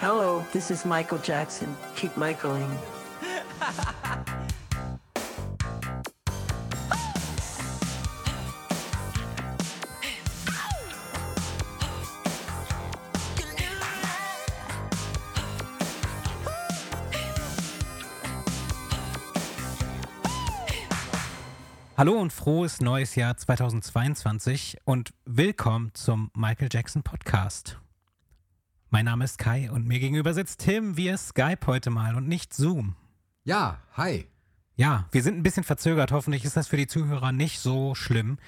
Hello, this is Michael Jackson. Keep Michaeling. Hallo und frohes neues Jahr 2022 und willkommen zum Michael Jackson Podcast. Mein Name ist Kai und mir gegenüber sitzt Tim via Skype heute mal und nicht Zoom. Ja, hi. Ja, wir sind ein bisschen verzögert. Hoffentlich ist das für die Zuhörer nicht so schlimm.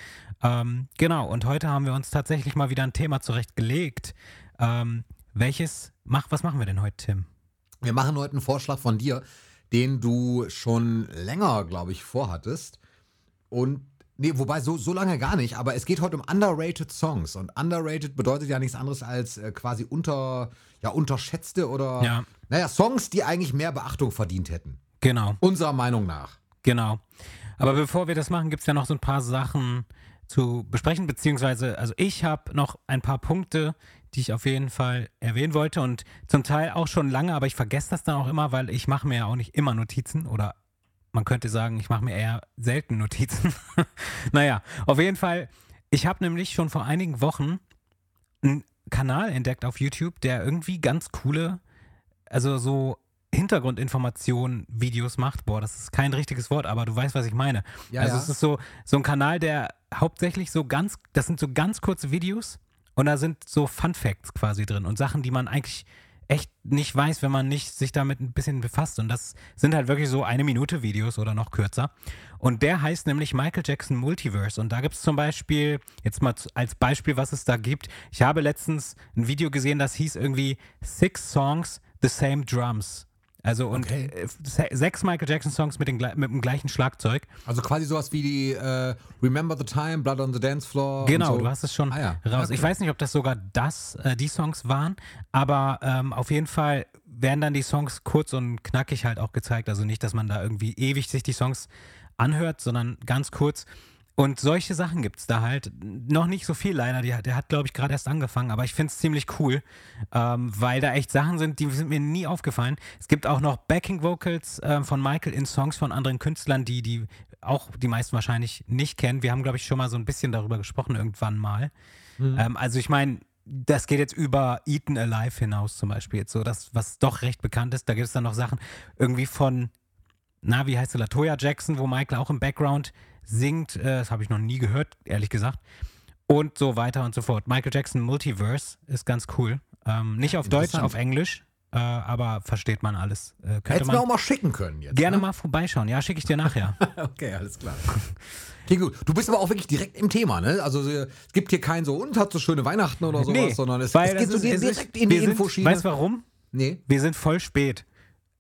Ähm, genau, und heute haben wir uns tatsächlich mal wieder ein Thema zurechtgelegt. Ähm, welches, mach, was machen wir denn heute, Tim? Wir machen heute einen Vorschlag von dir, den du schon länger, glaube ich, vorhattest. Und nee, wobei so, so lange gar nicht, aber es geht heute um underrated Songs. Und underrated bedeutet ja nichts anderes als äh, quasi unter, ja, unterschätzte oder Ja. naja, Songs, die eigentlich mehr Beachtung verdient hätten. Genau, Unserer Meinung nach. genau. Aber bevor wir das machen, gibt es ja noch so ein paar Sachen zu besprechen, beziehungsweise, also ich habe noch ein paar Punkte, die ich auf jeden Fall erwähnen wollte und zum Teil auch schon lange, aber ich vergesse das dann auch immer, weil ich mache mir ja auch nicht immer Notizen oder man könnte sagen, ich mache mir eher selten Notizen. naja, auf jeden Fall, ich habe nämlich schon vor einigen Wochen einen Kanal entdeckt auf YouTube, der irgendwie ganz coole, also so Hintergrundinformationen, Videos macht. Boah, das ist kein richtiges Wort, aber du weißt, was ich meine. Ja, also ja. es ist so, so ein Kanal, der hauptsächlich so ganz, das sind so ganz kurze Videos und da sind so Fun Facts quasi drin und Sachen, die man eigentlich echt nicht weiß, wenn man nicht sich damit ein bisschen befasst. Und das sind halt wirklich so eine Minute Videos oder noch kürzer. Und der heißt nämlich Michael Jackson Multiverse. Und da gibt es zum Beispiel, jetzt mal als Beispiel, was es da gibt. Ich habe letztens ein Video gesehen, das hieß irgendwie Six Songs, The Same Drums. Also und Okay. äh, se- sechs Michael Jackson Songs mit, den, mit dem gleichen Schlagzeug. Also quasi sowas wie die äh, Remember the Time, Blood on the Dance Floor. Genau, so. du hast es schon Ah ja. raus. Okay. Ich weiß nicht, ob das sogar das, äh, die Songs waren, aber ähm, auf jeden Fall werden dann die Songs kurz und knackig halt auch gezeigt. Also nicht, dass man da irgendwie ewig sich die Songs anhört, sondern ganz kurz. Und solche Sachen gibt es da halt. Noch nicht so viel leider. Die, der hat, glaube ich, gerade erst angefangen, aber ich finde es ziemlich cool, ähm, weil da echt Sachen sind, die sind mir nie aufgefallen. Es gibt auch noch Backing Vocals ähm, von Michael in Songs von anderen Künstlern, die die auch die meisten wahrscheinlich nicht kennen. Wir haben, glaube ich, schon mal so ein bisschen darüber gesprochen irgendwann mal. Ähm, also ich meine, das geht jetzt über Eaten Alive hinaus zum Beispiel. Jetzt so das, was doch recht bekannt ist. Da gibt es dann noch Sachen irgendwie von, na, wie heißt sie, Latoya Jackson, wo Michael auch im Background singt. Äh, das habe ich noch nie gehört, ehrlich gesagt. Und so weiter und so fort. Michael Jackson Multiverse ist ganz cool. Ähm, nicht auf Deutsch, auf Englisch, äh, aber versteht man alles. Äh, du man auch mal schicken können jetzt. gerne ne? mal vorbeischauen. Ja, schicke ich dir nachher. Okay, alles klar. Okay, gut. Du bist aber auch wirklich direkt im Thema, ne? Also äh, es gibt hier kein so und hat so schöne Weihnachten oder sowas, nee, sondern es, weil es geht so ist- direkt ist- in die wir Infoschiene. Weißt du warum? Nee. Wir sind voll spät.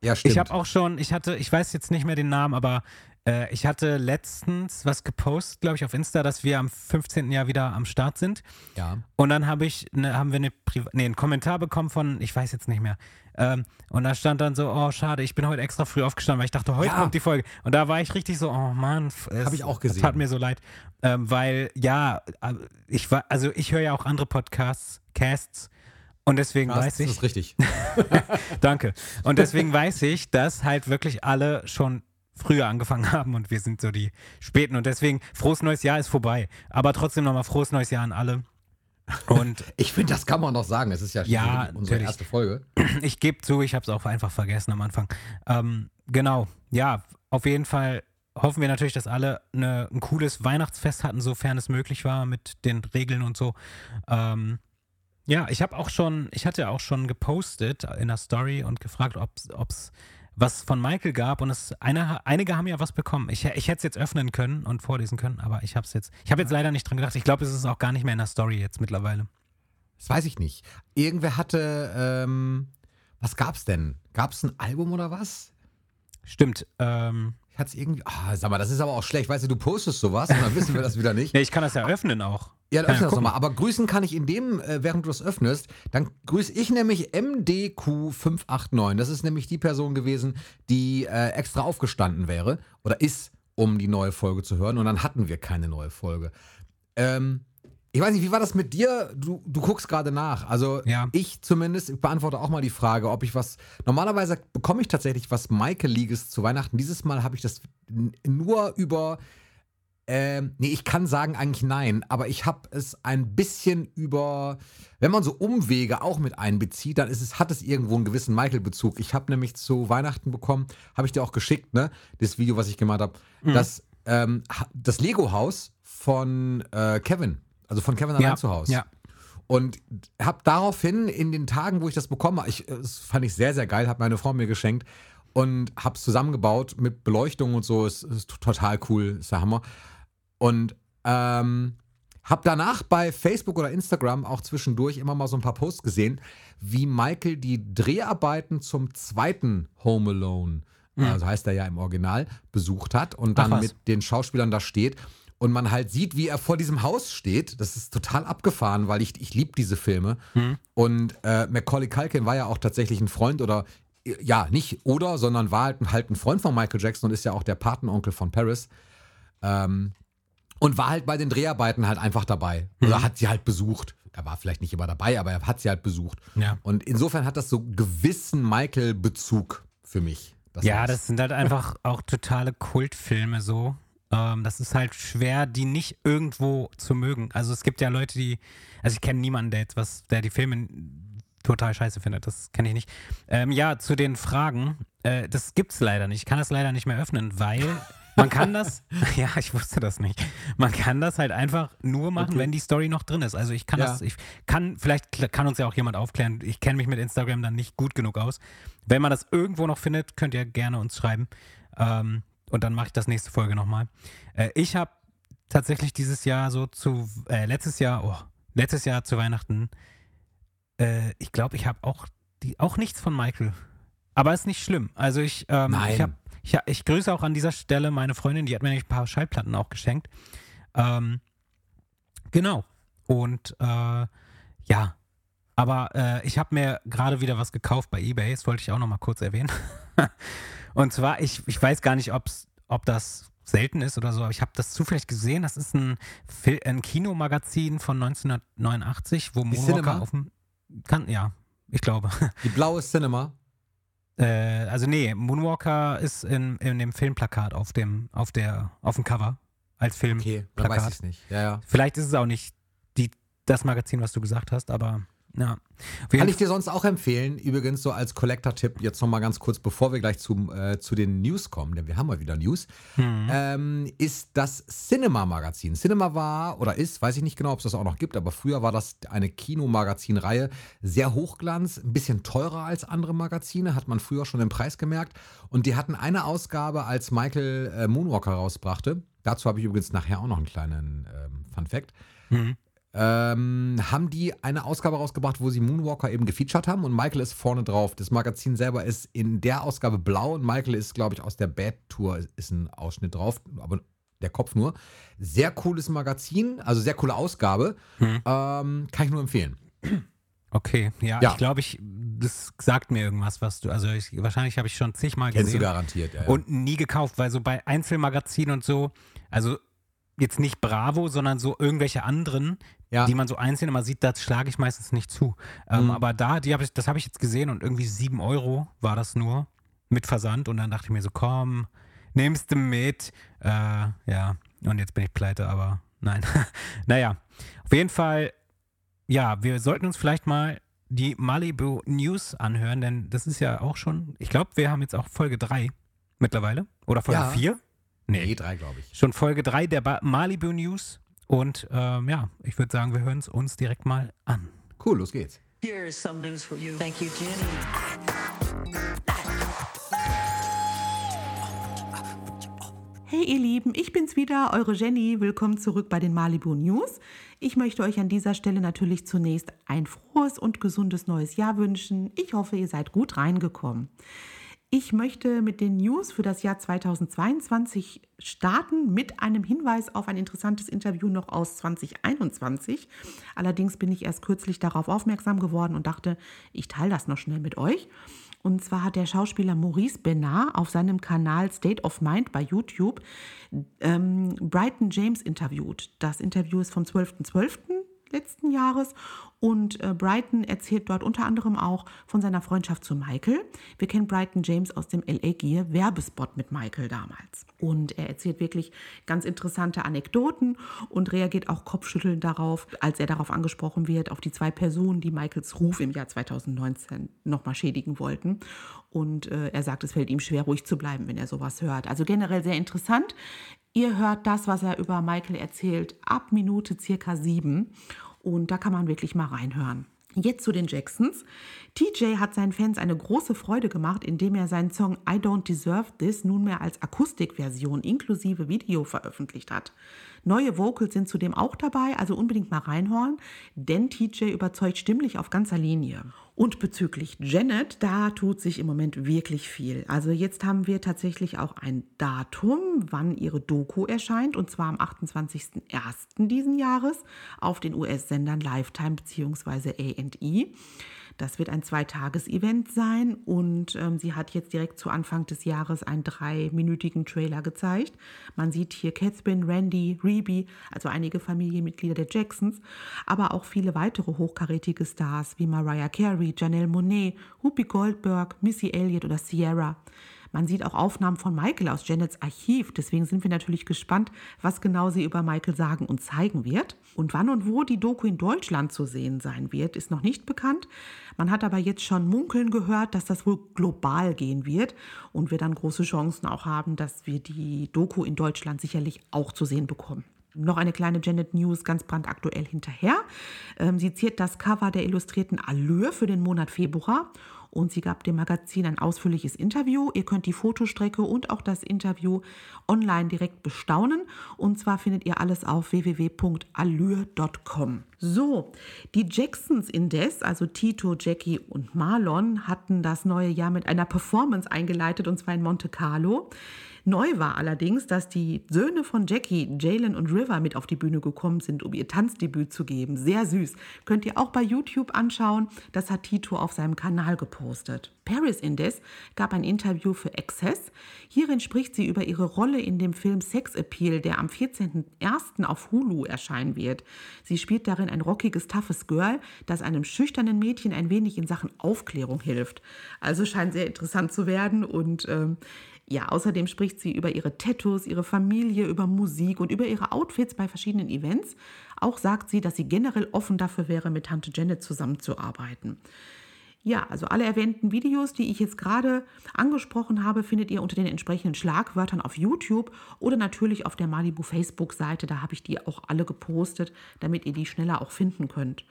Ja, stimmt. Ich habe auch schon, ich hatte, ich weiß jetzt nicht mehr den Namen, aber äh, ich hatte letztens was gepostet, glaube ich, auf Insta, dass wir am 15. Jahr wieder am Start sind. ja. Und dann habe ich, ne, haben wir eine Priva nee, einen Kommentar bekommen von, ich weiß jetzt nicht mehr. Ähm, und da stand dann so, oh schade, ich bin heute extra früh aufgestanden, weil ich dachte, heute Ja. kommt die Folge. Und da war ich richtig so, oh Mann, f- es- Hab ich auch Es gesehen. tat mir so leid, ähm, weil ja, äh, ich war, also ich höre ja auch andere Podcasts, Casts. Und deswegen Das weiß ich, ist richtig. Danke. Und deswegen weiß ich, dass halt wirklich alle schon früher angefangen haben und wir sind so die Späten. Und deswegen, frohes neues Jahr ist vorbei. Aber trotzdem nochmal frohes neues Jahr an alle. Und Ich finde, das kann man noch sagen. Es ist ja, Ja, unsere natürlich. erste Folge. ich gebe zu, ich habe es auch einfach vergessen am Anfang. Ähm, genau, ja, auf jeden Fall hoffen wir natürlich, dass alle eine, ein cooles Weihnachtsfest hatten, sofern es möglich war mit den Regeln und so. Ähm, ja, ich habe auch schon, ich hatte auch schon gepostet in der Story und gefragt, ob es was von Michael gab und es eine, einige haben ja was bekommen. Ich, ich hätte es jetzt öffnen können und vorlesen können, aber ich habe es jetzt, ich habe jetzt leider nicht dran gedacht. Ich glaube, es ist auch gar nicht mehr in der Story jetzt mittlerweile. Das weiß ich nicht. Irgendwer hatte, ähm, was gab's denn? Gab's ein Album oder was? Stimmt. Ähm, Ich hatte es irgendwie, ah, sag mal, das ist aber auch schlecht. Weißt du, du postest sowas und dann wissen wir das wieder nicht. ja, ich kann das ja öffnen auch. Ja, dann öffne das gucken. nochmal. Aber grüßen kann ich in dem, äh, während du das öffnest, dann grüße ich nämlich MDQ589. Das ist nämlich die Person gewesen, die äh, extra aufgestanden wäre oder ist, um die neue Folge zu hören. Und dann hatten wir keine neue Folge. Ähm, Ich weiß nicht, wie war das mit dir? Du, du guckst gerade nach. Also Ja. ich zumindest, ich beantworte auch mal die Frage, ob ich was. Normalerweise bekomme ich tatsächlich was Michael-Liges zu Weihnachten. Dieses Mal habe ich das nur über. Ähm, nee, ich kann sagen eigentlich nein, aber ich habe es ein bisschen über, wenn man so Umwege auch mit einbezieht, dann ist es, hat es irgendwo einen gewissen Michael-Bezug. Ich habe nämlich zu Weihnachten bekommen, habe ich dir auch geschickt, ne? Das Video, was ich gemacht habe, das, ähm, das Lego-Haus von äh, Kevin, also von Kevin allein zu Hause. Ja. Und habe daraufhin in den Tagen, wo ich das bekommen habe, ich, das fand ich sehr, sehr geil, hat meine Frau mir geschenkt und habe es zusammengebaut mit Beleuchtung und so. Es ist total cool, ist der Hammer. Und ähm, habe danach bei Facebook oder Instagram auch zwischendurch immer mal so ein paar Posts gesehen, wie Michael die Dreharbeiten zum zweiten Home Alone, also heißt er ja im Original, besucht hat und dann mit den Schauspielern da steht. Und man halt sieht, wie er vor diesem Haus steht. Das ist total abgefahren, weil ich, ich liebe diese Filme. Und äh, Macaulay Culkin war ja auch tatsächlich ein Freund oder, ja, nicht oder, sondern war halt, ein- halt ein Freund von Michael Jackson und ist ja auch der Patenonkel von Paris. Ähm, und war halt bei den Dreharbeiten halt einfach dabei. Oder hat sie halt besucht. Er war vielleicht nicht immer dabei, aber er hat sie halt besucht. Ja. Und insofern hat das so gewissen Michael-Bezug für mich. Das Ja, Haus. das sind halt einfach auch totale Kultfilme so. Ähm, das ist halt schwer, die nicht irgendwo zu mögen. Also es gibt ja Leute, die, also ich kenne niemanden, der jetzt was, der die Filme total scheiße findet. Das kenne ich nicht. Ähm, ja, zu den Fragen, äh, das gibt's leider nicht. Ich kann das leider nicht mehr öffnen, weil man kann das, ja, ich wusste das nicht. Man kann das halt einfach nur machen, Okay. wenn die Story noch drin ist. Also ich kann Ja. das, ich kann, vielleicht kann uns ja auch jemand aufklären. Ich kenne mich mit Instagram dann nicht gut genug aus. Wenn man das irgendwo noch findet, könnt ihr gerne uns schreiben. Ähm, und dann mache ich das nächste Folge nochmal. Äh, ich habe tatsächlich dieses Jahr so zu, äh, letztes Jahr, oh, letztes Jahr zu Weihnachten, äh, ich glaube, ich habe auch, die, auch nichts von Michael. Aber ist nicht schlimm. Also ich, ähm, Nein. ich, hab, ich, ich grüße auch an dieser Stelle meine Freundin, die hat mir nämlich ein paar Schallplatten auch geschenkt. Ähm, genau. Und äh, ja, aber äh, ich habe mir gerade wieder was gekauft bei eBay, das wollte ich auch noch mal kurz erwähnen. Und zwar, ich, ich weiß gar nicht, ob's, ob das selten ist oder so, aber ich habe das zufällig gesehen. Das ist ein, Fil ein Kinomagazin von 1989, wo Moonwalker auf dem. Kann, ja, ich glaube. Die blaue Cinema. Äh, also nee, Moonwalker ist in, in dem Filmplakat auf dem, auf der, auf dem Cover als Film. Okay, weiß ich nicht. Ja, ja. Vielleicht ist es auch nicht die, das Magazin, was du gesagt hast, aber ja. Kann ich dir sonst auch empfehlen, übrigens so als Collector-Tipp, jetzt nochmal ganz kurz, bevor wir gleich zum, äh, zu den News kommen, denn wir haben mal wieder News, Mhm. ähm, ist das Cinema-Magazin. Cinema war oder ist, weiß ich nicht genau, ob es das auch noch gibt, aber früher war das eine Kinomagazin-Reihe, sehr hochglanz, ein bisschen teurer als andere Magazine, hat man früher schon im Preis gemerkt. Und die hatten eine Ausgabe, als Michael äh, Moonwalker rausbrachte. Dazu habe ich übrigens nachher auch noch einen kleinen ähm, Fun-Fact Mhm. Ähm, haben die eine Ausgabe rausgebracht, wo sie Moonwalker eben gefeatured haben und Michael ist vorne drauf. Das Magazin selber ist in der Ausgabe blau und Michael ist, glaube ich, aus der Bad Tour ist ein Ausschnitt drauf, aber der Kopf nur. Sehr cooles Magazin, also sehr coole Ausgabe. Mhm. Ähm, kann ich nur empfehlen. Okay, ja, Ja. ich glaube, ich, das sagt mir irgendwas, was du, also ich, wahrscheinlich habe ich schon zigmal Kennst du gesehen garantiert, ja. ja. und nie gekauft, weil so bei Einzelmagazinen und so, also jetzt nicht Bravo, sondern so irgendwelche anderen, ja. die man so einzeln immer sieht, da schlage ich meistens nicht zu. Ähm, Mhm. Aber da, die hab ich, das habe ich jetzt gesehen und irgendwie sieben Euro war das nur mit Versand und dann dachte ich mir so, komm, nimmst du mit. Äh, ja, und jetzt bin ich pleite, aber nein. naja, auf jeden Fall, ja, wir sollten uns vielleicht mal die Malibu News anhören, denn das ist ja auch schon, ich glaube, wir haben jetzt auch Folge 3 mittlerweile. Oder Folge Ja. 4? nee, drei, glaube ich. Schon Folge 3 der ba Malibu News. Und ähm, ja, ich würde sagen, wir hören es uns direkt mal an. Cool, los geht's. Here is some news for you. Thank you, Jenny. Hey ihr Lieben, ich bin's wieder, eure Jenny. Willkommen zurück bei den Malibu News. Ich möchte euch an dieser Stelle natürlich zunächst ein frohes und gesundes neues Jahr wünschen. Ich hoffe, ihr seid gut reingekommen. Ich möchte mit den News für das Jahr 2022 starten mit einem Hinweis auf ein interessantes Interview noch aus 2021. Allerdings bin ich erst kürzlich darauf aufmerksam geworden und dachte, ich teile das noch schnell mit euch. Und zwar hat der Schauspieler Maurice Benard auf seinem Kanal State of Mind bei YouTube ähm, Brighton James interviewt. Das Interview ist vom 12.12. .12 letzten Jahres. Und äh, Brighton erzählt dort unter anderem auch von seiner Freundschaft zu Michael. Wir kennen Brighton James aus dem LA Gear Werbespot mit Michael damals. Und er erzählt wirklich ganz interessante Anekdoten und reagiert auch kopfschüttelnd darauf, als er darauf angesprochen wird, auf die zwei Personen, die Michaels Ruf im Jahr 2019 nochmal schädigen wollten. Und äh, er sagt, es fällt ihm schwer, ruhig zu bleiben, wenn er sowas hört. Also generell sehr interessant. Ihr hört das, was er über Michael erzählt, ab Minute circa sieben. Und da kann man wirklich mal reinhören. Jetzt zu den Jacksons. TJ hat seinen Fans eine große Freude gemacht, indem er seinen Song I Don't Deserve This nunmehr als Akustikversion inklusive Video veröffentlicht hat. Neue Vocals sind zudem auch dabei, also unbedingt mal reinhören, denn TJ überzeugt stimmlich auf ganzer Linie. Und bezüglich Janet, da tut sich im Moment wirklich viel. Also jetzt haben wir tatsächlich auch ein Datum, wann ihre Doku erscheint, und zwar am 28.01. diesen Jahres auf den US-Sendern Lifetime bzw. A&E. Das wird ein Zweitages-Event sein und ähm, sie hat jetzt direkt zu Anfang des Jahres einen dreiminütigen Trailer gezeigt. Man sieht hier Catherine, Randy, Reby, also einige Familienmitglieder der Jacksons, aber auch viele weitere hochkarätige Stars wie Mariah Carey, Janelle Monet, Whoopi Goldberg, Missy Elliott oder Sierra. Man sieht auch Aufnahmen von Michael aus Janets Archiv. Deswegen sind wir natürlich gespannt, was genau sie über Michael sagen und zeigen wird. Und wann und wo die Doku in Deutschland zu sehen sein wird, ist noch nicht bekannt. Man hat aber jetzt schon munkeln gehört, dass das wohl global gehen wird und wir dann große Chancen auch haben, dass wir die Doku in Deutschland sicherlich auch zu sehen bekommen. Noch eine kleine Janet News ganz brandaktuell hinterher. Ähm, sie ziert das Cover der illustrierten Allure für den Monat Februar und sie gab dem Magazin ein ausführliches Interview. Ihr könnt die Fotostrecke und auch das Interview online direkt bestaunen. Und zwar findet ihr alles auf www.allure.com. So, die Jacksons indes, also Tito, Jackie und Marlon, hatten das neue Jahr mit einer Performance eingeleitet und zwar in Monte Carlo. Neu war allerdings, dass die Söhne von Jackie, Jalen und River mit auf die Bühne gekommen sind, um ihr Tanzdebüt zu geben. Sehr süß. Könnt ihr auch bei YouTube anschauen. Das hat Tito auf seinem Kanal gepostet. Paris indes gab ein Interview für Access. Hierin spricht sie über ihre Rolle in dem Film Sex Appeal, der am 14.01. auf Hulu erscheinen wird. Sie spielt darin ein rockiges, toughes Girl, das einem schüchternen Mädchen ein wenig in Sachen Aufklärung hilft. Also scheint sehr interessant zu werden und ähm, ja, außerdem spricht sie über ihre Tattoos, ihre Familie, über Musik und über ihre Outfits bei verschiedenen Events. Auch sagt sie, dass sie generell offen dafür wäre, mit Tante Janet zusammenzuarbeiten. Ja, also alle erwähnten Videos, die ich jetzt gerade angesprochen habe, findet ihr unter den entsprechenden Schlagwörtern auf YouTube oder natürlich auf der Malibu Facebook-Seite. Da habe ich die auch alle gepostet, damit ihr die schneller auch finden könnt.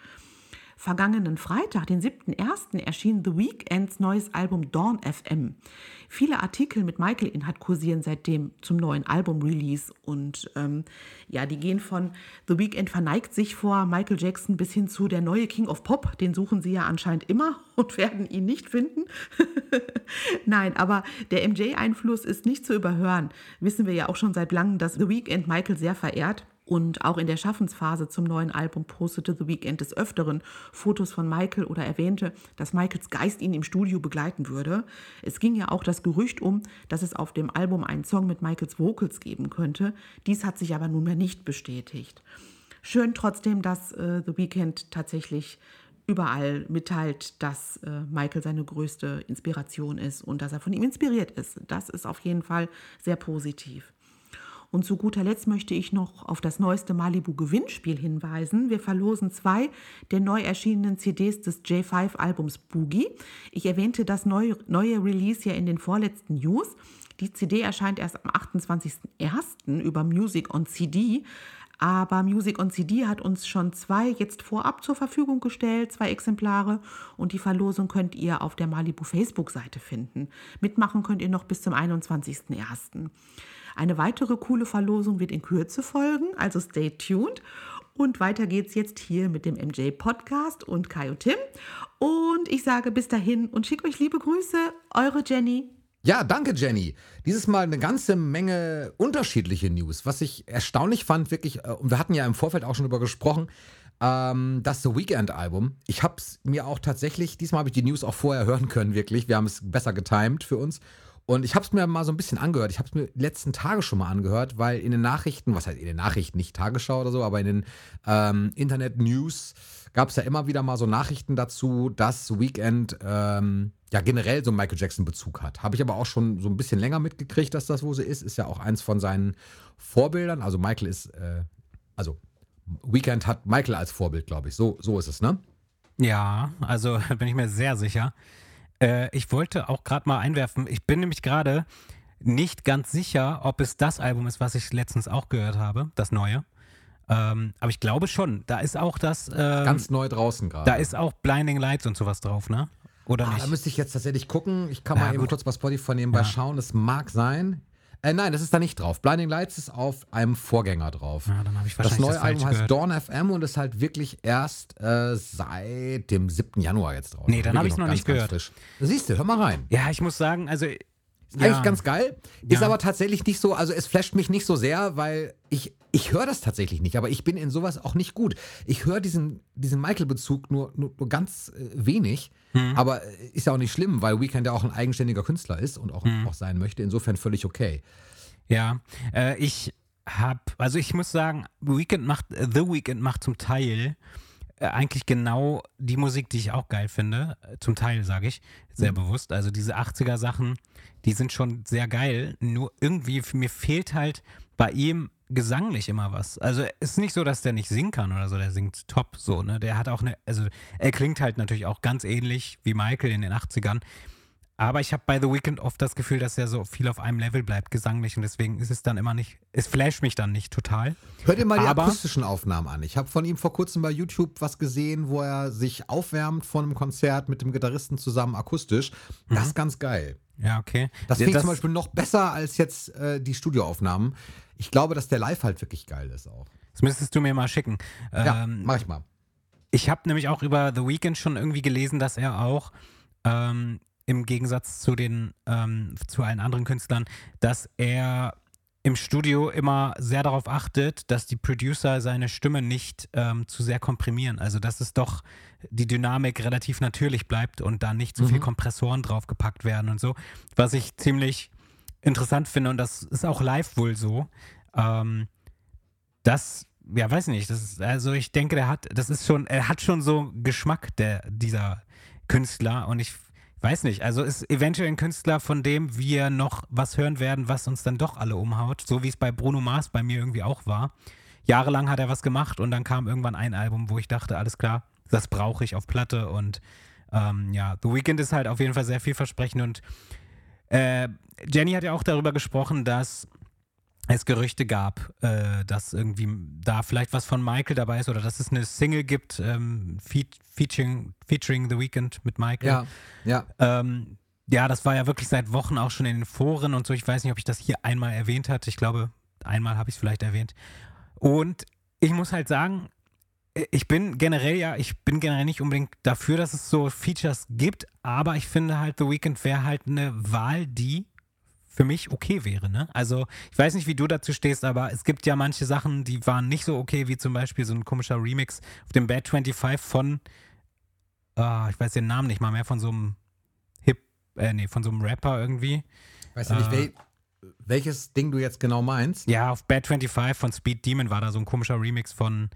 Vergangenen Freitag, den 7.1., erschien The Weeknds neues Album Dawn FM. Viele Artikel mit Michael-Inhalt kursieren seitdem zum neuen Album-Release. Und ähm, ja, die gehen von The Weeknd verneigt sich vor Michael Jackson bis hin zu der neue King of Pop. Den suchen sie ja anscheinend immer und werden ihn nicht finden. Nein, aber der MJ-Einfluss ist nicht zu überhören. Wissen wir ja auch schon seit langem, dass The Weeknd Michael sehr verehrt. Und auch in der Schaffensphase zum neuen Album postete The Weeknd des Öfteren Fotos von Michael oder erwähnte, dass Michaels Geist ihn im Studio begleiten würde. Es ging ja auch das Gerücht um, dass es auf dem Album einen Song mit Michaels Vocals geben könnte. Dies hat sich aber nunmehr nicht bestätigt. Schön trotzdem, dass äh, The Weeknd tatsächlich überall mitteilt, dass äh, Michael seine größte Inspiration ist und dass er von ihm inspiriert ist. Das ist auf jeden Fall sehr positiv. Und zu guter Letzt möchte ich noch auf das neueste Malibu Gewinnspiel hinweisen. Wir verlosen zwei der neu erschienenen CDs des J5-Albums Boogie. Ich erwähnte das neue, neue Release ja in den vorletzten News. Die CD erscheint erst am 28.01. über Music on CD. Aber Music on CD hat uns schon zwei jetzt vorab zur Verfügung gestellt, zwei Exemplare. Und die Verlosung könnt ihr auf der Malibu Facebook-Seite finden. Mitmachen könnt ihr noch bis zum 21.01. Eine weitere coole Verlosung wird in Kürze folgen, also stay tuned. Und weiter geht's jetzt hier mit dem MJ Podcast und Kai und Tim. Und ich sage bis dahin und schicke euch liebe Grüße, eure Jenny. Ja, danke Jenny. Dieses Mal eine ganze Menge unterschiedliche News, was ich erstaunlich fand, wirklich, äh, und wir hatten ja im Vorfeld auch schon drüber gesprochen, ähm, das The Weekend-Album. Ich habe es mir auch tatsächlich, diesmal habe ich die News auch vorher hören können, wirklich. Wir haben es besser getimed für uns. Und ich habe es mir mal so ein bisschen angehört. Ich habe es mir die letzten Tage schon mal angehört, weil in den Nachrichten, was heißt in den Nachrichten, nicht Tagesschau oder so, aber in den ähm, Internet-News gab es ja immer wieder mal so Nachrichten dazu, dass Weekend ähm, ja generell so einen Michael Jackson-Bezug hat. Habe ich aber auch schon so ein bisschen länger mitgekriegt, dass das wo so ist. Ist ja auch eins von seinen Vorbildern. Also Michael ist, äh, also Weekend hat Michael als Vorbild, glaube ich. So, so ist es, ne? Ja, also bin ich mir sehr sicher. Äh, ich wollte auch gerade mal einwerfen, ich bin nämlich gerade nicht ganz sicher, ob es das Album ist, was ich letztens auch gehört habe, das neue. Ähm, aber ich glaube schon. Da ist auch das. Ähm, Ganz neu draußen gerade. Da ist auch Blinding Lights und sowas drauf, ne? Oder ah, nicht? Da müsste ich jetzt tatsächlich gucken. Ich kann Ja, mal eben gut. kurz bei Spotify nebenbei Ja. schauen. Es mag sein. Äh, nein, das ist da nicht drauf. Blinding Lights ist auf einem Vorgänger drauf. Ja, dann habe ich Das wahrscheinlich neue das, Album heißt gehört. Dawn FM und ist halt wirklich erst äh, seit dem 7. Januar jetzt drauf. Nee, dann Wirklich hab ich's noch ganz, nicht gehört. frisch. Siehst du, hör mal rein. Ja, ich muss sagen, also. Ist ja, eigentlich ganz geil. Ist Ja. aber tatsächlich nicht so, also es flasht mich nicht so sehr, weil ich, ich höre das tatsächlich nicht, aber ich bin in sowas auch nicht gut. Ich höre diesen, diesen Michael-Bezug nur, nur, nur ganz äh, wenig, Mhm. aber äh, ist ja auch nicht schlimm, weil Weekend ja auch ein eigenständiger Künstler ist und auch, Mhm. auch sein möchte. Insofern völlig okay. Ja, äh, ich habe, also ich muss sagen, Weekend macht, äh, The Weekend macht zum Teil äh, eigentlich genau die Musik, die ich auch geil finde. Zum Teil, sage ich, sehr bewusst. Also diese 80er Sachen, die sind schon sehr geil. Nur irgendwie, mir fehlt halt bei ihm gesanglich immer was. Also es ist nicht so, dass der nicht singen kann oder so, der singt top so, ne? Der hat auch eine, also er klingt halt natürlich auch ganz ähnlich wie Michael in den 80ern. Aber ich habe bei The Weeknd oft das Gefühl, dass er so viel auf einem Level bleibt, gesanglich. Und deswegen ist es dann immer nicht, es flasht mich dann nicht total. Hör dir mal die Aber- akustischen Aufnahmen an. Ich habe von ihm vor kurzem bei YouTube was gesehen, wo er sich aufwärmt vor einem Konzert mit dem Gitarristen zusammen akustisch. Das Mhm. ist ganz geil. Ja, okay. Das Ja, finde ich zum Beispiel noch besser als jetzt äh, die Studioaufnahmen. Ich glaube, dass der Live halt wirklich geil ist auch. Das müsstest du mir mal schicken. Ja, Ähm, mach ich mal. Ich habe nämlich auch über The Weeknd schon irgendwie gelesen, dass er auch ähm, im Gegensatz zu den ähm, zu allen anderen Künstlern, dass er im Studio immer sehr darauf achtet, dass die Producer seine Stimme nicht ähm, zu sehr komprimieren. Also dass es doch die Dynamik relativ natürlich bleibt und da nicht so viel Kompressoren draufgepackt werden und so. Was ich ziemlich interessant finde und das ist auch live wohl so. Ähm, das, ja, weiß nicht, das ist, also ich denke, der hat, das ist schon, er hat schon so Geschmack, der, dieser Künstler und ich weiß nicht, also ist eventuell ein Künstler, von dem wir noch was hören werden, was uns dann doch alle umhaut, so wie es bei Bruno Mars bei mir irgendwie auch war. Jahrelang hat er was gemacht und dann kam irgendwann ein Album, wo ich dachte, alles klar, das brauche ich auf Platte und ähm, ja, The Weeknd ist halt auf jeden Fall sehr vielversprechend und äh, Jenny hat ja auch darüber gesprochen, dass es Gerüchte gab, äh, dass irgendwie da vielleicht was von Michael dabei ist oder dass es eine Single gibt, ähm, fe featuring, featuring The Weeknd mit Michael. Ja, ja. Ähm, ja, das war ja wirklich seit Wochen auch schon in den Foren und so. Ich weiß nicht, ob ich das hier einmal erwähnt hatte. Ich glaube, einmal habe ich es vielleicht erwähnt. Und ich muss halt sagen, ich bin generell ja, ich bin generell nicht unbedingt dafür, dass es so Features gibt, aber ich finde halt, The Weeknd wäre halt eine Wahl, die für mich okay wäre. Ne? Also ich weiß nicht, wie du dazu stehst, aber es gibt ja manche Sachen, die waren nicht so okay, wie zum Beispiel so ein komischer Remix auf dem Bad 25 von, ah, ich weiß den Namen nicht mal mehr, von so einem Hip, äh, nee, von so einem Rapper irgendwie. Weißt du nicht, Äh. wel welches Ding du jetzt genau meinst? Ja, auf Bad 25 von Speed Demon war da so ein komischer Remix von,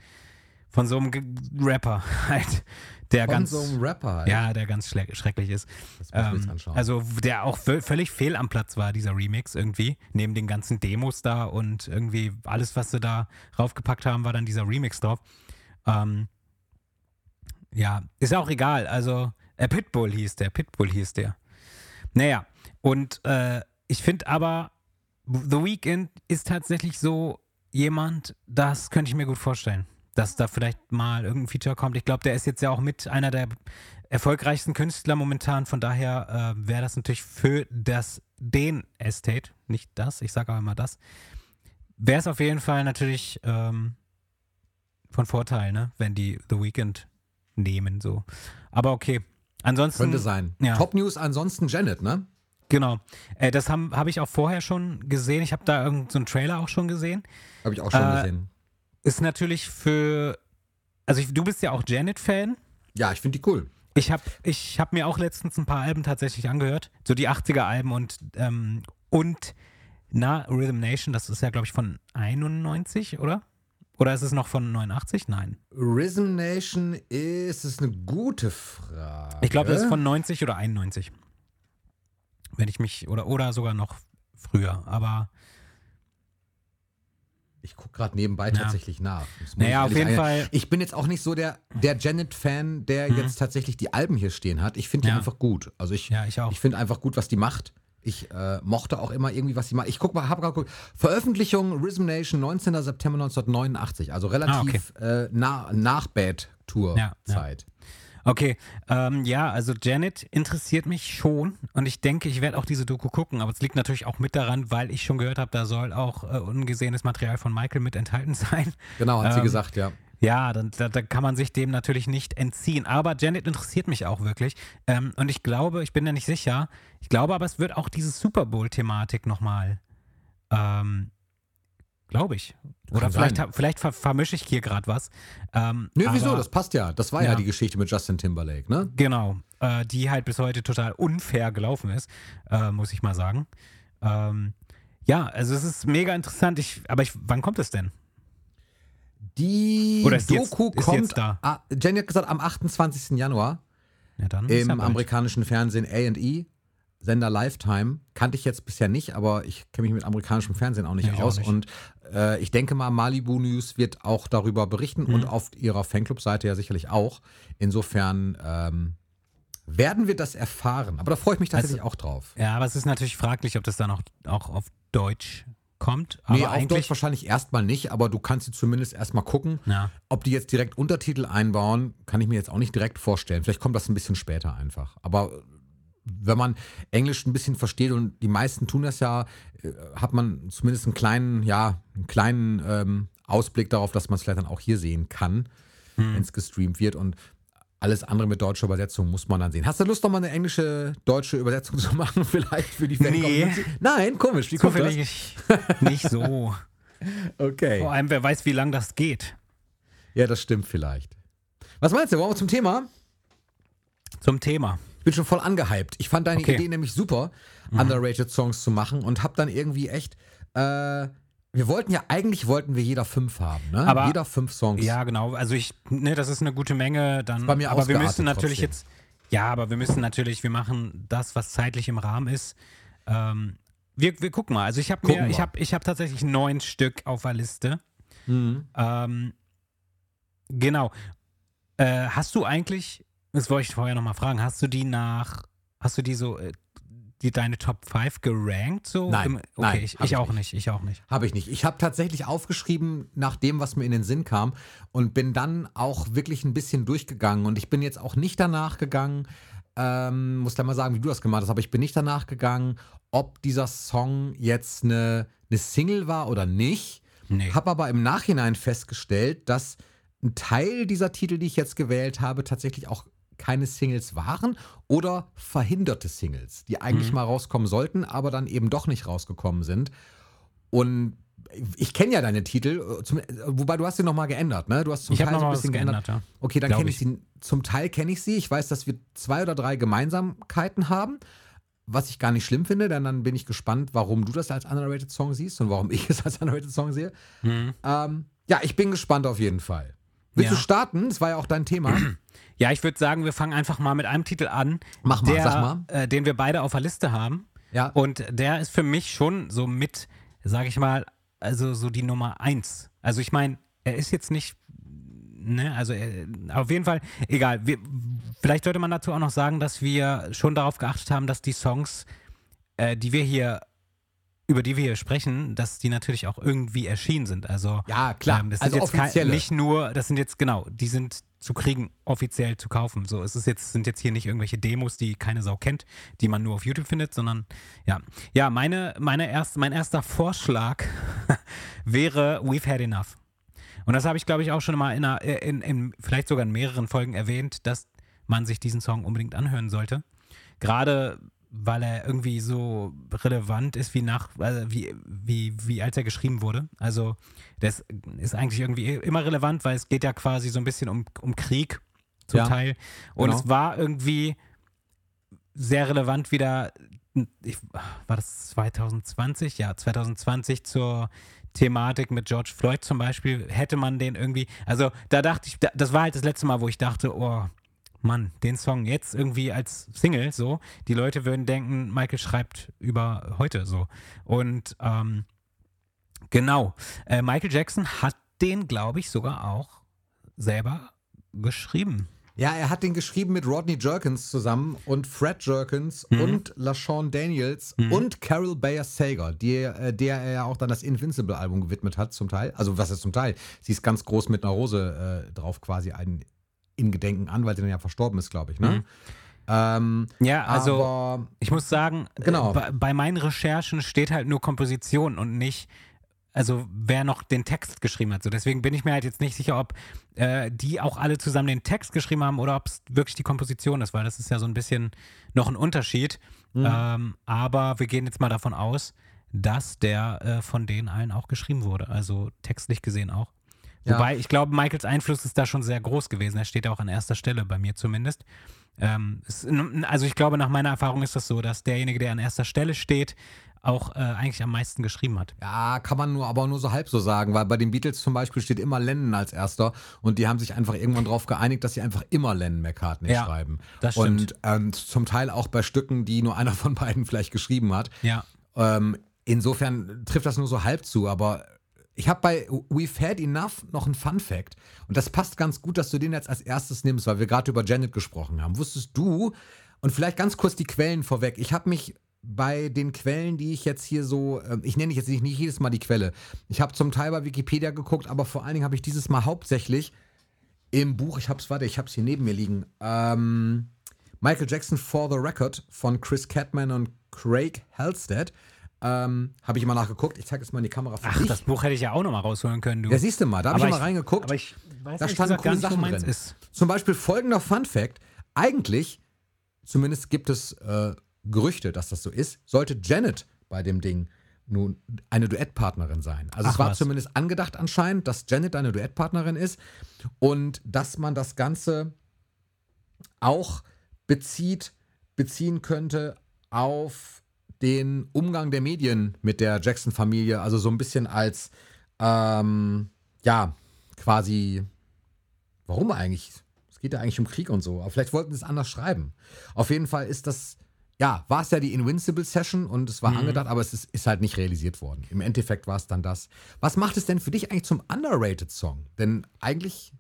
von so einem Ge- Rapper halt, der Von ganz, so einem Rapper halt. ja, der ganz schrecklich ist. Ähm, anschauen. also der auch vö- völlig fehl am Platz war, dieser Remix irgendwie. Neben den ganzen Demos da und irgendwie alles, was sie da raufgepackt haben, war dann dieser Remix drauf. Ähm, ja, ist ja auch egal. Also äh, Pitbull hieß der, Pitbull hieß der. Naja, und äh, ich finde aber, The Weeknd ist tatsächlich so jemand, das könnte ich mir gut vorstellen, dass da vielleicht mal irgendein Feature kommt. Ich glaube, der ist jetzt ja auch mit einer der erfolgreichsten Künstler momentan. Von daher äh, wäre das natürlich für das den Estate, nicht das, ich sage aber immer das, wäre es auf jeden Fall natürlich ähm, von Vorteil, ne, wenn die The Weeknd nehmen so. Aber okay. Ansonsten Könnte sein. Ja. Top News ansonsten Janet, ne? Genau. Äh, das habe hab ich auch vorher schon gesehen. Ich habe da irgendeinen so einen Trailer auch schon gesehen. Habe ich auch schon Äh, gesehen. Ist natürlich für. Also, ich, du bist ja auch Janet-Fan. Ja, ich finde die cool. Ich habe ich hab mir auch letztens ein paar Alben tatsächlich angehört. So die 80er-Alben und, ähm, und na, Rhythm Nation, das ist ja, glaube ich, von 91, oder? Oder ist es noch von 89? Nein. Rhythm Nation ist, ist eine gute Frage. Ich glaube, das ist von 90 oder 91. Wenn ich mich, oder, oder sogar noch früher. Aber Ich gucke gerade nebenbei Ja. tatsächlich nach. Naja, ich auf jeden sagen. Fall- Ich bin jetzt auch nicht so der, der Janet-Fan, der jetzt tatsächlich die Alben hier stehen hat. Ich finde die Mhm. Ja. einfach gut. Also ich, Ja, ich ich finde einfach gut, was die macht. Ich äh, mochte auch immer irgendwie, was sie macht. Ich guck mal, habe gerade geguckt. Veröffentlichung Rhythm Nation, 19. September 1989. Also relativ äh, nah, nach Bad Tour Ja, ja. Zeit. Okay, ähm, ja, also Janet interessiert mich schon und ich denke, ich werde auch diese Doku gucken, aber es liegt natürlich auch mit daran, weil ich schon gehört habe, da soll auch äh, ungesehenes Material von Michael mit enthalten sein. Genau, hat sie Ähm, gesagt, ja. Ja, dann, da, da kann man sich dem natürlich nicht entziehen. Aber Janet interessiert mich auch wirklich. Ähm, und ich glaube, ich bin da nicht sicher, ich glaube aber, es wird auch diese Super Bowl-Thematik nochmal, ähm, glaube ich. Oder Kann vielleicht, sein. vielleicht ver vermische ich hier gerade was. Ähm, Nö, wieso? Das passt ja. Das war ja, Ja. die Geschichte mit Justin Timberlake, ne? Genau, äh, die halt bis heute total unfair gelaufen ist, äh, muss ich mal sagen. Ähm, ja, also es ist mega interessant. Ich, aber ich, wann kommt es denn? Die Oder ist jetzt- Doku ist kommt, jetzt da? Ah, Jenny hat gesagt, am 28. Januar Ja, dann ja im bald. amerikanischen Fernsehen A&E, Sender Lifetime. Kannte ich jetzt bisher nicht, aber ich kenne mich mit amerikanischem Fernsehen auch nicht Ja, ich auch aus. nicht. Und äh, ich denke mal, Malibu News wird auch darüber berichten und Mhm. auf ihrer Fanclub-Seite ja sicherlich auch. Insofern ähm, werden wir das erfahren. Aber da freue ich mich tatsächlich auch drauf. Ja, aber es ist natürlich fraglich, ob das dann auch, auch auf Deutsch kommt. Aber nee, auf Deutsch wahrscheinlich erstmal nicht, aber du kannst sie zumindest erstmal gucken. Ja. Ob die jetzt direkt Untertitel einbauen, kann ich mir jetzt auch nicht direkt vorstellen. Vielleicht kommt das ein bisschen später einfach. Aber wenn man Englisch ein bisschen versteht und die meisten tun das ja, äh, hat man zumindest einen kleinen, ja, einen kleinen ähm, Ausblick darauf, dass man es vielleicht dann auch hier sehen kann, Hm. wenn es gestreamt wird. Und alles andere mit deutscher Übersetzung muss man dann sehen. Hast du Lust, noch mal eine englische, deutsche Übersetzung zu machen? Vielleicht für die Fan-Community? Nein, komisch. Wie kommt das? zufällig nicht so. Okay. Vor allem, wer weiß, wie lang das geht. Ja, das stimmt vielleicht. Was meinst du? Wollen wir zum Thema? Zum Thema. Ich bin schon voll angehypt. Ich fand deine Okay. Idee nämlich super, Mhm. underrated Songs zu machen und hab dann irgendwie echt. Äh, wir wollten ja eigentlich wollten wir jeder fünf haben, ne? Aber- jeder fünf Songs. Ja, genau. Also ich, ne, das ist eine gute Menge. Dann, bei mir aber wir müssen natürlich trotzdem. jetzt, ja, aber wir müssen natürlich, wir machen das, was zeitlich im Rahmen ist. Ähm, wir, wir gucken mal. Also ich habe mir, ich habe, ich habe tatsächlich neun Stück auf der Liste. Mhm. Ähm, genau. Äh, hast du eigentlich, das wollte ich vorher nochmal fragen, hast du die nach, hast du die so, äh, die deine Top 5 gerankt so? Nein, Im, okay, nein, ich, ich ich auch nicht. nicht. ich auch nicht. Habe ich nicht. Ich habe tatsächlich aufgeschrieben nach dem, was mir in den Sinn kam und bin dann auch wirklich ein bisschen durchgegangen. Und ich bin jetzt auch nicht danach gegangen, ähm, muss da mal sagen, wie du das gemacht hast, aber ich bin nicht danach gegangen, ob dieser Song jetzt eine, eine Single war oder nicht. Nee. Habe aber im Nachhinein festgestellt, dass ein Teil dieser Titel, die ich jetzt gewählt habe, tatsächlich auch keine Singles waren oder verhinderte Singles, die eigentlich mal rauskommen sollten, aber dann eben doch nicht rausgekommen sind. Und ich kenne ja deine Titel, äh, zum, äh, wobei du hast sie nochmal geändert, ne? Du hast zum Ich Teil so ein bisschen geändert, geändert. ja. Okay, dann kenne ich sie. Zum Teil kenne ich sie. Ich weiß, dass wir zwei oder drei Gemeinsamkeiten haben, was ich gar nicht schlimm finde, denn dann bin ich gespannt, warum du das als underrated Song siehst und warum ich es als underrated Song sehe. Mhm. Ähm, ja, ich bin gespannt auf jeden Fall. Willst Ja. du starten? Das war ja auch dein Thema. Ja, ich würde sagen, wir fangen einfach mal mit einem Titel an, Mach mal, der, sag mal. Äh, den wir beide auf der Liste haben. Ja. Und der ist für mich schon so mit, sage ich mal, also so die Nummer eins. Also ich meine, er ist jetzt nicht, ne, also er, auf jeden Fall, egal. Wir, vielleicht sollte man dazu auch noch sagen, dass wir schon darauf geachtet haben, dass die Songs, äh, die wir hier über die wir hier sprechen, dass die natürlich auch irgendwie erschienen sind. Also Ja, klar. ähm, das Also sind jetzt kein, offizielle. nicht nur, das sind jetzt genau, die sind zu kriegen, offiziell zu kaufen. So, es ist jetzt, sind jetzt hier nicht irgendwelche Demos, die keine Sau kennt, die man nur auf YouTube findet, sondern ja. Ja, meine, meine erst, mein erster Vorschlag wäre We've Had Enough. Und das habe ich, glaube ich, auch schon mal in, einer, in, in vielleicht sogar in mehreren Folgen erwähnt, dass man sich diesen Song unbedingt anhören sollte. Gerade weil er irgendwie so relevant ist, wie nach, also wie, wie, wie als er geschrieben wurde. Also das ist eigentlich irgendwie immer relevant, weil es geht ja quasi so ein bisschen um, um Krieg zum Ja, Teil. Und genau. es war irgendwie sehr relevant wieder, ich, war das 2020? Ja, 2020 zur Thematik mit George Floyd zum Beispiel, hätte man den irgendwie, also da dachte ich, da- das war halt das letzte Mal, wo ich dachte, oh, Mann, den Song jetzt irgendwie als Single so, die Leute würden denken, Michael schreibt über heute so. Und ähm, genau, äh, Michael Jackson hat den, glaube ich, sogar auch selber geschrieben. Ja, er hat den geschrieben mit Rodney Jerkins zusammen und Fred Jerkins Mhm. und LaShawn Daniels und Carol Bayer Sager, die, äh, der er ja auch dann das Invincible-Album gewidmet hat, zum Teil. Also, was ist zum Teil? Sie ist ganz groß mit einer Rose äh, drauf, quasi ein in Gedenken an, weil sie dann ja verstorben ist, glaube ich, ne? Ähm, Ja, Mhm. also aber, ich muss sagen, Genau. äh, bei, bei meinen Recherchen steht halt nur Komposition und nicht, also wer noch den Text geschrieben hat. So, deswegen bin ich mir halt jetzt nicht sicher, ob äh, die auch alle zusammen den Text geschrieben haben oder ob es wirklich die Komposition ist, weil das ist ja so ein bisschen noch ein Unterschied. Mhm. Ähm, aber wir gehen jetzt mal davon aus, dass der äh, von denen allen auch geschrieben wurde, also textlich gesehen auch. Ja. Wobei, ich glaube, Michaels Einfluss ist da schon sehr groß gewesen. Er steht auch an erster Stelle, bei mir zumindest. Ähm, es, also ich glaube, nach meiner Erfahrung ist das so, dass derjenige, der an erster Stelle steht, auch äh, eigentlich am meisten geschrieben hat. ja, kann man nur, aber nur so halb so sagen, weil bei den Beatles zum Beispiel steht immer Lennon als erster und die haben sich einfach irgendwann darauf geeinigt, dass sie einfach immer Lennon McCartney Ja, schreiben. das stimmt. Und ähm, zum Teil auch bei Stücken, die nur einer von beiden vielleicht geschrieben hat. Ja. Ähm, insofern trifft das nur so halb zu, aber ich habe bei We've Had Enough noch einen Fun Fact und das passt ganz gut, dass du den jetzt als erstes nimmst, weil wir gerade über Janet gesprochen haben. Wusstest du, und vielleicht ganz kurz die Quellen vorweg, ich habe mich bei den Quellen, die ich jetzt hier so, ähm, ich nenne jetzt nicht, jedes Mal die Quelle, ich habe zum Teil bei Wikipedia geguckt, aber vor allen Dingen habe ich dieses Mal hauptsächlich im Buch, ich hab's, warte, ich hab's hier neben mir liegen, ähm, Michael Jackson for the Record von Chris Catman und Craig Halstead. Ähm, habe ich mal nachgeguckt. Ich zeige es mal in die Kamera für Ach, dich. das Buch hätte ich ja auch nochmal rausholen können, du. ja, siehst du mal, da habe ich Aber mal ich- reingeguckt. aber ich weiß da standen coole Sachen drin. ist. Zum Beispiel folgender Fun Fact. Eigentlich, zumindest gibt es äh, Gerüchte, dass das so ist, sollte Janet bei dem Ding nun eine Duettpartnerin sein. Also Ach, es war was. zumindest angedacht anscheinend, dass Janet eine Duettpartnerin ist und dass man das Ganze auch bezieht, beziehen könnte auf den Umgang der Medien mit der Jackson-Familie, also so ein bisschen als, ähm, ja, quasi, warum eigentlich? Es geht ja eigentlich um Krieg und so, aber vielleicht wollten sie es anders schreiben. Auf jeden Fall ist das, ja, war es ja die Invincible Session und es war angedacht, aber es ist, ist halt nicht realisiert worden. Im Endeffekt war es dann das. Was macht es denn für dich eigentlich zum underrated Song? Denn eigentlich,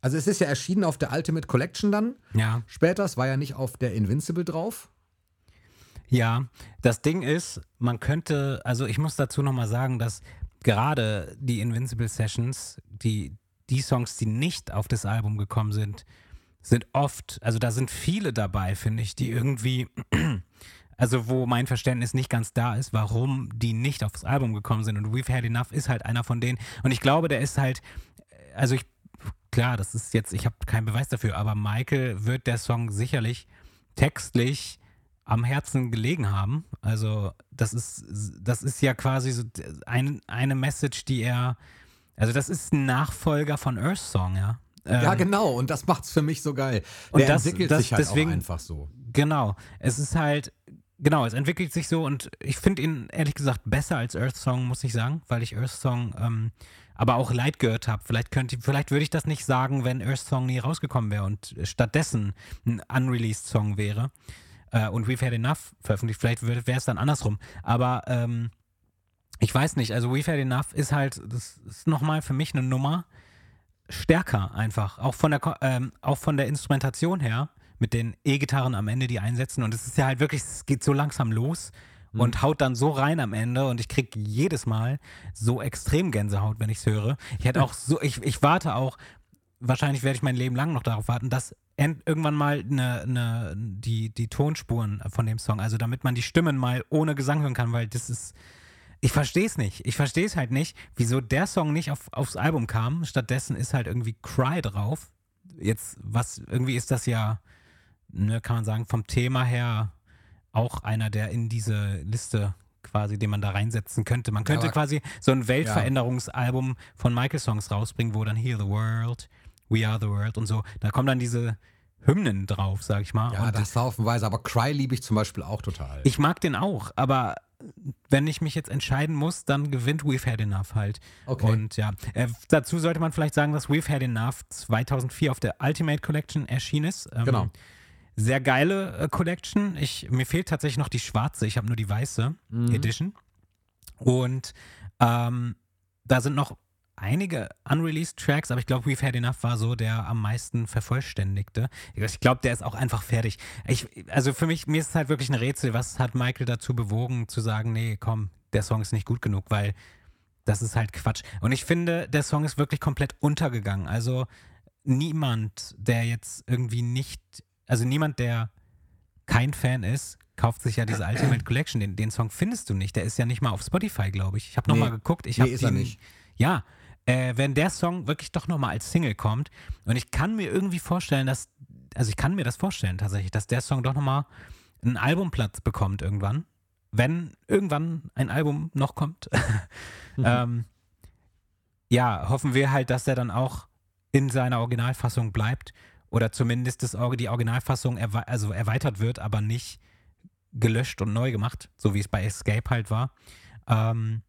also es ist ja erschienen auf der Ultimate Collection dann Ja. später, es war ja nicht auf der Invincible drauf. Ja, das Ding ist, man könnte, also ich muss dazu nochmal sagen, dass gerade die Invincible Sessions, die, die Songs, die nicht auf das Album gekommen sind, sind oft, also da sind viele dabei, finde ich, die irgendwie, also wo mein Verständnis nicht ganz da ist, warum die nicht aufs Album gekommen sind. Und We've Had Enough ist halt einer von denen. Und ich glaube, der ist halt, also ich, klar, das ist jetzt, ich habe keinen Beweis dafür, aber Michael wird der Song sicherlich textlich am Herzen gelegen haben. Also das ist, das ist ja quasi so ein, eine Message, die er, also das ist ein Nachfolger von Earth Song, ja. ja, Ähm, genau, und das macht's für mich so geil. und Der das- entwickelt das- sich halt deswegen- auch einfach so. Genau. Es ist halt, genau, es entwickelt sich so und ich finde ihn ehrlich gesagt besser als Earth Song, muss ich sagen, weil ich Earth Song ähm, aber auch Light gehört habe. Vielleicht könnte, vielleicht würde ich das nicht sagen, wenn Earth Song nie rausgekommen wäre und stattdessen ein unreleased Song wäre äh, und We've Had Enough veröffentlicht. Vielleicht wäre es dann andersrum. Aber ähm, ich weiß nicht. Also We've Had Enough ist halt, das ist nochmal für mich eine Nummer stärker einfach. Auch von der, ähm, auch von der Instrumentation her, mit den E-Gitarren am Ende, die einsetzen. Und es ist ja halt wirklich, es geht so langsam los und haut dann so rein am Ende und ich krieg jedes Mal so extrem Gänsehaut, wenn ich es höre. Ich hätte auch so, ich, ich warte auch, wahrscheinlich werde ich mein Leben lang noch darauf warten, dass irgendwann mal eine, eine, die, die Tonspuren von dem Song, also damit man die Stimmen mal ohne Gesang hören kann, weil das ist, ich verstehe es nicht. Ich verstehe es halt nicht, wieso der Song nicht auf, aufs Album kam. Stattdessen ist halt irgendwie Cry drauf. Jetzt, was, irgendwie ist das ja, ne, kann man sagen, vom Thema her auch einer, der in diese Liste quasi, den man da reinsetzen könnte. Man könnte aber- quasi so ein Weltveränderungsalbum von Michael-Songs rausbringen, wo dann Heal the World, We Are the World und so. Da kommen dann diese Hymnen drauf, sag ich mal. Ja, und das haufenweise. Aber Cry liebe ich zum Beispiel auch total. ich mag den auch, aber wenn ich mich jetzt entscheiden muss, dann gewinnt We've Had Enough halt. Okay. Und ja, äh, dazu sollte man vielleicht sagen, dass We've Had Enough 2004 auf der Ultimate Collection erschienen ist. Ähm, Genau. Sehr geile äh, Collection. Ich, mir fehlt tatsächlich noch die schwarze, ich habe nur die weiße Mhm. Edition. Und ähm, da sind noch einige unreleased Tracks, aber ich glaube, We've Had Enough war so der am meisten vervollständigte. Ich glaube, der ist auch einfach fertig. Ich, also für mich, mir ist es halt wirklich ein Rätsel, was hat Michael dazu bewogen, zu sagen, nee, komm, der Song ist nicht gut genug, weil das ist halt Quatsch. Und ich finde, der Song ist wirklich komplett untergegangen. Also niemand, der jetzt irgendwie nicht, also niemand, der kein Fan ist, kauft sich ja diese Ultimate Collection. Den, den Song findest du nicht. Der ist ja nicht mal auf Spotify, glaube ich. Ich habe Nee. nochmal geguckt. Ich Nee, habe ist er nicht. Ja, äh, wenn der Song wirklich doch nochmal als Single kommt und ich kann mir irgendwie vorstellen, dass, also ich kann mir das vorstellen tatsächlich, dass der Song doch nochmal einen Albumplatz bekommt irgendwann. Wenn irgendwann ein Album noch kommt. ähm, ja, hoffen wir halt, dass er dann auch in seiner Originalfassung bleibt oder zumindest das, die Originalfassung erwe also erweitert wird, aber nicht gelöscht und neu gemacht, so wie es bei Escape halt war. Ähm,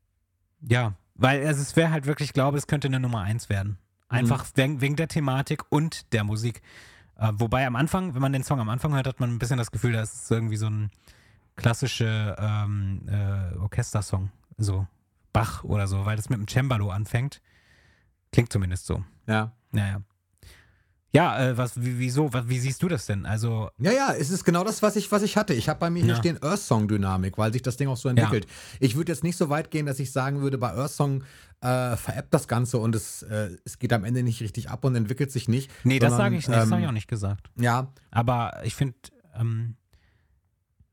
ja, weil also es wäre halt wirklich, ich glaube, es könnte eine Nummer eins werden. Einfach wegen, wegen der Thematik und der Musik. Äh, wobei am Anfang, wenn man den Song am Anfang hört, hat man ein bisschen das Gefühl, das ist irgendwie so ein klassischer ähm, äh, Orchestersong. So Bach oder so, weil das mit dem Cembalo anfängt. Klingt zumindest so. Ja. Naja. Ja, äh, was, wie, wieso, was, wie siehst du das denn? Also, Ja, ja, es ist genau das, was ich, was ich hatte. Ich habe bei mir hier Ja. stehen Earth Song Dynamik, weil sich das Ding auch so entwickelt. Ich würde jetzt nicht so weit gehen, dass ich sagen würde, bei Earth Song äh, veräppt das Ganze und es, äh, es geht am Ende nicht richtig ab und entwickelt sich nicht. nee, das sondern, sage ich nicht, das ähm, habe ich auch nicht gesagt. Ja, Aber ich finde, ähm,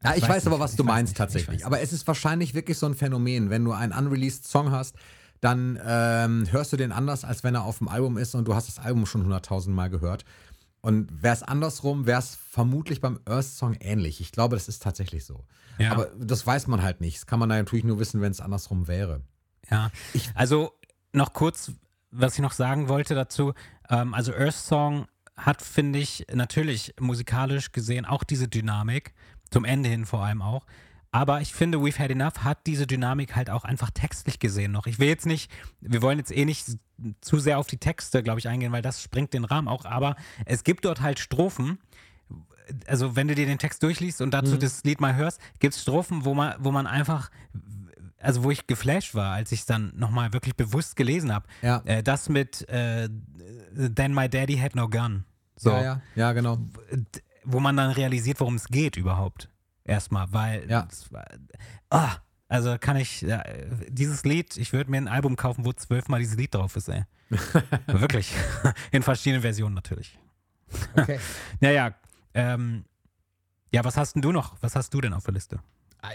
Ja, ich, Ich weiß, weiß aber, was ich du meinst nicht, ich tatsächlich. Aber es ist wahrscheinlich wirklich so ein Phänomen. Wenn du einen unreleased Song hast, dann ähm, hörst du den anders, als wenn er auf dem Album ist und du hast das Album schon 100.000 Mal gehört. Und wäre es andersrum, wäre es vermutlich beim Earth-Song ähnlich. Ich glaube, das ist tatsächlich so. Ja. Aber das weiß man halt nicht. Das kann man natürlich nur wissen, wenn es andersrum wäre. Ja, also noch kurz, was ich noch sagen wollte dazu. Ähm, also Earth Song hat, finde ich, natürlich musikalisch gesehen auch diese Dynamik, zum Ende hin vor allem auch. Aber ich finde, We've Had Enough hat diese Dynamik halt auch einfach textlich gesehen noch. Ich will jetzt nicht, wir wollen jetzt eh nicht zu sehr auf die Texte, glaube ich, eingehen, weil das sprengt den Rahmen auch. Aber es gibt dort halt Strophen, also wenn du dir den Text durchliest und dazu das Lied mal hörst, gibt es Strophen, wo man, wo man einfach, also wo ich geflasht war, als ich es dann nochmal wirklich bewusst gelesen habe. Ja. Äh, das mit äh, Then My Daddy Had No Gun. So, Ja, ja, ja, genau. wo man dann realisiert, worum es geht überhaupt. Erstmal, weil Ja. ah, also kann ich ja, dieses Lied, ich würde mir ein Album kaufen, wo zwölfmal dieses Lied drauf ist, ey. Wirklich. In verschiedenen Versionen natürlich. Okay. Naja, ähm, ja, was hast denn du noch? Was hast du denn auf der Liste?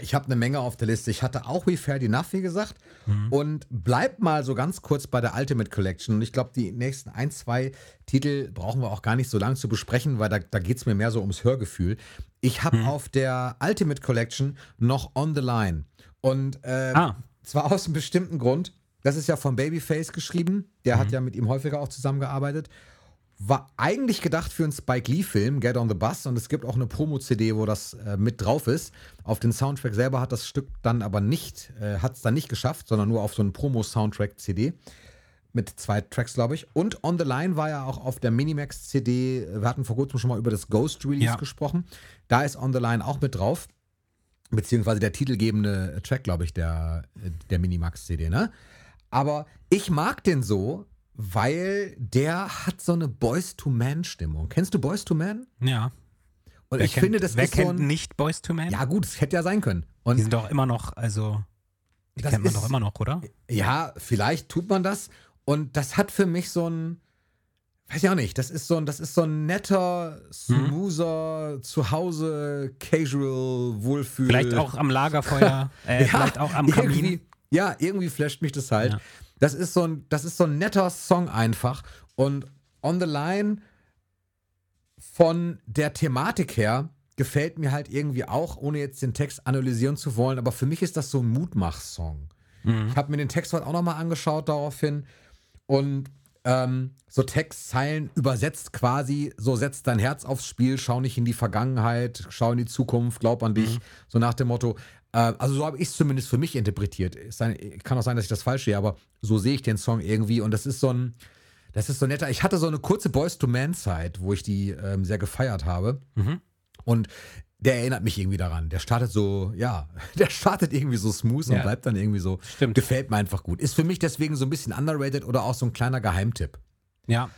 Ich habe eine Menge auf der Liste. Ich hatte auch We Fared Enough, wie gesagt. Und bleib mal so ganz kurz bei der Ultimate Collection. Und ich glaube, die nächsten ein, zwei Titel brauchen wir auch gar nicht so lange zu besprechen, weil da, da geht es mir mehr so ums Hörgefühl. Ich habe auf der Ultimate Collection noch On the Line. Und äh, Ah. zwar aus einem bestimmten Grund. Das ist ja von Babyface geschrieben. Der hat ja mit ihm häufiger auch zusammengearbeitet. War eigentlich gedacht für einen Spike Lee-Film, Get on the Bus, und es gibt auch eine Promo-CD, wo das äh, mit drauf ist. Auf den Soundtrack selber hat das Stück dann aber nicht, äh, hat es dann nicht geschafft, sondern nur auf so einen Promo-Soundtrack-CD mit zwei Tracks, glaube ich. Und On the Line war ja auch auf der Minimax-CD. Wir hatten vor kurzem schon mal über das Ghost Release Ja. gesprochen. Da ist On the Line auch mit drauf. Beziehungsweise der titelgebende Track, glaube ich, der, der Minimax-CD, ne? Aber ich mag den so, weil der hat so eine Boys-to-Man-Stimmung. Kennst du Boys-to-Man? Ja. Und Wer ich kennt, finde, das wer ist kennt so ein. nicht Boys to Men? Ja, gut, es hätte ja sein können. Und Die sind doch immer noch, also, die kennt man ist- doch immer noch, oder? Ja, vielleicht tut man das. Und das hat für mich so ein, weiß ich auch nicht, das ist so ein, das ist so ein netter, smoother, Zuhause, casual, Wohlfühl. Vielleicht auch am Lagerfeuer, äh, vielleicht auch am Kamin. Ja, irgendwie flasht mich das halt. Ja. Das ist so ein, das ist so ein netter Song einfach. Und On the Line von der Thematik her gefällt mir halt irgendwie auch, ohne jetzt den Text analysieren zu wollen, aber für mich ist das so ein Mutmach-Song. Ich habe mir den Text heute auch nochmal angeschaut daraufhin und ähm, so Textzeilen übersetzt quasi, so setzt dein Herz aufs Spiel, schau nicht in die Vergangenheit, schau in die Zukunft, glaub an dich, so nach dem Motto. Äh, also so habe ich es zumindest für mich interpretiert. Kann auch sein, dass ich das falsch sehe, aber so sehe ich den Song irgendwie und das ist so ein, das ist so netter. Ich hatte so eine kurze Boys to Man Zeit, wo ich die ähm, sehr gefeiert habe und der erinnert mich irgendwie daran. Der startet so, ja, der startet irgendwie so smooth und Ja. bleibt dann irgendwie so. Stimmt. Gefällt mir einfach gut. Ist für mich deswegen so ein bisschen underrated oder auch so ein kleiner Geheimtipp. Ja.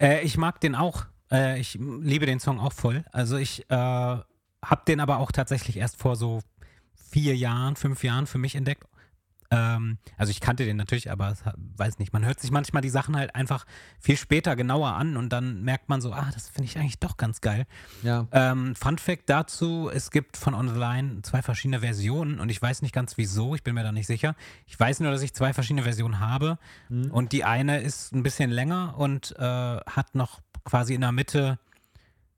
Äh, ich mag den auch. Äh, ich liebe den Song auch voll. Also ich äh, habe den aber auch tatsächlich erst vor so vier Jahren, fünf Jahren für mich entdeckt. Ähm, also ich kannte den natürlich, aber weiß nicht, man hört sich manchmal die Sachen halt einfach viel später genauer an und dann merkt man so, ah, das finde ich eigentlich doch ganz geil. Ja. Ähm, Fun Fact dazu: Es gibt von On the Line zwei verschiedene Versionen und ich weiß nicht ganz wieso, ich bin mir da nicht sicher. Ich weiß nur, dass ich zwei verschiedene Versionen habe und die eine ist ein bisschen länger und äh, hat noch quasi in der Mitte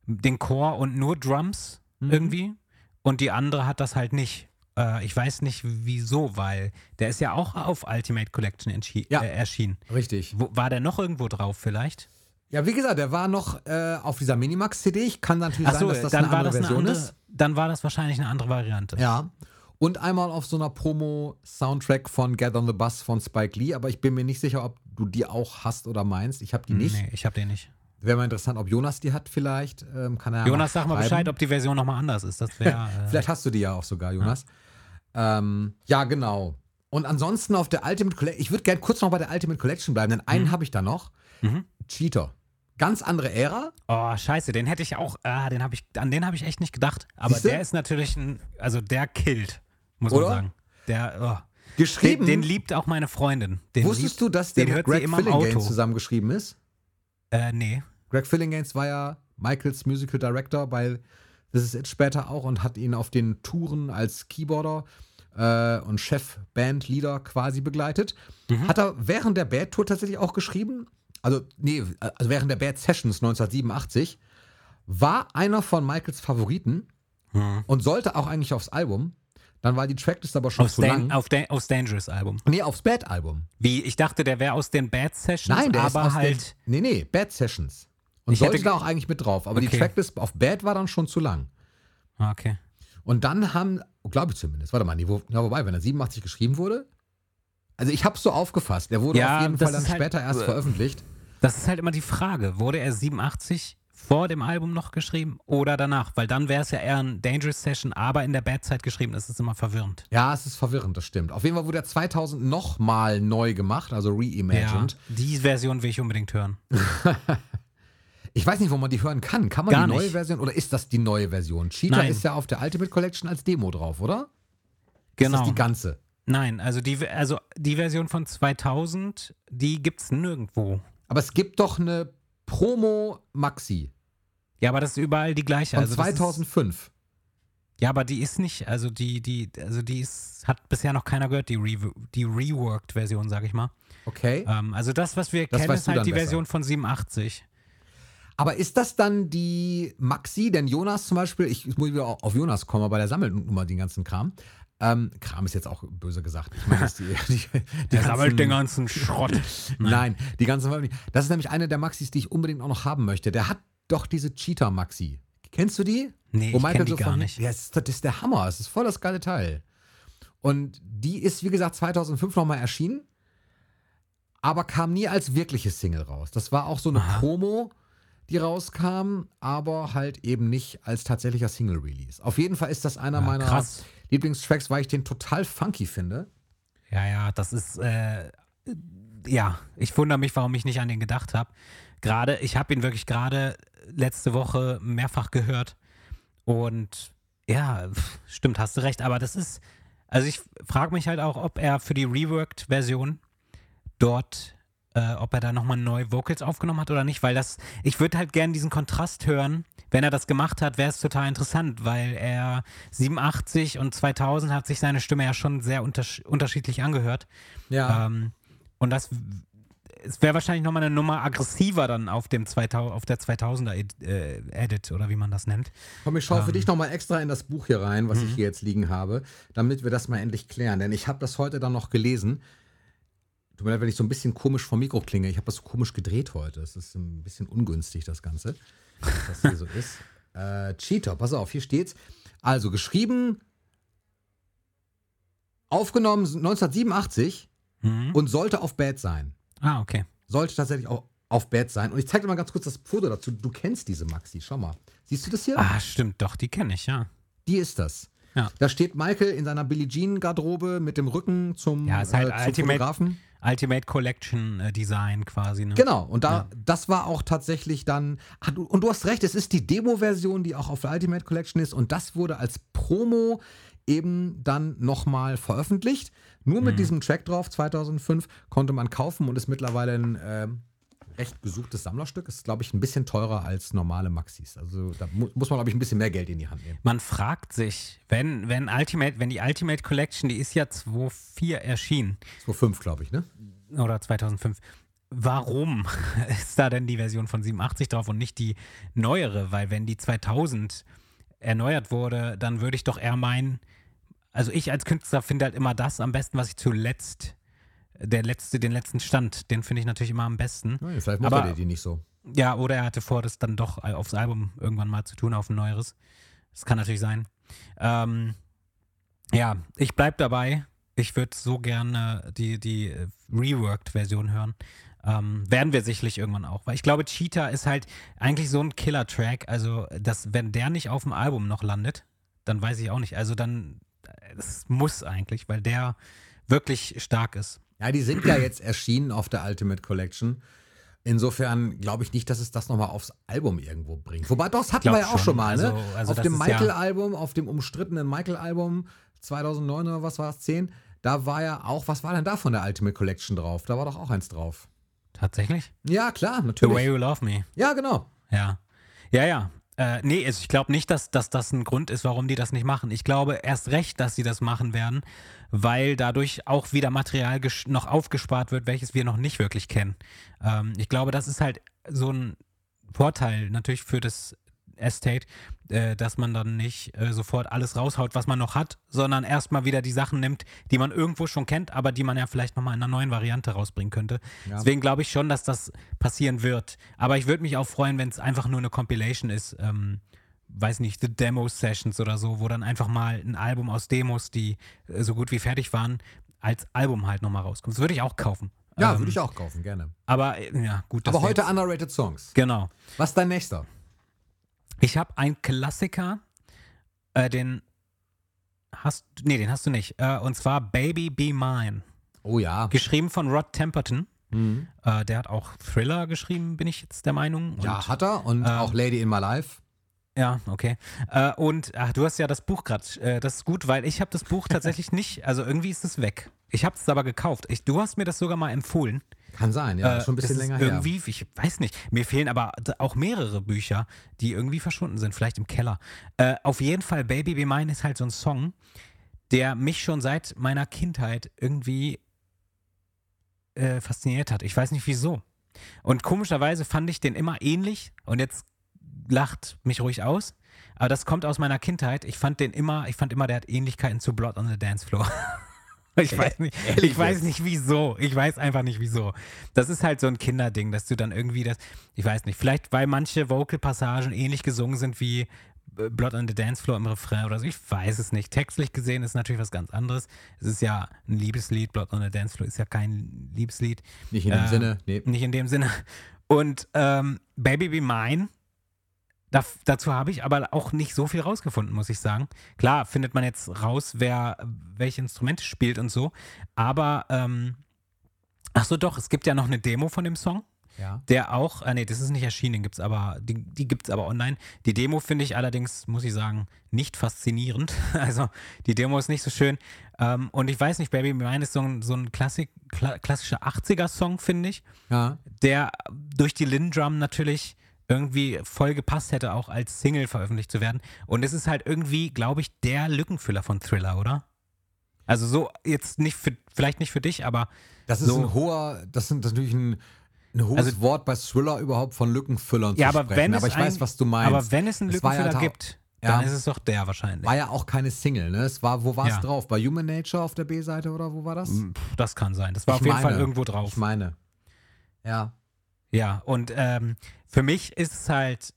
den Chor und nur Drums irgendwie und die andere hat das halt nicht. Äh, ich weiß nicht wieso, weil der ist ja auch auf Ultimate Collection Ja. äh, erschienen. Richtig. Wo, war der noch irgendwo drauf vielleicht? Ja, wie gesagt, der war noch äh, auf dieser Minimax-CD. Ich kann natürlich Achso, sein, dass das eine andere das eine Version andere, ist. dann war das wahrscheinlich eine andere Variante. Ja. Und einmal auf so einer Promo-Soundtrack von Get on the Bus von Spike Lee, aber ich bin mir nicht sicher, ob du die auch hast oder meinst. Ich habe die nicht. Nee, ich habe den nicht. Wäre mal interessant, ob Jonas die hat vielleicht. Ähm, kann er ja Jonas, sag mal. Bescheid, ob die Version nochmal anders ist. Das wäre. Äh, Vielleicht hast du die ja auch sogar, Jonas. Ähm, ja, genau. Und ansonsten auf der Ultimate Collection, ich würde gerne kurz noch bei der Ultimate Collection bleiben, denn einen habe ich da noch. Mhm. Cheater. Ganz andere Ära. oh, scheiße, den hätte ich auch. Ah, den hab ich, an den habe ich echt nicht gedacht. Aber Siehste? der ist natürlich ein. Also der killt, muss Oder? man sagen. Der. Oh. Geschrieben. Den, den liebt auch meine Freundin. Den Wusstest liebt, du, dass der den mit Greg Auto. zusammengeschrieben ist? Äh, nee. Greg Fillinganes war ja Michaels Musical Director bei This Is It später auch und hat ihn auf den Touren als Keyboarder äh, und Chef-Band-Leader quasi begleitet. Mhm. Hat er während der Bad-Tour tatsächlich auch geschrieben, also nee, also während der Bad Sessions 1987, war einer von Michaels Favoriten Hm. und sollte auch eigentlich aufs Album. Dann war die Tracklist aber schon Aufs, zu Dan lang. auf Dan aufs Dangerous Album. nee, aufs Bad-Album. Wie, ich dachte, der wäre aus den Bad Sessions, Nein, der ist aber aus halt. den, Nee, nee, Bad Sessions. Und Ich sollte da auch eigentlich mit drauf. Aber die Okay. Tracklist auf Bad war dann schon zu lang. Ah, Okay. Und dann haben, glaube ich zumindest, warte mal, nee, wo, ja, wobei, wenn er 87 geschrieben wurde. Also ich habe es so aufgefasst. Der wurde Ja, auf jeden Fall dann ist halt- später erst äh, veröffentlicht. Das ist halt immer die Frage. Wurde er 87 vor dem Album noch geschrieben oder danach? Weil dann wäre es ja eher ein Dangerous Session, aber in der Bad-Zeit geschrieben. Das ist immer verwirrend. Ja, es ist verwirrend, das stimmt. Auf jeden Fall wurde er 2000 nochmal neu gemacht, also reimagined. die Version will ich unbedingt hören. Ich weiß nicht, wo man die hören kann. Kann man Gar die neue nicht. Version oder ist das die neue Version? Cheetah Nein. ist ja auf der Ultimate Collection als Demo drauf, oder? Ist Genau. das die ganze? Nein, also die, also die Version von 2000, die gibt's nirgendwo. Aber es gibt doch eine Promo Maxi Ja, aber das ist überall die gleiche. von also das 2005. Ist, ja, aber die ist nicht, also die, die, also die ist, hat bisher noch keiner gehört, die, Re die Reworked-Version, sag ich mal. Okay. Ähm, also das, was wir Das kennen, ist halt die besser. Version von 87. Aber ist das dann die Maxi? Denn Jonas zum Beispiel, ich muss wieder auf Jonas kommen, bei der Sammelnummer den ganzen Kram. Ähm, Kram ist jetzt auch böse gesagt. Ich meine, die, die, die Der ganzen- sammelt den ganzen Schrott. Nein, die ganzen. Das ist nämlich eine der Maxis, die ich unbedingt auch noch haben möchte. Der hat doch diese Cheetah Maxi. Kennst du die? Nee, ich kenn die gar nicht. Ja, das ist, das ist der Hammer. Es ist voll das geile Teil. Und die ist, wie gesagt, 2005 nochmal erschienen, aber kam nie als wirkliche Single raus. Das war auch so eine Aha. Promo, die rauskam, aber halt eben nicht als tatsächlicher Single-Release. Auf jeden Fall ist das einer Ja, meiner krass. Lieblingstracks, weil ich den total funky finde. Ja, ja, das ist, äh, ja, ich wundere mich, warum ich nicht an den gedacht habe. Gerade, ich habe ihn wirklich gerade letzte Woche mehrfach gehört und ja, stimmt, hast du recht, aber das ist, also ich frage mich halt auch, ob er für die Reworked-Version dort, äh, ob er da nochmal neue Vocals aufgenommen hat oder nicht, weil das, ich würde halt gern diesen Kontrast hören. Wenn er das gemacht hat, wäre es total interessant, weil er 87 und 2000 hat sich seine Stimme ja schon sehr untersch unterschiedlich angehört. Ja. Ähm, und das, es wäre wahrscheinlich nochmal eine Nummer aggressiver dann auf dem 2000, auf der 2000er Ed- äh, Edit oder wie man das nennt. Komm, ich schaue für Ähm. dich nochmal extra in das Buch hier rein, was Mhm. ich hier jetzt liegen habe, damit wir das mal endlich klären. Denn ich habe das heute dann noch gelesen. Tut mir leid, wenn ich so ein bisschen komisch vom Mikro klinge. Ich habe das so komisch gedreht heute. Es ist ein bisschen ungünstig, das Ganze, dass das hier so ist. Äh, Cheater, pass auf, hier steht's. Also geschrieben, aufgenommen 1987 Mhm. und sollte auf Bad sein. Ah, okay. Sollte tatsächlich auch auf Bad sein. Und ich zeige dir mal ganz kurz das Foto dazu. Du kennst diese Maxi, schau mal. Siehst du das hier? Ah, stimmt, doch, die kenne ich, ja. Die ist das. Ja. Da steht Michael in seiner Billie Jean Garderobe mit dem Rücken zum, Ja, ist halt äh, zum Ultimate- Fotografen. Ultimate Collection äh, Design quasi, ne? Genau, und da, das war auch tatsächlich dann, ach, du, und du hast recht, es ist die Demo-Version, die auch auf der Ultimate Collection ist und das wurde als Promo eben dann nochmal veröffentlicht. Nur Mhm. mit diesem Track drauf, 2005, konnte man kaufen und ist mittlerweile ein ähm, recht gesuchtes Sammlerstück. Ist, glaube ich, ein bisschen teurer als normale Maxis. Also da mu muss man, glaube ich, ein bisschen mehr Geld in die Hand nehmen. Man fragt sich, wenn, wenn Ultimate, wenn die Ultimate Collection, die ist ja 2004 erschienen 2005, glaube ich, ne? oder 2005. Warum ist da denn die Version von 87 drauf und nicht die neuere? Weil wenn die 2000 erneuert wurde, dann würde ich doch eher meinen, also ich als Künstler finde halt immer das am besten, was ich zuletzt, der letzte, den letzten Stand, den finde ich natürlich immer am besten. Ja, vielleicht Aber- der die nicht so. Ja, oder er hatte vor, das dann doch aufs Album irgendwann mal zu tun, auf ein neueres. Das kann natürlich sein. Ähm, ja, ich bleib dabei. Ich würde so gerne die, die Reworked-Version hören. Ähm, werden wir sicherlich irgendwann auch. Weil ich glaube, Cheetah ist halt eigentlich so ein Killer-Track. Also, dass, wenn der nicht auf dem Album noch landet, dann weiß ich auch nicht. Also dann, das muss eigentlich, weil der wirklich stark ist. Ja, die sind ja jetzt erschienen auf der Ultimate Collection. Insofern glaube ich nicht, dass es das nochmal aufs Album irgendwo bringt. Wobei, doch, das hatten wir ja auch schon. schon mal, ne? Also- also auf dem ist ja- Michael-Album, auf dem umstrittenen Michael-Album 2009 oder was war es, 10, da war ja auch, was war denn da von der Ultimate Collection drauf? Da war doch auch eins drauf. Tatsächlich? Ja, klar, The natürlich. Way You Love Me. Ja, genau. Ja. Ja, ja. Äh, nee, also ich glaube nicht, dass, dass das ein Grund ist, warum die das nicht machen. Ich glaube erst recht, dass sie das machen werden, weil dadurch auch wieder Material noch aufgespart wird, welches wir noch nicht wirklich kennen. Ähm, ich glaube, das ist halt so ein Vorteil natürlich für das Estate, äh, dass man dann nicht äh, sofort alles raushaut, was man noch hat, sondern erstmal wieder die Sachen nimmt, die man irgendwo schon kennt, aber die man ja vielleicht nochmal in einer neuen Variante rausbringen könnte. Ja. Deswegen glaube ich schon, dass das passieren wird. Aber ich würde mich auch freuen, wenn es einfach nur eine Compilation ist. Ähm, weiß nicht, The Demo Sessions oder so, wo dann einfach mal ein Album aus Demos, die äh, so gut wie fertig waren, als Album halt nochmal rauskommt. Das würde ich auch kaufen. Ja, Ähm, würde ich auch kaufen, gerne. Aber äh, ja, gut. Aber heute underrated Songs. Genau. Was ist dein nächster? Ich habe einen Klassiker, äh, den hast nee, den hast du nicht. Äh, und zwar Baby Be Mine. Oh ja. Geschrieben von Rod Temperton. Mhm. Äh, der hat auch Thriller geschrieben, bin ich jetzt der Meinung. Und, Ja, hat er. Und ähm, auch Lady in My Life. Ja, okay. Äh, und ach, du hast ja das Buch gerade. Äh, das ist gut, weil ich habe das Buch tatsächlich nicht. Also irgendwie ist es weg. Ich habe es aber gekauft. Ich, du hast mir das sogar mal empfohlen. Kann sein, ja. Äh, schon ein bisschen länger her. irgendwie, ich weiß nicht. Mir fehlen aber auch mehrere Bücher, die irgendwie verschwunden sind, vielleicht im Keller. Äh, auf jeden Fall, Baby Be Mine ist halt so ein Song, der mich schon seit meiner Kindheit irgendwie äh, fasziniert hat. Ich weiß nicht wieso. Und komischerweise fand ich den immer ähnlich und jetzt lacht mich ruhig aus. Aber das kommt aus meiner Kindheit. Ich fand den immer, ich fand immer, der hat Ähnlichkeiten zu Blood on the Dance Floor. Ich weiß nicht, ich weiß nicht wieso. Ich weiß einfach nicht wieso. Das ist halt so ein Kinderding, dass du dann irgendwie das, ich weiß nicht, vielleicht weil manche Vocal-Passagen ähnlich gesungen sind wie äh, Blood on the Dance Floor im Refrain oder so. Ich weiß es nicht. Textlich gesehen ist natürlich was ganz anderes. Es ist ja ein Liebeslied. Blood on the Dance Floor ist ja kein Liebeslied. Nicht in dem Äh, Sinne, nee. Nicht in dem Sinne. Und ähm, Baby Be Mine, da, dazu habe ich aber auch nicht so viel rausgefunden, muss ich sagen. Klar findet man jetzt raus, wer welche Instrumente spielt und so. Aber, ähm, ach so doch, es gibt ja noch eine Demo von dem Song. Ja. Der auch, äh, nee, das ist nicht erschienen, den gibt's aber, die, die gibt's aber online. Die Demo finde ich allerdings, muss ich sagen, nicht faszinierend. Also die Demo ist nicht so schön. Ähm, und ich weiß nicht, Baby Mine ist so ein, so ein Klassik, kla klassischer 80er-Song, finde ich Ja. der durch die Lindrum natürlich irgendwie voll gepasst hätte, auch als Single veröffentlicht zu werden. Und es ist halt irgendwie, glaube ich, der Lückenfüller von Thriller, oder? Also so jetzt nicht für, vielleicht nicht für dich, aber Das ist so, ein hoher, das sind natürlich ein, ein hohes Also- Wort bei Thriller überhaupt von Lückenfüllern ja, zu aber sprechen. wenn aber es ich weiß, ein, was du meinst. Aber wenn es einen Es ja Lückenfüller da- gibt, ja. dann ist es doch der wahrscheinlich. war ja auch keine Single, ne? Es war, wo war es Ja. drauf? Bei Human Nature auf der B-Seite oder wo war das? Das kann sein. Das war Ich auf jeden meine, Fall irgendwo drauf. Ich meine. Ja. Ja, und ähm, für mich ist es halt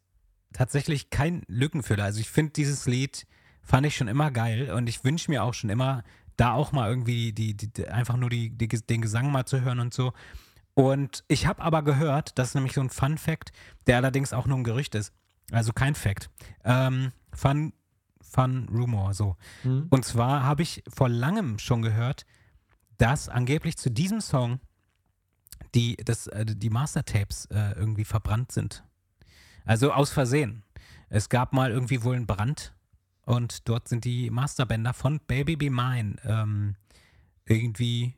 tatsächlich kein Lückenfüller. Also ich finde dieses Lied fand ich schon immer geil und ich wünsche mir auch schon immer, da auch mal irgendwie die, die, die einfach nur die, die, den Gesang mal zu hören und so. Und ich habe aber gehört, das ist nämlich so ein Fun Fact, der allerdings auch nur ein Gerücht ist. Also kein Fact. Ähm, Fun, Fun Rumor, so. Und zwar habe ich vor langem schon gehört, dass angeblich zu diesem Song die, das, äh, die Mastertapes äh, irgendwie verbrannt sind. Also aus Versehen. Es gab mal irgendwie wohl einen Brand und dort sind die Masterbänder von Baby Be Mine ähm, irgendwie,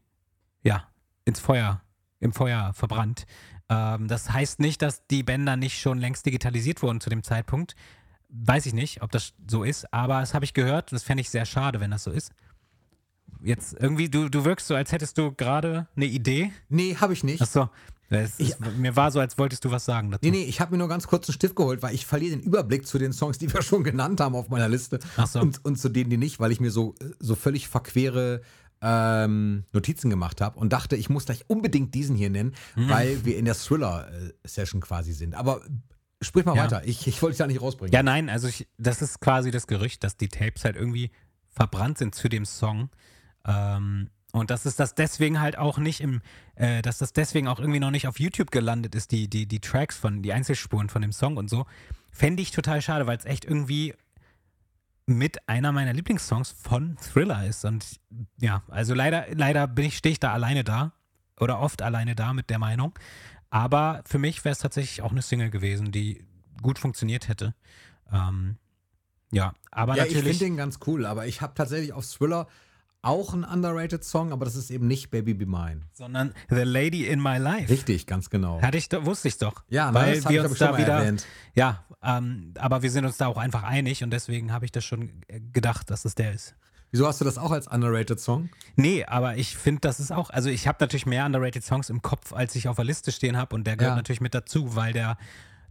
ja, ins Feuer, im Feuer verbrannt. Ähm, das heißt nicht, dass die Bänder nicht schon längst digitalisiert wurden zu dem Zeitpunkt. Weiß ich nicht, ob das so ist, aber das habe ich gehört und das fände ich sehr schade, wenn das so ist. Jetzt irgendwie, du, du wirkst so, als hättest du gerade eine Idee. Nee, habe ich nicht. Achso, es ist, mir war so, als wolltest du was sagen dazu. Nee, nee, ich habe mir nur ganz kurz einen Stift geholt, weil ich verliere den Überblick zu den Songs, die wir schon genannt haben auf meiner Liste. Ach so. und, und zu denen, die nicht, weil ich mir so, so völlig verquere ähm, Notizen gemacht habe und dachte, ich muss gleich unbedingt diesen hier nennen, Mhm. weil wir in der Thriller-Session quasi sind. Aber sprich mal Ja. weiter. Ich, ich wollte dich da nicht rausbringen. Ja, nein, also ich, das ist quasi das Gerücht, dass die Tapes halt irgendwie verbrannt sind zu dem Song. Ähm, und dass es das deswegen halt auch nicht im, äh, dass das deswegen auch irgendwie noch nicht auf YouTube gelandet ist, die, die, die Tracks von, die Einzelspuren von dem Song und so. Fände ich total schade, weil es echt irgendwie mit einer meiner Lieblingssongs von Thriller ist. Und ja, also leider, leider bin ich, stehe ich da alleine da. Oder oft alleine da mit der Meinung. Aber für mich wäre es tatsächlich auch eine Single gewesen, die gut funktioniert hätte. Ähm, ja, aber Ja, ich natürlich. finde den ganz cool, aber ich habe tatsächlich auf Thriller auch einen underrated Song, aber das ist eben nicht Baby Be Mine. sondern The Lady in My Life. Richtig, ganz genau. Hatte ich, wusste ich doch. Ja, ne, weil das wir ich, uns da wieder. erwähnt. Ja, ähm, aber wir sind uns da auch einfach einig und deswegen habe ich das schon gedacht, dass es der ist. Wieso hast du das auch als underrated Song? Nee, aber ich finde, das ist auch, also ich habe natürlich mehr underrated Songs im Kopf, als ich auf der Liste stehen habe und der gehört Ja. natürlich mit dazu, weil der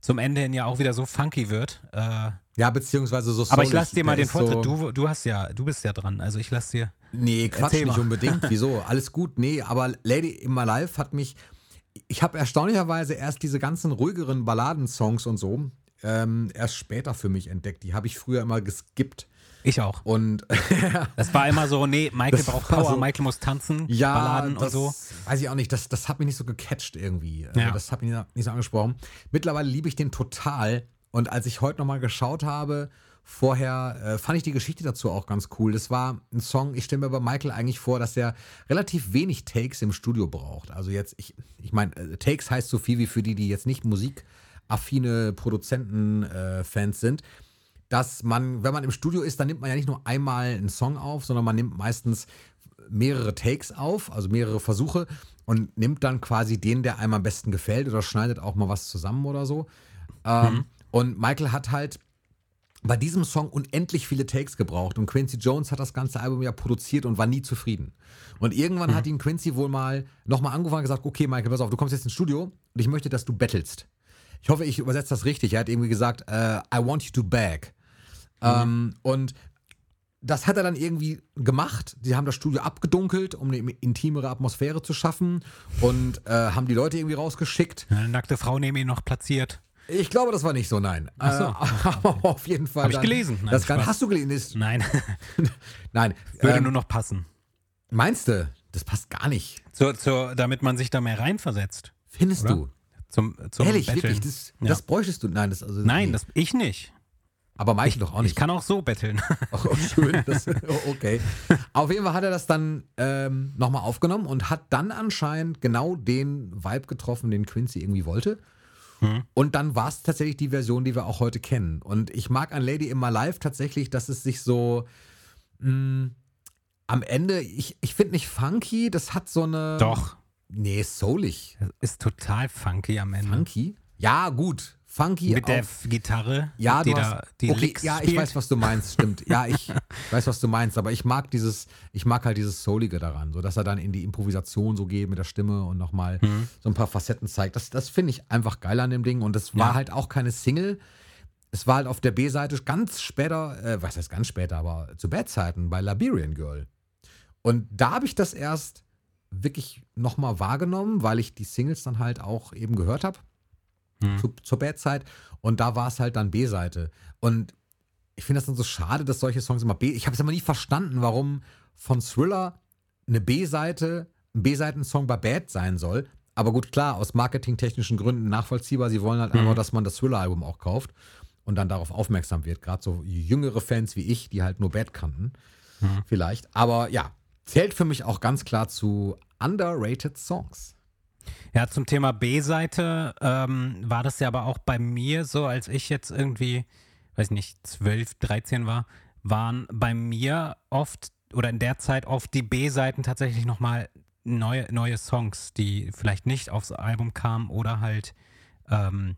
zum Ende hin ja auch wieder so funky wird. Äh, Ja, beziehungsweise so aber ich lasse dir mal den ist so- Vortritt. Du, du hast ja, du bist ja dran. Also ich lasse dir. Nee, Quatsch, Erzähl nicht mal. unbedingt. Wieso? Alles gut. Nee, aber Lady in My Life hat mich. Ich habe erstaunlicherweise erst diese ganzen ruhigeren Balladensongs und so ähm, erst später für mich entdeckt. Die habe ich früher immer geskippt. Ich auch. Und Das war immer so, nee, Michael braucht Power, so- Michael muss tanzen, ja, Balladen das, und so. weiß ich auch nicht. Das, das hat mich nicht so gecatcht irgendwie. Also Ja. Das hat mich nicht so angesprochen. Mittlerweile liebe ich den total. Und als ich heute nochmal geschaut habe, vorher äh, fand ich die Geschichte dazu auch ganz cool. Das war ein Song, ich stelle mir bei Michael eigentlich vor, dass er relativ wenig Takes im Studio braucht. Also jetzt, ich, ich meine, äh, Takes heißt so viel wie für die, die jetzt nicht musikaffine Produzenten-Fans sind dass man, wenn man im Studio ist, dann nimmt man ja nicht nur einmal einen Song auf, sondern man nimmt meistens mehrere Takes auf, also mehrere Versuche und nimmt dann quasi den, der einem am besten gefällt oder schneidet auch mal was zusammen oder so. Ähm, Und Michael hat halt bei diesem Song unendlich viele Takes gebraucht und Quincy Jones hat das ganze Album ja produziert und war nie zufrieden. Und irgendwann hat ihn Quincy wohl mal nochmal angefangen und gesagt, okay Michael, pass auf, du kommst jetzt ins Studio und ich möchte, dass du battlest. Ich hoffe, ich übersetze das richtig. Er hat irgendwie gesagt, äh, I want you to bag. Ähm, und das hat er dann irgendwie gemacht. Sie haben das Studio abgedunkelt, um eine intimere Atmosphäre zu schaffen und äh, haben die Leute irgendwie rausgeschickt. Eine nackte Frau neben ihn noch platziert. Ich glaube, das war nicht so, nein. Ach so. Äh, aber auf jeden Fall. Hab ich gelesen. Nein, das kann, hast du gelesen? Ist, Nein, nein. würde ähm, nur noch passen. meinst du? Das passt gar nicht. Zur, zur, damit man sich da mehr reinversetzt. Findest Oder? du? Zum, zum Ehrlich, Betteln. wirklich? Das, Ja. das bräuchtest du? Nein, das also. Nein, nee. das, ich nicht. aber Michael doch auch nicht. Ich kann auch so betteln. Oh, schön. Das, oh, okay. Auf jeden Fall hat er das dann ähm, nochmal aufgenommen und hat dann anscheinend genau den Vibe getroffen, den Quincy irgendwie wollte. Und dann war es tatsächlich die Version, die wir auch heute kennen. Und ich mag an Lady in My Life tatsächlich, dass es sich so mh, am Ende, ich, ich finde nicht funky, das hat so eine. Doch. Nee, soulig. Das ist total funky am Ende. Funky? Ja, gut. Funky Mit der Gitarre, ja, die du da hast, die okay, Licks ja, ich spielt. weiß, was du meinst, stimmt. Ja, ich weiß, was du meinst, aber ich mag dieses, ich mag halt dieses Soulige daran, so dass er dann in die Improvisation so geht mit der Stimme und nochmal Mhm. so ein paar Facetten zeigt. Das, das finde ich einfach geil an dem Ding und es war Ja. halt auch keine Single. Es war halt auf der B-Seite ganz später, äh, was heißt ganz später, aber zu Bad-Zeiten bei Liberian Girl. Und da habe ich das erst wirklich nochmal wahrgenommen, weil ich die Singles dann halt auch eben gehört habe Hm. zu, zur Bad-Zeit. Und da war es halt dann B-Seite. Und ich finde das dann so schade, dass solche Songs immer B. Ich habe es immer nie verstanden, warum von Thriller eine B-Seite, ein B-Seiten-Song bei Bad sein soll. Aber gut, klar, aus marketingtechnischen Gründen nachvollziehbar. Sie wollen halt einfach, dass man das Thriller-Album auch kauft und dann darauf aufmerksam wird. Gerade so jüngere Fans wie ich, die halt nur Bad kannten. Vielleicht. Aber ja, zählt für mich auch ganz klar zu underrated Songs. Ja, zum Thema B-Seite ähm, war das ja aber auch bei mir so, als ich jetzt irgendwie, weiß nicht, 12, 13 war, waren bei mir oft oder in der Zeit oft die B-Seiten tatsächlich nochmal neue, neue Songs, die vielleicht nicht aufs Album kamen oder halt ähm,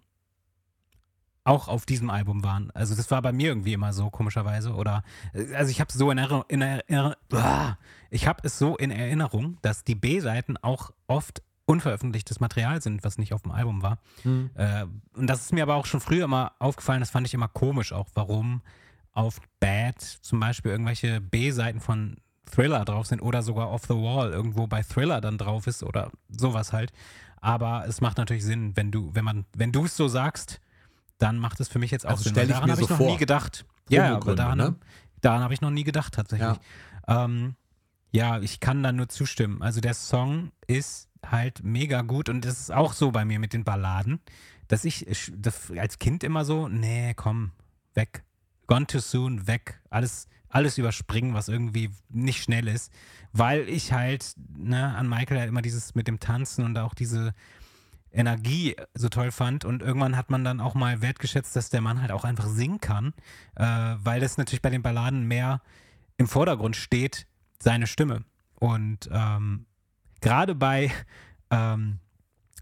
auch auf diesem Album waren. Also das war bei mir irgendwie immer so, komischerweise. Oder äh, also ich habe so in Erinnerung, in Erinner Ah, ich habe es so in Erinnerung, dass die B-Seiten auch oft unveröffentlichtes Material sind, was nicht auf dem Album war. Äh, und das ist mir aber auch schon früher immer aufgefallen, das fand ich immer komisch auch, warum auf Bad zum Beispiel irgendwelche B-Seiten von Thriller drauf sind oder sogar Off the Wall irgendwo bei Thriller dann drauf ist oder sowas halt. Aber es macht natürlich Sinn, wenn du, wenn man, wenn du es so sagst, dann macht es für mich jetzt auch Also Sinn. weil ich daran habe so ich noch vor. nie gedacht. Ja, aber daran, ne? daran habe ich noch nie gedacht tatsächlich. Ähm, ja, ich kann da nur zustimmen. Also der Song ist halt mega gut und es ist auch so bei mir mit den Balladen, dass ich das als Kind immer so, nee, komm, weg. Gone too soon, weg. Alles, alles überspringen, was irgendwie nicht schnell ist. Weil ich halt, ne, an Michael halt immer dieses mit dem Tanzen und auch diese Energie so toll fand. Und irgendwann hat man dann auch mal wertgeschätzt, dass der Mann halt auch einfach singen kann, äh, weil das natürlich bei den Balladen mehr im Vordergrund steht, seine Stimme. Und ähm, gerade bei ähm,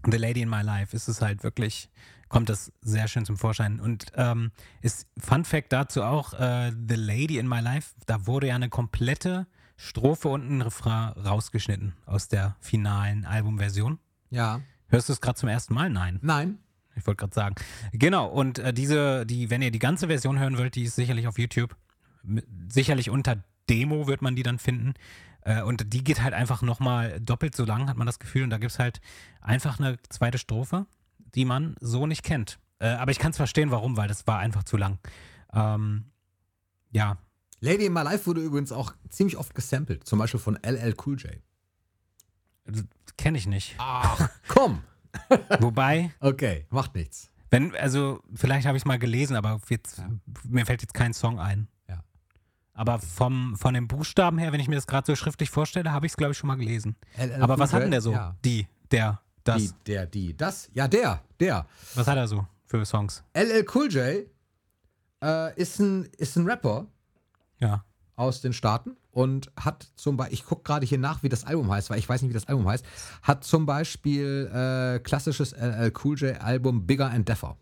The Lady in My Life ist es halt wirklich, kommt das sehr schön zum Vorschein. Und ähm, ist Fun Fact dazu auch, äh, The Lady in My Life, da wurde ja eine komplette Strophe und ein Refrain rausgeschnitten aus der finalen Albumversion. Ja. Hörst du es gerade zum ersten Mal? Nein. Nein. Ich wollte gerade sagen. Genau, und äh, diese, die, wenn ihr die ganze Version hören wollt, die ist sicherlich auf YouTube. Sicherlich unter Demo wird man die dann finden. Äh, und die geht halt einfach nochmal doppelt so lang, hat man das Gefühl. Und da gibt es halt einfach eine zweite Strophe, die man so nicht kennt. Äh, aber ich kann es verstehen, warum, weil das war einfach zu lang. Ähm, ja, Lady in My Life wurde übrigens auch ziemlich oft gesampelt, zum Beispiel von LL Cool J. kenne ich nicht. Ach, komm. Wobei, Okay, macht nichts. wenn, also vielleicht habe ich es mal gelesen, aber jetzt, mir fällt jetzt kein Song ein. Aber vom, von den Buchstaben her, wenn ich mir das gerade so schriftlich vorstelle, habe ich es, glaube ich, schon mal gelesen. LL Aber was hat denn der so? Ja. Die, der, das. Die, der, die, das. Ja, der, der. Was hat er so für Songs? LL Cool J äh, ist, ein, ist ein Rapper Ja. aus den Staaten und hat zum Beispiel, ich gucke gerade hier nach, wie das Album heißt, weil ich weiß nicht, wie das Album heißt, hat zum Beispiel äh, klassisches LL Cool J Album Bigger and Deffer.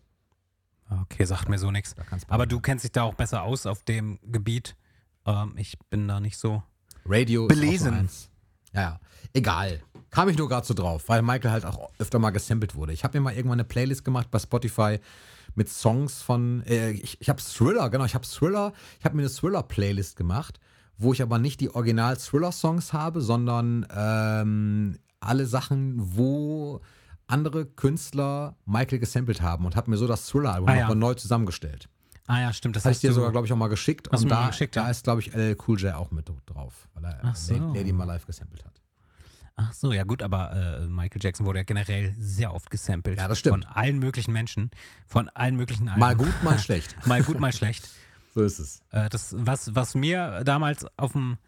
Okay, sagt mir so nichts. Aber du kennst dich da auch besser aus auf dem Gebiet. Ähm, ich bin da nicht so. Radio Belesen. ist auch so ja, egal. Kam ich nur gerade so drauf, weil Michael halt auch öfter mal gesampelt wurde. Ich habe mir mal irgendwann eine Playlist gemacht bei Spotify mit Songs von, äh, ich, ich habe Thriller, genau, ich habe Thriller, ich habe mir eine Thriller-Playlist gemacht, wo ich aber nicht die Original-Thriller-Songs habe, sondern ähm, alle Sachen, wo andere Künstler Michael gesampelt haben und habe mir so das Thriller-Album Ah, ja. nochmal neu zusammengestellt. Ah ja, stimmt. Das hast dir du, sogar, glaube ich, auch mal geschickt. Hast und da, geschickt, da ja. ist, glaube ich, LL Cool J auch mit drauf, weil er so. Lady My Life gesampelt hat. Ach so, ja gut, aber äh, Michael Jackson wurde ja generell sehr oft gesampelt. Ja, das stimmt. Von allen möglichen Menschen, von allen möglichen Alben. Mal gut, mal schlecht. mal gut, mal schlecht. So ist es. Äh, das, was, was mir damals auf dem,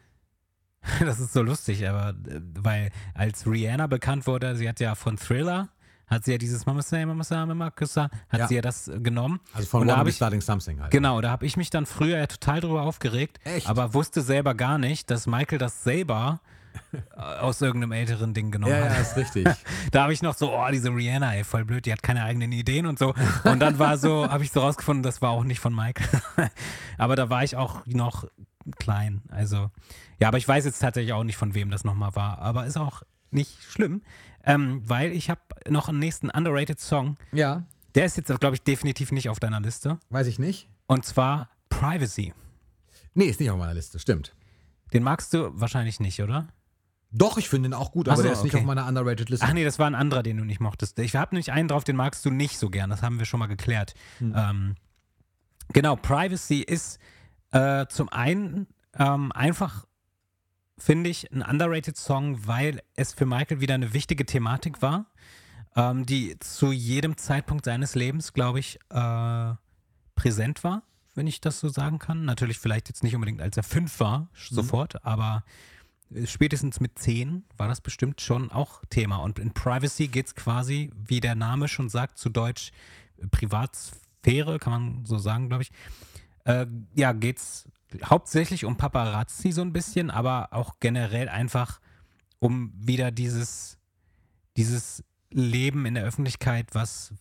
das ist so lustig, aber äh, weil als Rihanna bekannt wurde, sie hat ja von Thriller, hat sie ja dieses Mama Say, Mama Say, Mama Küsser, hat Ja. sie ja das äh, genommen. Also von Und da Wanna hab Be ich, Starting Something halt. Genau, da habe ich mich dann früher ja total drüber aufgeregt, Echt? aber wusste selber gar nicht, dass Michael das selber aus irgendeinem älteren Ding genommen Ja, hat. ja, ist richtig. Da habe ich noch so, oh, diese Rihanna, ey, voll blöd, die hat keine eigenen Ideen und so. Und dann war so, habe ich so rausgefunden, das war auch nicht von Mike. aber da war ich auch noch klein. Also, ja, aber ich weiß jetzt tatsächlich auch nicht, von wem das nochmal war. Aber ist auch nicht schlimm, ähm, weil ich habe noch einen nächsten underrated Song. ja, Der ist jetzt, glaube ich, definitiv nicht auf deiner Liste. weiß ich nicht. Und zwar Privacy. Nee, ist nicht auf meiner Liste, stimmt. Den magst du wahrscheinlich nicht, oder? Doch, ich finde ihn auch gut, aber so, der ist nicht okay. auf meiner underrated Liste. Ach nee, das war ein anderer, den du nicht mochtest. Ich habe nämlich einen drauf, den magst du nicht so gern. Das haben wir schon mal geklärt. Ähm, genau, Privacy ist äh, zum einen ähm, einfach, finde ich, ein underrated Song, weil es für Michael wieder eine wichtige Thematik war, ähm, die zu jedem Zeitpunkt seines Lebens, glaube ich, äh, präsent war, wenn ich das so sagen kann. Natürlich vielleicht jetzt nicht unbedingt, als er fünf war, sofort, aber spätestens mit zehn war das bestimmt schon auch Thema. Und in Privacy geht es quasi, wie der Name schon sagt, zu Deutsch Privatsphäre, kann man so sagen, glaube ich. Äh, ja, geht es hauptsächlich um Paparazzi so ein bisschen, aber auch generell einfach um wieder dieses, dieses Leben in der Öffentlichkeit, was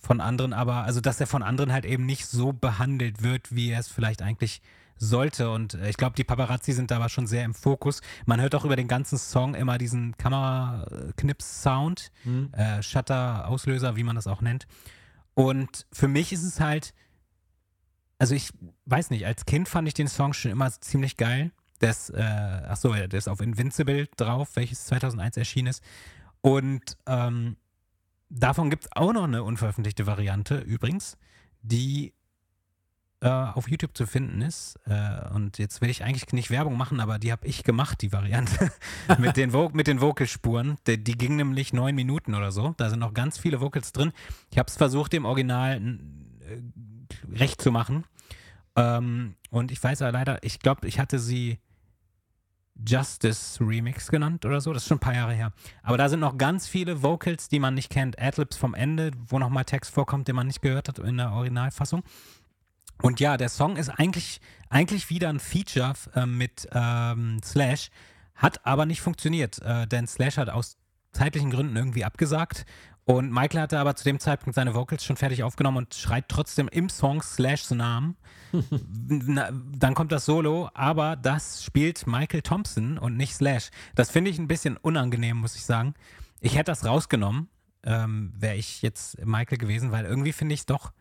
von anderen aber, also dass er von anderen halt eben nicht so behandelt wird, wie er es vielleicht eigentlich sollte. Und äh, ich glaube, die Paparazzi sind da aber schon sehr im Fokus. Man hört auch über den ganzen Song immer diesen Kameraknips-Sound, äh, Shutter-Auslöser, wie man das auch nennt. Und für mich ist es halt, also ich weiß nicht, als Kind fand ich den Song schon immer ziemlich geil. Der ist, äh, ach so, der ist auf Invincible drauf, welches 2001 erschienen ist. Und ähm, davon gibt es auch noch eine unveröffentlichte Variante übrigens, die äh, auf YouTube zu finden ist. Äh, und jetzt will ich eigentlich nicht Werbung machen, aber die habe ich gemacht, die Variante. mit, den mit den Vocalspuren. Die, die ging nämlich neun Minuten oder so. Da sind noch ganz viele Vocals drin. Ich habe es versucht, dem Original äh, recht zu machen. Ähm, und ich weiß aber leider, ich glaube, ich hatte sie Justice Remix genannt oder so. Das ist schon ein paar Jahre her. Aber da sind noch ganz viele Vocals, die man nicht kennt. Adlibs vom Ende, wo nochmal Text vorkommt, den man nicht gehört hat in der Originalfassung. Und ja, der Song ist eigentlich, eigentlich wieder ein Feature äh, mit ähm, Slash, hat aber nicht funktioniert, äh, denn Slash hat aus zeitlichen Gründen irgendwie abgesagt. Und Michael hatte aber zu dem Zeitpunkt seine Vocals schon fertig aufgenommen und schreit trotzdem im Song Slashs Namen. Na, dann kommt das Solo, aber das spielt Michael Thompson und nicht Slash. Das finde ich ein bisschen unangenehm, muss ich sagen. Ich hätte das rausgenommen, ähm, wäre ich jetzt Michael gewesen, weil irgendwie finde ich es doch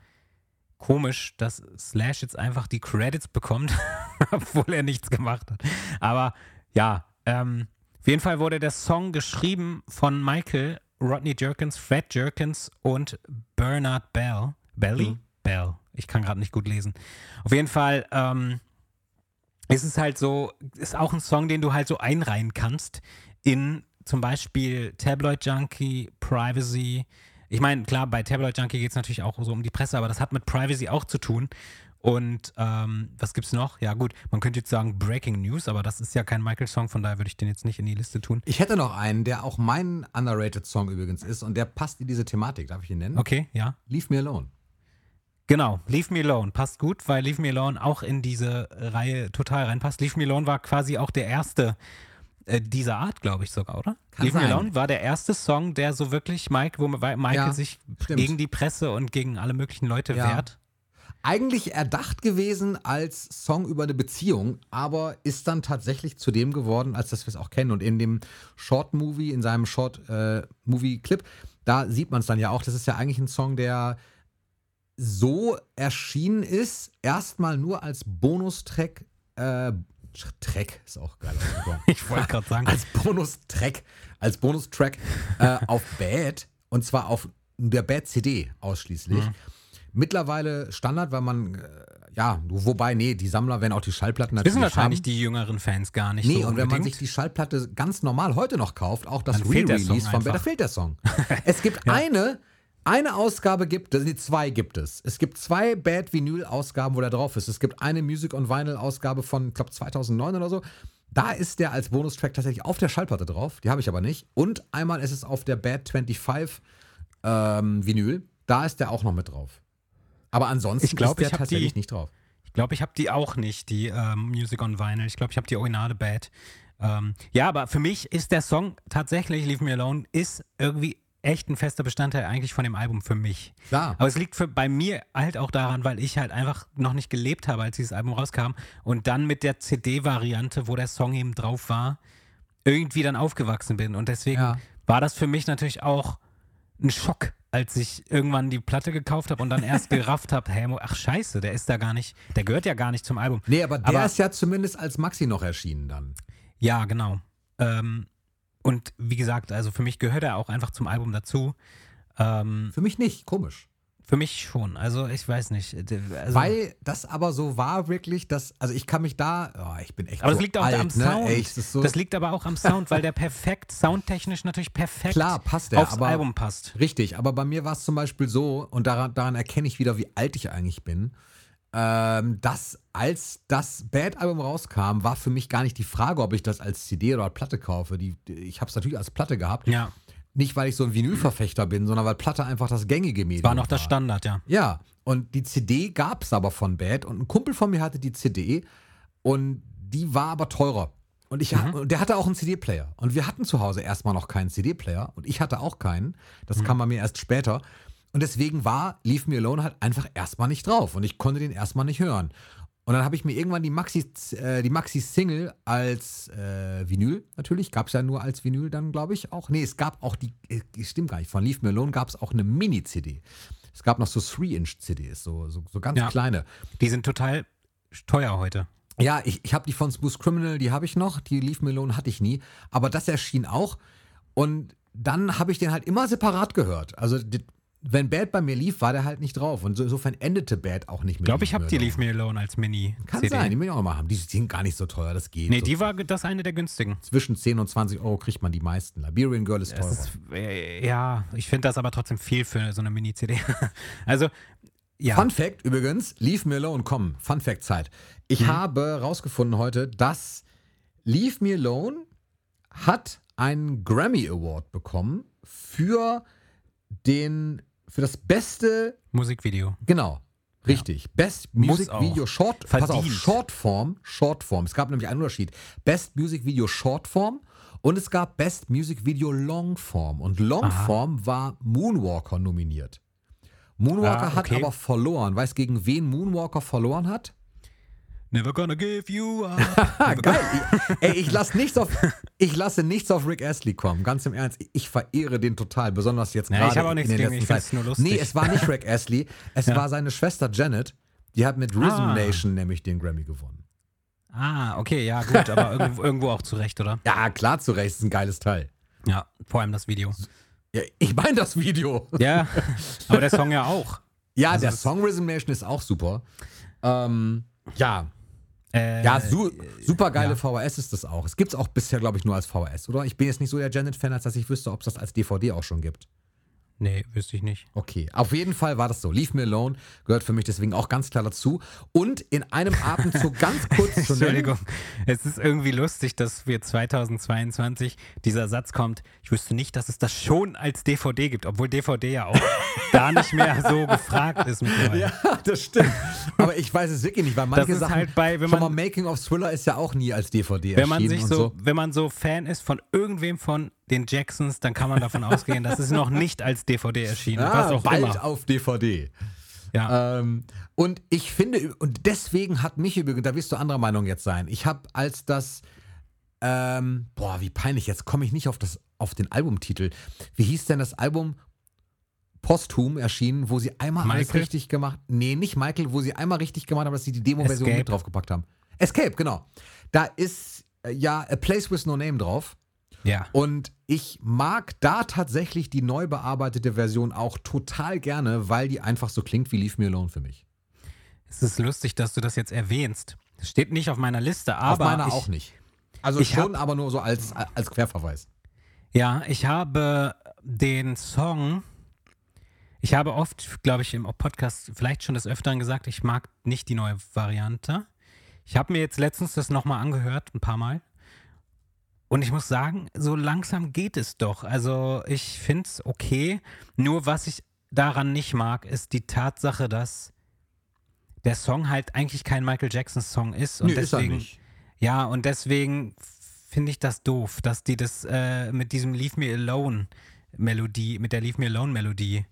komisch, dass Slash jetzt einfach die Credits bekommt, obwohl er nichts gemacht hat. Aber ja, ähm, auf jeden Fall wurde der Song geschrieben von Michael, Rodney Jerkins, Fred Jerkins und Bernard Bell. Belly? Bell. Ich kann gerade nicht gut lesen. Auf jeden Fall ähm, ist es halt so, ist auch ein Song, den du halt so einreihen kannst in zum Beispiel Tabloid Junkie, Privacy. Ich meine, klar, bei Tabloid Junkie geht es natürlich auch so um die Presse, aber das hat mit Privacy auch zu tun. Und ähm, was gibt's noch? Ja, gut, man könnte jetzt sagen Breaking News, aber das ist ja kein Michael-Song, von daher würde ich den jetzt nicht in die Liste tun. Ich hätte noch einen, der auch mein underrated Song übrigens ist und der passt in diese Thematik. Darf ich ihn nennen? Okay, ja. Leave Me Alone. Genau, Leave Me Alone passt gut, weil Leave Me Alone auch in diese Reihe total reinpasst. Leave Me Alone war quasi auch der erste äh, dieser Art, glaube ich sogar, oder? Kann Leave Me sein. Alone war der erste Song, der so wirklich Mike, wo Michael Ja, sich stimmt. gegen die Presse und gegen alle möglichen Leute Ja. wehrt. Eigentlich erdacht gewesen als Song über eine Beziehung, aber ist dann tatsächlich zu dem geworden, als dass wir es auch kennen. Und in dem Short-Movie, in seinem Short-Movie-Clip, da sieht man es dann ja auch. Das ist ja eigentlich ein Song, der so erschienen ist, erstmal nur als Bonustrack, äh, Track ist auch geil. Ich wollte gerade sagen. als Bonustrack, als Bonustrack äh, auf Bad und zwar auf der Bad CD ausschließlich. Mhm. Mittlerweile Standard, weil man äh, ja, wobei nee, die Sammler werden auch die Schallplatten natürlich Wissen wahrscheinlich haben. die jüngeren Fans gar nicht Nee, so und wenn man sich die Schallplatte ganz normal heute noch kauft, auch das Re-Release von Bad, da einfach. fehlt der Song. es gibt eine, eine Ausgabe gibt es, nee, zwei gibt es. Es gibt zwei Bad Vinyl-Ausgaben, wo der drauf ist. Es gibt eine Music on Vinyl-Ausgabe von, ich glaube, 2009 oder so. Da ist der als Bonustrack tatsächlich auf der Schallplatte drauf. Die habe ich aber nicht. Und einmal ist es auf der Bad 25 ähm, Vinyl. Da ist der auch noch mit drauf. Aber ansonsten Ich glaub, ist der ich tatsächlich die- nicht drauf. Ich glaube, ich habe die auch nicht, die ähm, Music on Vinyl. Ich glaube, ich habe die originale Bad. Ähm, ja, aber für mich ist der Song tatsächlich, Leave Me Alone, ist irgendwie echt ein fester Bestandteil eigentlich von dem Album für mich. Klar. Aber es liegt für, bei mir halt auch daran, weil ich halt einfach noch nicht gelebt habe, als dieses Album rauskam und dann mit der CD-Variante, wo der Song eben drauf war, irgendwie dann aufgewachsen bin. Und deswegen Ja. war das für mich natürlich auch ein Schock, als ich irgendwann die Platte gekauft habe und dann erst gerafft habe, hey, ach scheiße, der ist da gar nicht, der gehört ja gar nicht zum Album. Nee, aber der Aber- ist ja zumindest als Maxi noch erschienen dann. Ja, genau. Ähm, und wie gesagt, also für mich gehört er auch einfach zum Album dazu. Ähm, Für mich nicht, komisch. Für mich schon. Also ich weiß nicht. Also, Weil das aber so war wirklich, dass, also ich kann mich da, oh, ich bin echt aber so das liegt auch alt, am ne? Sound. Ey, das, so, das liegt aber auch am Sound, weil der perfekt, soundtechnisch natürlich perfekt Klar, passt der, aufs aber- Album passt. Richtig, aber bei mir war es zum Beispiel so, und daran, daran erkenne ich wieder, wie alt ich eigentlich bin, ähm, dass als das Bad-Album rauskam, war für mich gar nicht die Frage, ob ich das als CD oder Platte kaufe. Die, ich habe es natürlich als Platte gehabt. Ja, Nicht, weil ich so ein Vinylverfechter bin, sondern weil Platte einfach das gängige Medium war noch das Standard, ja. Ja, und die CD gab es aber von Bad und ein Kumpel von mir hatte die CD und die war aber teurer. Und ich Mhm. und der hatte auch einen CD-Player. Und wir hatten zu Hause erstmal noch keinen CD-Player und ich hatte auch keinen. Das Mhm. kam bei mir erst später. Und deswegen war Leave Me Alone halt einfach erstmal nicht drauf und ich konnte den erstmal nicht hören. Und dann habe ich mir irgendwann die Maxi, äh, die Maxi-Single als äh, Vinyl, natürlich, gab es ja nur als Vinyl dann, glaube ich, auch. Nee, es gab auch die, äh, stimmt gar nicht, von Leave Me Alone gab es auch eine Mini-CD. Es gab noch so 3-Inch-CDs, so, so, so ganz Ja. kleine. Die sind total teuer heute. Ja, ich, ich habe die von Smooth Criminal, die habe ich noch. Die Leave Me Alone hatte ich nie. Aber das erschien auch. Und dann habe ich den halt immer separat gehört. Also, wenn Bad bei mir lief, war der halt nicht drauf. Und so, insofern endete Bad auch nicht Ich mit glaube, ich habe die. Leave Me Alone als Mini. Kann CD. sein, die will ich auch mal haben. Die sind gar nicht so teuer, das geht. Nee, so die war das eine der günstigen. zwischen 10 und 20 Euro kriegt man die meisten. Liberian Girl ist teurer. Ist, äh, ja, ich finde das aber trotzdem viel für so eine Mini-CD. also, ja. Fun Fact übrigens, Leave Me Alone, komm, Fun Fact Zeit. Ich Mhm. habe rausgefunden heute, dass Leave Me Alone hat einen Grammy Award bekommen für den, für das beste, Musikvideo. genau, richtig, Best Muss Music auch. Video Short, pass auf. Shortform, Shortform. Es gab nämlich einen Unterschied. Best Music Video Shortform und es gab Best Music Video Longform. Und Longform war Moonwalker nominiert. Moonwalker Ah, hat okay. aber verloren. Weißt gegen wen Moonwalker verloren hat? Never gonna give you up. Geil. Ich, ey, ich lasse nichts auf, ich lasse nichts auf Rick Astley kommen. Ganz im Ernst. Ich verehre den total, besonders jetzt Ja, gerade ich habe auch nichts gegen ich find's Zeiten. nur lustig. Nee, es war nicht Rick Astley. Es war seine Schwester Janet. Die hat mit Rhythm Ah. Nation nämlich den Grammy gewonnen. Ah, okay, ja, gut, aber irgendwo, irgendwo auch zurecht, oder? Ja, klar, zu Recht. Ist ein geiles Teil. Ja, vor allem das Video. Ja, ich meine das Video. Ja, aber der Song ja auch. Ja, Also der Song Rhythm Nation ist auch super. Ähm, ja, Äh, ja, su super geile ja. VHS ist das auch. Es gibt es auch bisher, glaube ich, nur als VHS, oder? Ich bin jetzt nicht so der Janet-Fan, als dass ich wüsste, ob es das als DVD auch schon gibt. Nee, wüsste ich nicht. Okay, auf jeden Fall war das so. Leave Me Alone gehört für mich deswegen auch ganz klar dazu. Und in einem Atemzug ganz kurz zu. Entschuldigung, es ist irgendwie lustig, dass wir 2022 dieser Satz kommt, ich wüsste nicht, dass es das schon als DVD gibt, obwohl DVD ja auch gar nicht mehr so gefragt ist mittlerweile. Ja, das stimmt. Aber ich weiß es wirklich nicht, weil manche ist Sachen, halt bei, wenn schon mal man- Making of Thriller ist ja auch nie als DVD Wenn man erschienen sich und so, so. wenn man so Fan ist von irgendwem von den Jacksons, dann kann man davon ausgehen, dass es noch nicht als DVD erschienen, was Ah, auch bald immer. auf DVD. Ja. Ähm, und ich finde, und deswegen hat mich übrigens, da wirst du anderer Meinung jetzt sein, ich habe als das, ähm, boah, wie peinlich, jetzt komme ich nicht auf, das, auf den Albumtitel. Wie hieß denn das Album? Posthum erschienen, wo sie einmal alles Michael? richtig gemacht Nee, nicht Michael, wo sie einmal richtig gemacht haben, dass sie die Demo-Version mit draufgepackt haben. Escape, genau. Da ist äh, ja A Place with No Name drauf. Ja. Und ich mag da tatsächlich die neu bearbeitete Version auch total gerne, weil die einfach so klingt wie Leave Me Alone für mich. Es ist lustig, dass du das jetzt erwähnst. Das steht nicht auf meiner Liste, aber Auf meiner ich, auch nicht. Also schon, aber nur so als, als Querverweis. Ja, ich habe den Song, ich habe oft, glaube ich, im Podcast vielleicht schon des Öfteren gesagt, ich mag nicht die neue Variante. Ich habe mir jetzt letztens das nochmal angehört, ein paar Mal. Und ich muss sagen, so langsam geht es doch. Also ich finde es okay. Nur was ich daran nicht mag, ist die Tatsache, dass der Song halt eigentlich kein Michael Jackson Song ist. Und ist er deswegen, nicht. ja, und deswegen finde ich das doof, dass die das äh, mit diesem Leave Me Alone Melodie, mit der Leave Me Alone Melodie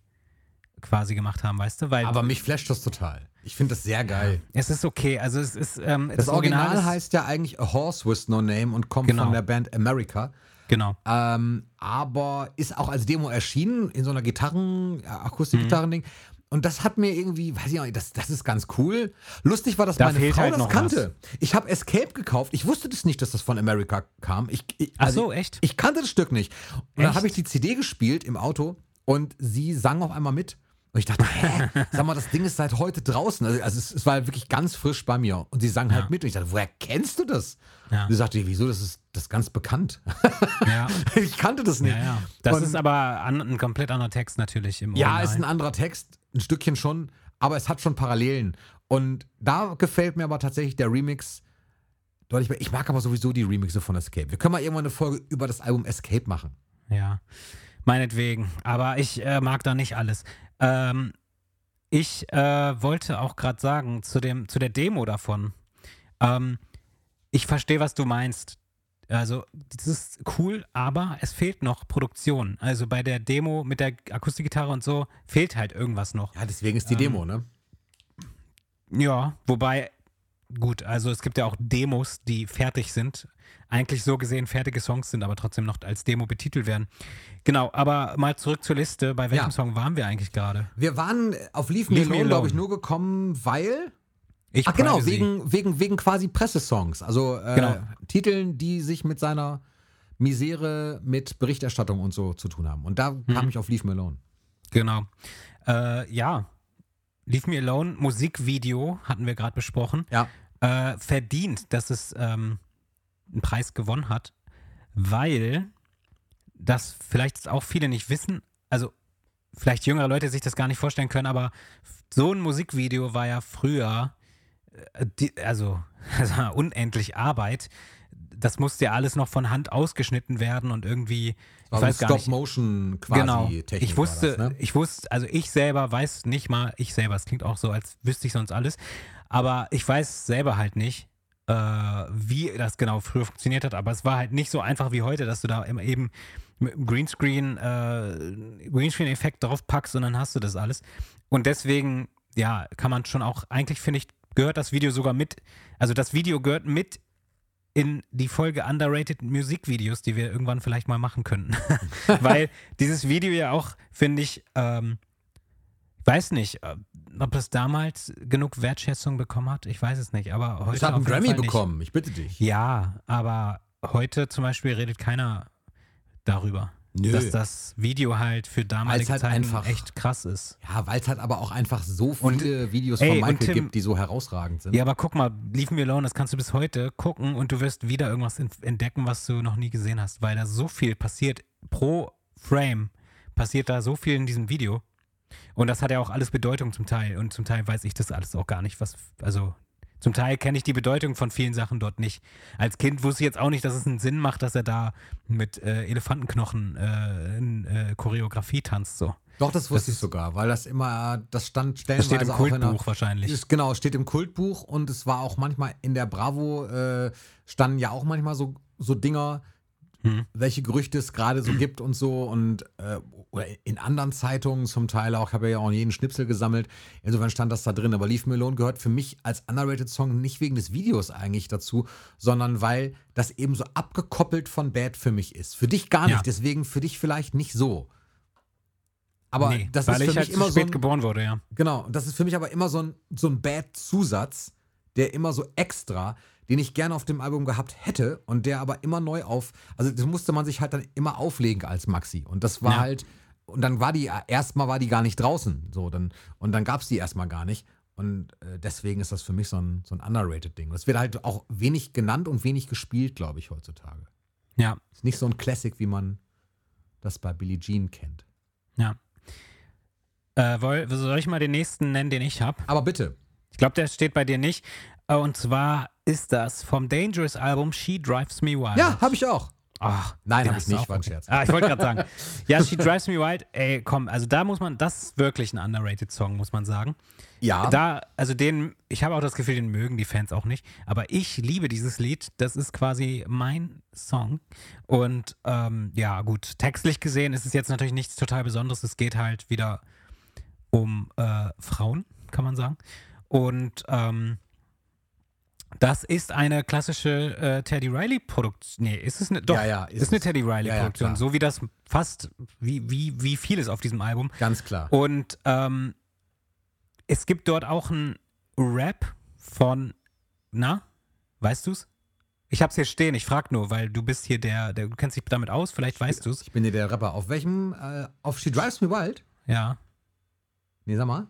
quasi gemacht haben, weißt du? Weil Aber mich flasht das total. Ich finde das sehr geil. es ist okay. Also es ist ähm, Das, Original, ist, heißt ja eigentlich A Horse with No Name und kommt Genau. von der Band America. genau. Ähm, aber ist auch als Demo erschienen in so einer Gitarren, Akustikgitarren-Ding. Und das hat mir irgendwie, weiß ich auch nicht, das, das ist ganz cool. Lustig war, dass Da meine Frau halt das kannte. Ich habe Escape gekauft. Ich wusste das nicht, dass das von America kam. Ich, ich, Ach so, echt? Ich kannte das Stück nicht. Und dann Echt? habe ich die CD gespielt im Auto und sie sang auf einmal mit. Und ich dachte, hä, sag mal, das Ding ist seit heute draußen. Also, also es, es war wirklich ganz frisch bei mir. Und sie sang halt mit. Und ich dachte, woher kennst du das? Ja. Und sie sagte, wieso, das ist, das ist ganz bekannt. Ja. ich kannte das nicht. Ja, ja. Das Und- ist aber an, ein komplett anderer Text natürlich im Ja, Original. ist ein anderer Text, ein Stückchen schon, aber es hat schon Parallelen. Und da gefällt mir aber tatsächlich der Remix deutlich mehr. Ich mag aber sowieso die Remixe von Escape. Wir können mal irgendwann eine Folge über das Album Escape machen. Ja, meinetwegen. Aber ich äh, mag da nicht alles. Ähm, ich äh, wollte auch gerade sagen, zu, dem, zu der Demo davon. Ähm, ich verstehe, was du meinst. Also, das ist cool, aber es fehlt noch Produktion. Also bei der Demo mit der Akustikgitarre und so fehlt halt irgendwas noch. Ja, deswegen ist die Demo, ne? Ja, wobei, gut, also es gibt ja auch Demos, die fertig sind. Eigentlich so gesehen fertige Songs sind, aber trotzdem noch als Demo betitelt werden. Genau, aber mal zurück zur Liste. Bei welchem Ja. Song waren wir eigentlich gerade? Wir waren auf Leave Me Leave Alone, glaube ich, nur gekommen, weil. Ich Ach genau, wegen, wegen, wegen quasi Pressesongs. Also äh, Genau. Titeln, die sich mit seiner Misere, mit Berichterstattung und so zu tun haben. Und da Mhm. kam ich auf Leave Me Alone. Genau. Äh, ja. Leave Me Alone, Musikvideo hatten wir gerade besprochen. Ja. Äh, verdient, dass es ähm, einen Preis gewonnen hat, weil das vielleicht auch viele nicht wissen, also vielleicht jüngere Leute sich das gar nicht vorstellen können, aber so ein Musikvideo war ja früher, äh, die, also, also unendlich Arbeit. Das musste ja alles noch von Hand ausgeschnitten werden und irgendwie, ich Also weiß gar nicht. Stop-Motion quasi Genau. Technik Ich wusste, das, ne? ich wusste, also ich selber weiß nicht mal, ich selber, es klingt auch so, als wüsste ich sonst alles, aber ich weiß selber halt nicht, äh, wie das genau früher funktioniert hat, aber es war halt nicht so einfach wie heute, dass du da immer eben mit einem Greenscreen, äh, Greenscreen-Effekt drauf packst und dann hast du das alles. Und deswegen, ja, kann man schon auch, eigentlich finde ich, gehört das Video sogar mit, also das Video gehört mit in die Folge Underrated Musikvideos, die wir irgendwann vielleicht mal machen könnten. Weil dieses Video ja auch, finde ich, ähm, ich weiß nicht, äh, ob es damals genug Wertschätzung bekommen hat. Ich weiß es nicht, aber heute. Es hat einen Grammy Fall nicht. bekommen, ich bitte dich. Ja, aber heute zum Beispiel redet keiner darüber. Nö. Dass das Video halt für damalige halt Zeiten einfach- echt krass ist. Ja, weil es halt aber auch einfach so Und- viele Videos ey, von und Michael Tim- gibt, die so herausragend sind. Ja, aber guck mal, Leave Me Alone, das kannst du bis heute gucken und du wirst wieder irgendwas en- entdecken, was du noch nie gesehen hast, weil da so viel passiert. Pro Frame passiert da so viel in diesem Video. Und das hat ja auch alles Bedeutung zum Teil. Und zum Teil weiß ich das alles auch gar nicht, was, also zum Teil kenne ich die Bedeutung von vielen Sachen dort nicht. Als Kind wusste ich jetzt auch nicht, dass es einen Sinn macht, dass er da mit äh, Elefantenknochen äh, in äh, Choreografie tanzt. So. Doch, das wusste Das ich sogar, weil das immer, das stand Das stellenweise steht im in einer, Kultbuch wahrscheinlich. Ist, genau, steht im Kultbuch und es war auch manchmal in der Bravo, äh, standen ja auch manchmal so, so Dinger, Hm. welche Gerüchte es gerade so gibt und so und äh, oder in anderen Zeitungen zum Teil auch, ich habe ja auch jeden Schnipsel gesammelt, insofern stand das da drin, aber Leave Me Alone gehört für mich als underrated Song nicht wegen des Videos eigentlich dazu, sondern weil das eben so abgekoppelt von Bad für mich ist. Für dich gar nicht, Ja. deswegen für dich vielleicht nicht so. Aber nee, das weil ist für ich halt mich immer zu so spät ein, geboren wurde, ja. Genau, das ist für mich aber immer so ein, so ein Bad-Zusatz, der immer so extra, den ich gerne auf dem Album gehabt hätte und der aber immer neu auf, also das musste man sich halt dann immer auflegen als Maxi und das war Ja. halt, und dann war die, erstmal war die gar nicht draußen, so, dann, und dann gab es die erstmal gar nicht und äh, deswegen ist das für mich so ein, so ein underrated Ding. Das wird halt auch wenig genannt und wenig gespielt, glaube ich, heutzutage. Ja, Ist nicht so ein Classic, wie man das bei Billie Jean kennt. ja. Äh, soll ich mal den nächsten nennen, den ich habe? Aber bitte, Ich glaube, der steht bei dir nicht. Äh, Und zwar ist das vom Dangerous Album She Drives Me Wild. ja, habe ich auch. Ach, Nein, den hab ich nicht, war ein. Scherz. Ah, ich wollte gerade sagen. Ja, She Drives Me Wild, ey, komm, also da muss man, das ist wirklich ein underrated Song, muss man sagen. Ja. Da, also den, ich habe auch das Gefühl, den mögen die Fans auch nicht, aber ich liebe dieses Lied, das ist quasi mein Song. Und ähm, ja, gut, textlich gesehen ist es jetzt natürlich nichts total Besonderes, es geht halt wieder um äh, Frauen, kann man sagen. Und ähm, das ist eine klassische äh, Teddy Riley Produktion. Nee, ist es eine doch, Ja, ja, ist, ist eine. Teddy Riley Ja, ja, Produktion, so wie das fast wie wie wie vieles auf diesem Album. Ganz klar. Und ähm, es gibt dort auch einen Rap von, na, weißt du's? Ich hab's hier stehen, ich frag nur, weil du bist hier der, der du kennst dich damit aus, vielleicht weißt du's. Ich bin hier der Rapper. Auf welchem? Äh, auf She Drives Me Wild? Ja. Nee, sag mal.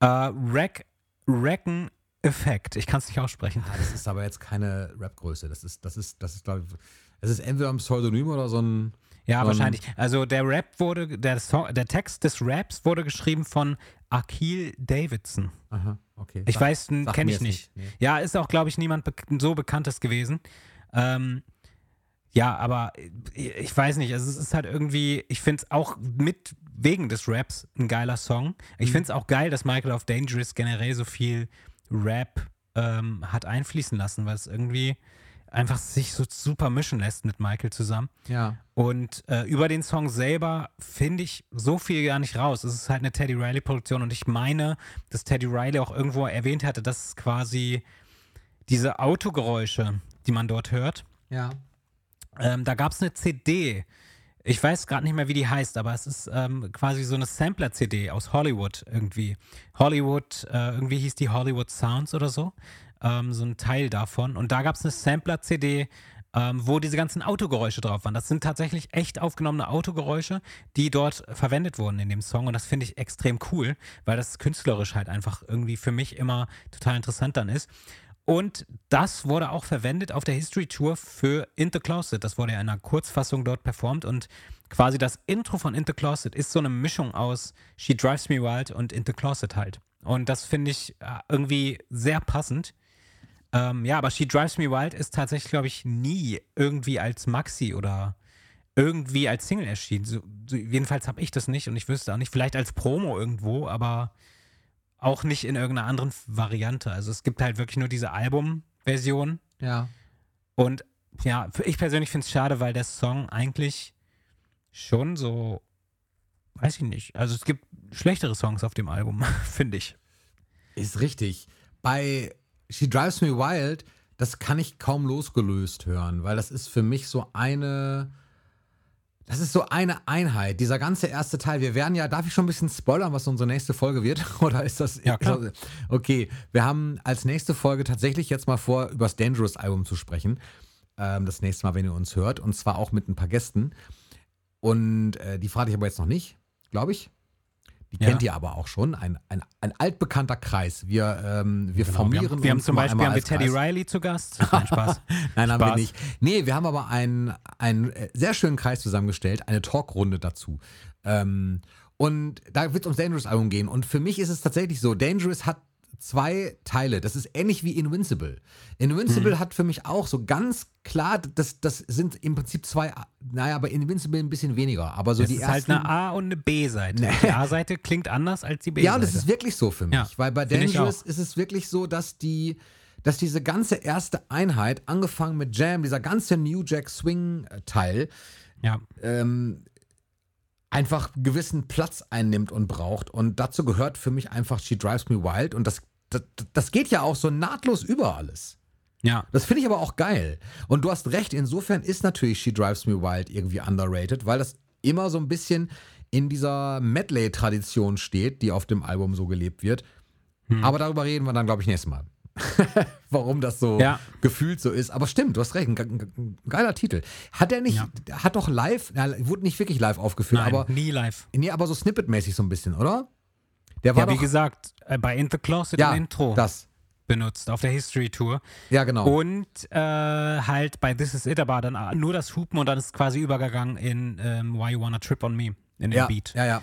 Äh, Rack, Racken Effekt, ich kann's nicht aussprechen. Ah, das ist aber jetzt keine Rapgröße. Das ist, das ist, das ist, glaube ich, es ist entweder ein Pseudonym oder so ein. Ja, Ähm, wahrscheinlich. Also der Rap wurde, der, Song, der Text des Raps wurde geschrieben von Akil Davidson. Aha, okay. Ich Sag- weiß, kenne ich nicht. nicht, nee. Ja, ist auch, glaube ich, niemand bek so Bekanntes gewesen. Ähm, ja, aber ich, ich weiß nicht, also es ist halt irgendwie, ich finde es auch mit wegen des Raps ein geiler Song. Ich Mhm. finde es auch geil, dass Michael of Dangerous generell so viel Rap ähm, hat einfließen lassen, weil es irgendwie einfach sich so super mischen lässt mit Michael zusammen. Ja. Und äh, über den Song selber finde ich so viel gar nicht raus. Es ist halt eine Teddy Riley-Produktion und ich meine, dass Teddy Riley auch irgendwo erwähnt hatte, dass quasi diese Autogeräusche, die man dort hört, Ja. ähm, da gab es eine CD. Ich weiß gerade nicht mehr, wie die heißt, aber es ist ähm, quasi so eine Sampler-CD aus Hollywood irgendwie. Hollywood, äh, irgendwie hieß die Hollywood Sounds oder so. Ähm, so ein Teil davon. Und da gab es eine Sampler-CD, ähm, wo diese ganzen Autogeräusche drauf waren. Das sind tatsächlich echt aufgenommene Autogeräusche, die dort verwendet wurden in dem Song. Und das finde ich extrem cool, weil das künstlerisch halt einfach irgendwie für mich immer total interessant dann ist. Und das wurde auch verwendet auf der History Tour für In the Closet. Das wurde ja in einer Kurzfassung dort performt und quasi das Intro von In the Closet ist so eine Mischung aus She Drives Me Wild und In the Closet halt. Und das finde ich äh, irgendwie sehr passend. Ähm, ja, aber She Drives Me Wild ist tatsächlich, glaube ich, nie irgendwie als Maxi oder irgendwie als Single erschienen. So, jedenfalls habe ich das nicht und ich wüsste auch nicht, vielleicht als Promo irgendwo, aber auch nicht in irgendeiner anderen Variante. Also es gibt halt wirklich nur diese Albumversion Ja. und ja, ich persönlich finde es schade, weil der Song eigentlich schon so, weiß ich nicht, also es gibt schlechtere Songs auf dem Album, finde ich. Ist richtig. Bei She Drives Me Wild, das kann ich kaum losgelöst hören, weil das ist für mich so eine. Das ist so eine Einheit, dieser ganze erste Teil. Wir werden ja, darf ich schon ein bisschen spoilern, was unsere nächste Folge wird? Oder ist das. Ja, klar. Okay, wir haben als nächste Folge tatsächlich jetzt mal vor, über das Dangerous Album zu sprechen. Ähm, das nächste Mal, wenn ihr uns hört. Und zwar auch mit ein paar Gästen. Und äh, die frage ich aber jetzt noch nicht, glaube ich. Die Ja. kennt ihr aber auch schon. Ein, ein, ein altbekannter Kreis. Wir, ähm, wir Genau, formieren wir haben, wir haben uns zum mal Beispiel haben wir Teddy Kreis. Riley zu Gast. Nein, Spaß. Nein, haben wir Spaß. nicht. Nee, wir haben aber einen, einen äh, sehr schönen Kreis zusammengestellt, eine Talkrunde dazu. Ähm, und da wird es ums Dangerous-Album gehen. Und für mich ist es tatsächlich so, Dangerous hat zwei Teile. Das ist ähnlich wie Invincible. Invincible Mhm. hat für mich auch so ganz klar, das, das sind im Prinzip zwei, naja, bei Invincible ein bisschen weniger. Aber so Das die ist ersten, halt eine A- und eine B-Seite. Die A-Seite klingt anders als die B-Seite. Ja, das ist wirklich so für mich. Ja, weil bei Dangerous ist es wirklich so, dass die, dass diese ganze erste Einheit, angefangen mit Jam, dieser ganze New Jack Swing-Teil, ja. ähm, einfach gewissen Platz einnimmt und braucht. Und dazu gehört für mich einfach She Drives Me Wild. Und das, das, das geht ja auch so nahtlos über alles. ja. Das finde ich aber auch geil. Und du hast recht, insofern ist natürlich She Drives Me Wild irgendwie underrated, weil das immer so ein bisschen in dieser Medley-Tradition steht, die auf dem Album so gelebt wird. Hm. Aber darüber reden wir dann, glaube ich, nächstes Mal. Warum das so Ja. gefühlt so ist. Aber stimmt, du hast recht, ein, ge- ein geiler Titel. Hat er nicht, Ja. hat doch live, na, wurde nicht wirklich live aufgeführt, Nein, aber, nie live. nee, aber so snippetmäßig so ein bisschen, oder? Der war Ja, wie doch, gesagt, äh, bei In the Closet ja, im Intro das. benutzt auf der History Tour. Ja, genau. Und äh, halt bei This Is It aber dann nur das Hupen und dann ist es quasi übergegangen in ähm, Why You Wanna Trip on Me, in den ja, Beat. ja, ja.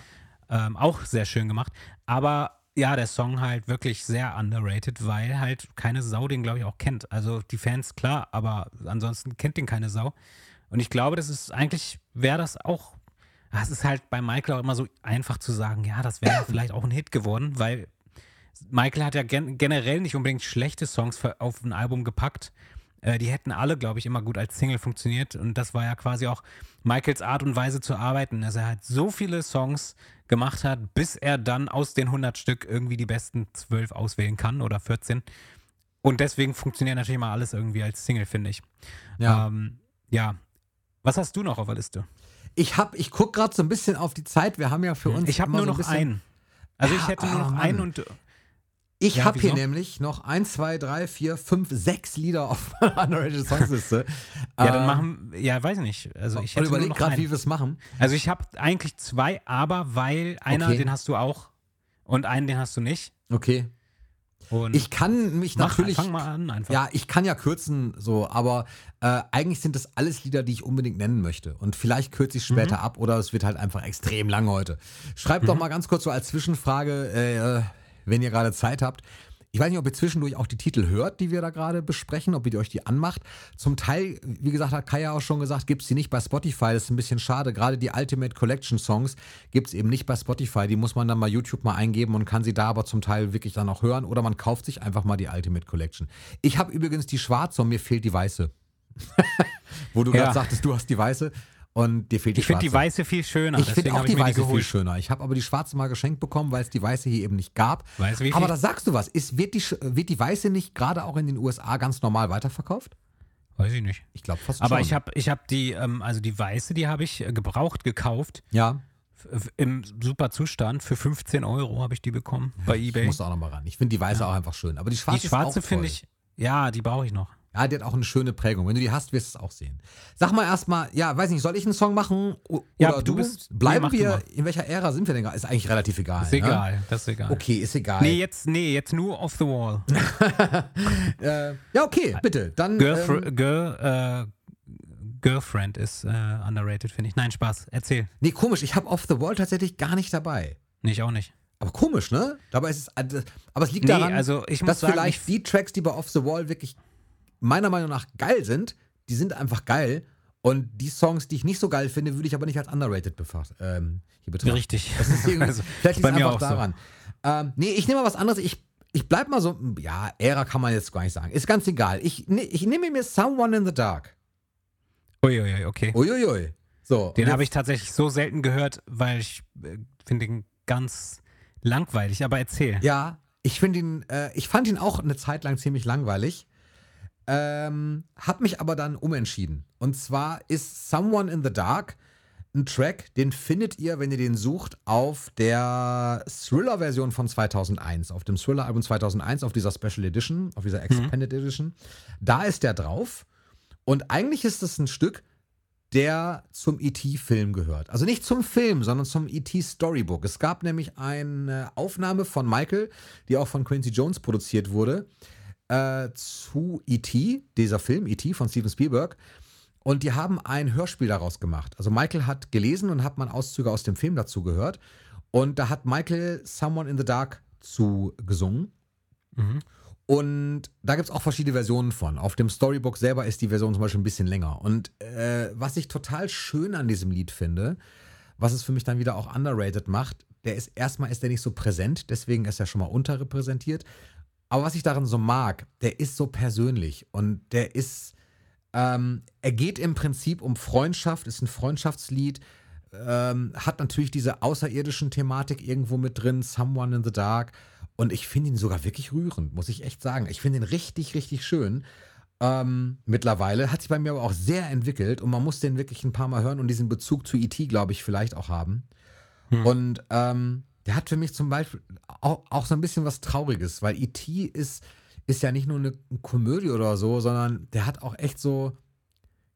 Ähm, auch sehr schön gemacht. Aber ja, der Song halt wirklich sehr underrated, weil halt keine Sau den, glaube ich, auch kennt. Also die Fans, klar, aber ansonsten kennt den keine Sau. Und ich glaube, das ist eigentlich, wäre das auch, ah, es ist halt bei Michael auch immer so einfach zu sagen, ja, das wäre vielleicht auch ein Hit geworden, weil Michael hat ja gen generell nicht unbedingt schlechte Songs auf ein Album gepackt. Äh, die hätten alle, glaube ich, immer gut als Single funktioniert. Und das war ja quasi auch Michaels Art und Weise zu arbeiten, dass er halt so viele Songs gemacht hat, bis er dann aus den 100 Stück irgendwie die besten 12 auswählen kann oder 14. Und deswegen funktioniert natürlich mal alles irgendwie als Single, finde ich. Ja. Ähm, ja. Was hast du noch auf der Liste? Ich hab, ich gucke gerade so ein bisschen auf die Zeit. Wir haben ja für uns. Ich habe nur so ein noch einen. Also ich hätte nur noch oh, einen und ich ja, habe hier nämlich noch 1, 2, 3, 4, 5, 6 Lieder auf meiner Underrated Songsliste. ja, dann ähm, machen, ja, weiß ich nicht. Also ich überlege gerade, wie wir es machen. Also ich habe eigentlich zwei, aber weil einer, okay. den hast du auch und einen, den hast du nicht. Okay. Und ich kann mich mach, natürlich. Fang mal an einfach. Ja, ich kann ja kürzen so, aber äh, eigentlich sind das alles Lieder, die ich unbedingt nennen möchte. Und vielleicht kürze ich später mhm. ab oder es wird halt einfach extrem lang heute. Schreibt mhm. doch mal ganz kurz so als Zwischenfrage, äh, wenn ihr gerade Zeit habt. Ich weiß nicht, ob ihr zwischendurch auch die Titel hört, die wir da gerade besprechen, ob ihr euch die anmacht. Zum Teil, wie gesagt, hat Kaya auch schon gesagt, gibt es die nicht bei Spotify. Das ist ein bisschen schade. Gerade die Ultimate Collection Songs gibt es eben nicht bei Spotify. Die muss man dann bei YouTube mal eingeben und kann sie da aber zum Teil wirklich dann auch hören. Oder man kauft sich einfach mal die Ultimate Collection. Ich habe übrigens die schwarze und mir fehlt die weiße. Wo du ja. gerade sagtest, du hast die weiße. Und dir fehlt die ich schwarze. Ich finde die weiße viel schöner. Ich finde auch die weiße die viel schöner. Ich habe aber die schwarze mal geschenkt bekommen, weil es die weiße hier eben nicht gab. Weißt, aber da sagst du was. Ist, wird, die, wird die weiße nicht gerade auch in den USA ganz normal weiterverkauft? Weiß ich nicht. Ich glaube fast Aber schon. ich habe ich hab die, ähm, also die weiße, die habe ich äh, gebraucht gekauft. Ja. Im super Zustand. Für 15 Euro habe ich die bekommen bei eBay. Ich muss auch nochmal ran. Ich finde die weiße ja. auch einfach schön. Aber die schwarze, die schwarze finde ich, ja, die brauche ich noch. Ja, die hat auch eine schöne Prägung. Wenn du die hast, wirst du es auch sehen. Sag mal erstmal, ja, weiß nicht, soll ich einen Song machen oder ja, du? bist, Bleiben wir, in welcher Ära sind wir denn? Ist eigentlich relativ egal. Ist ne? egal, das ist egal. Okay, ist egal. Nee, jetzt, nee, jetzt nur Off the Wall. äh, ja, okay, bitte. Dann. Girlfr ähm, Girl, äh, Girlfriend ist äh, underrated, finde ich. Nein, Spaß. Erzähl. Nee, komisch. Ich habe Off the Wall tatsächlich gar nicht dabei. Nee, ich auch nicht. Aber komisch, ne? Dabei ist es, äh, aber es liegt nee, daran, also ich dass sagen, vielleicht die Tracks, die bei Off the Wall wirklich meiner Meinung nach geil sind, die sind einfach geil. Und die Songs, die ich nicht so geil finde, würde ich aber nicht als underrated befasst, ähm, hier betrachten. Richtig. Das ist also, vielleicht liegt es einfach daran. So. Ähm, nee, ich nehme mal was anderes. Ich, ich bleib mal so, ja, Ära kann man jetzt gar nicht sagen. Ist ganz egal. Ich, ne, ich nehme mir Someone in the Dark. Uiuiui, okay. Uiuiui. So, den habe ich tatsächlich so selten gehört, weil ich äh, finde ihn ganz langweilig. Aber erzähl. Ja, ich finde ihn, äh, ich fand ihn auch eine Zeit lang ziemlich langweilig. Ähm, hab mich aber dann umentschieden. Und zwar ist Someone in the Dark ein Track, den findet ihr, wenn ihr den sucht, auf der Thriller-Version von 2001, auf dem Thriller-Album 2001, auf dieser Special Edition, auf dieser Expanded mhm. Edition. Da ist der drauf. Und eigentlich ist es ein Stück, der zum E.T.-Film gehört. Also nicht zum Film, sondern zum E.T.-Storybook. Es gab nämlich eine Aufnahme von Michael, die auch von Quincy Jones produziert wurde äh, zu E.T., dieser Film, E.T. von Steven Spielberg. Und die haben ein Hörspiel daraus gemacht. Also Michael hat gelesen und hat man Auszüge aus dem Film dazu gehört. Und da hat Michael Someone in the Dark zu gesungen. Mhm. Und da gibt es auch verschiedene Versionen von. Auf dem Storybook selber ist die Version zum Beispiel ein bisschen länger. Und äh, was ich total schön an diesem Lied finde, was es für mich dann wieder auch underrated macht, der ist erstmal ist der nicht so präsent, deswegen ist er schon mal unterrepräsentiert. Aber was ich daran so mag, der ist so persönlich und der ist, ähm, er geht im Prinzip um Freundschaft, ist ein Freundschaftslied, ähm, hat natürlich diese außerirdischen Thematik irgendwo mit drin, Someone in the Dark. Und ich finde ihn sogar wirklich rührend, muss ich echt sagen. Ich finde ihn richtig, richtig schön. Ähm, mittlerweile hat sich bei mir aber auch sehr entwickelt und man muss den wirklich ein paar Mal hören und diesen Bezug zu E.T., glaube ich, vielleicht auch haben. Hm. Und ähm, der hat für mich zum Beispiel auch, auch so ein bisschen was Trauriges, weil E.T. ist, ist ja nicht nur eine Komödie oder so, sondern der hat auch echt so,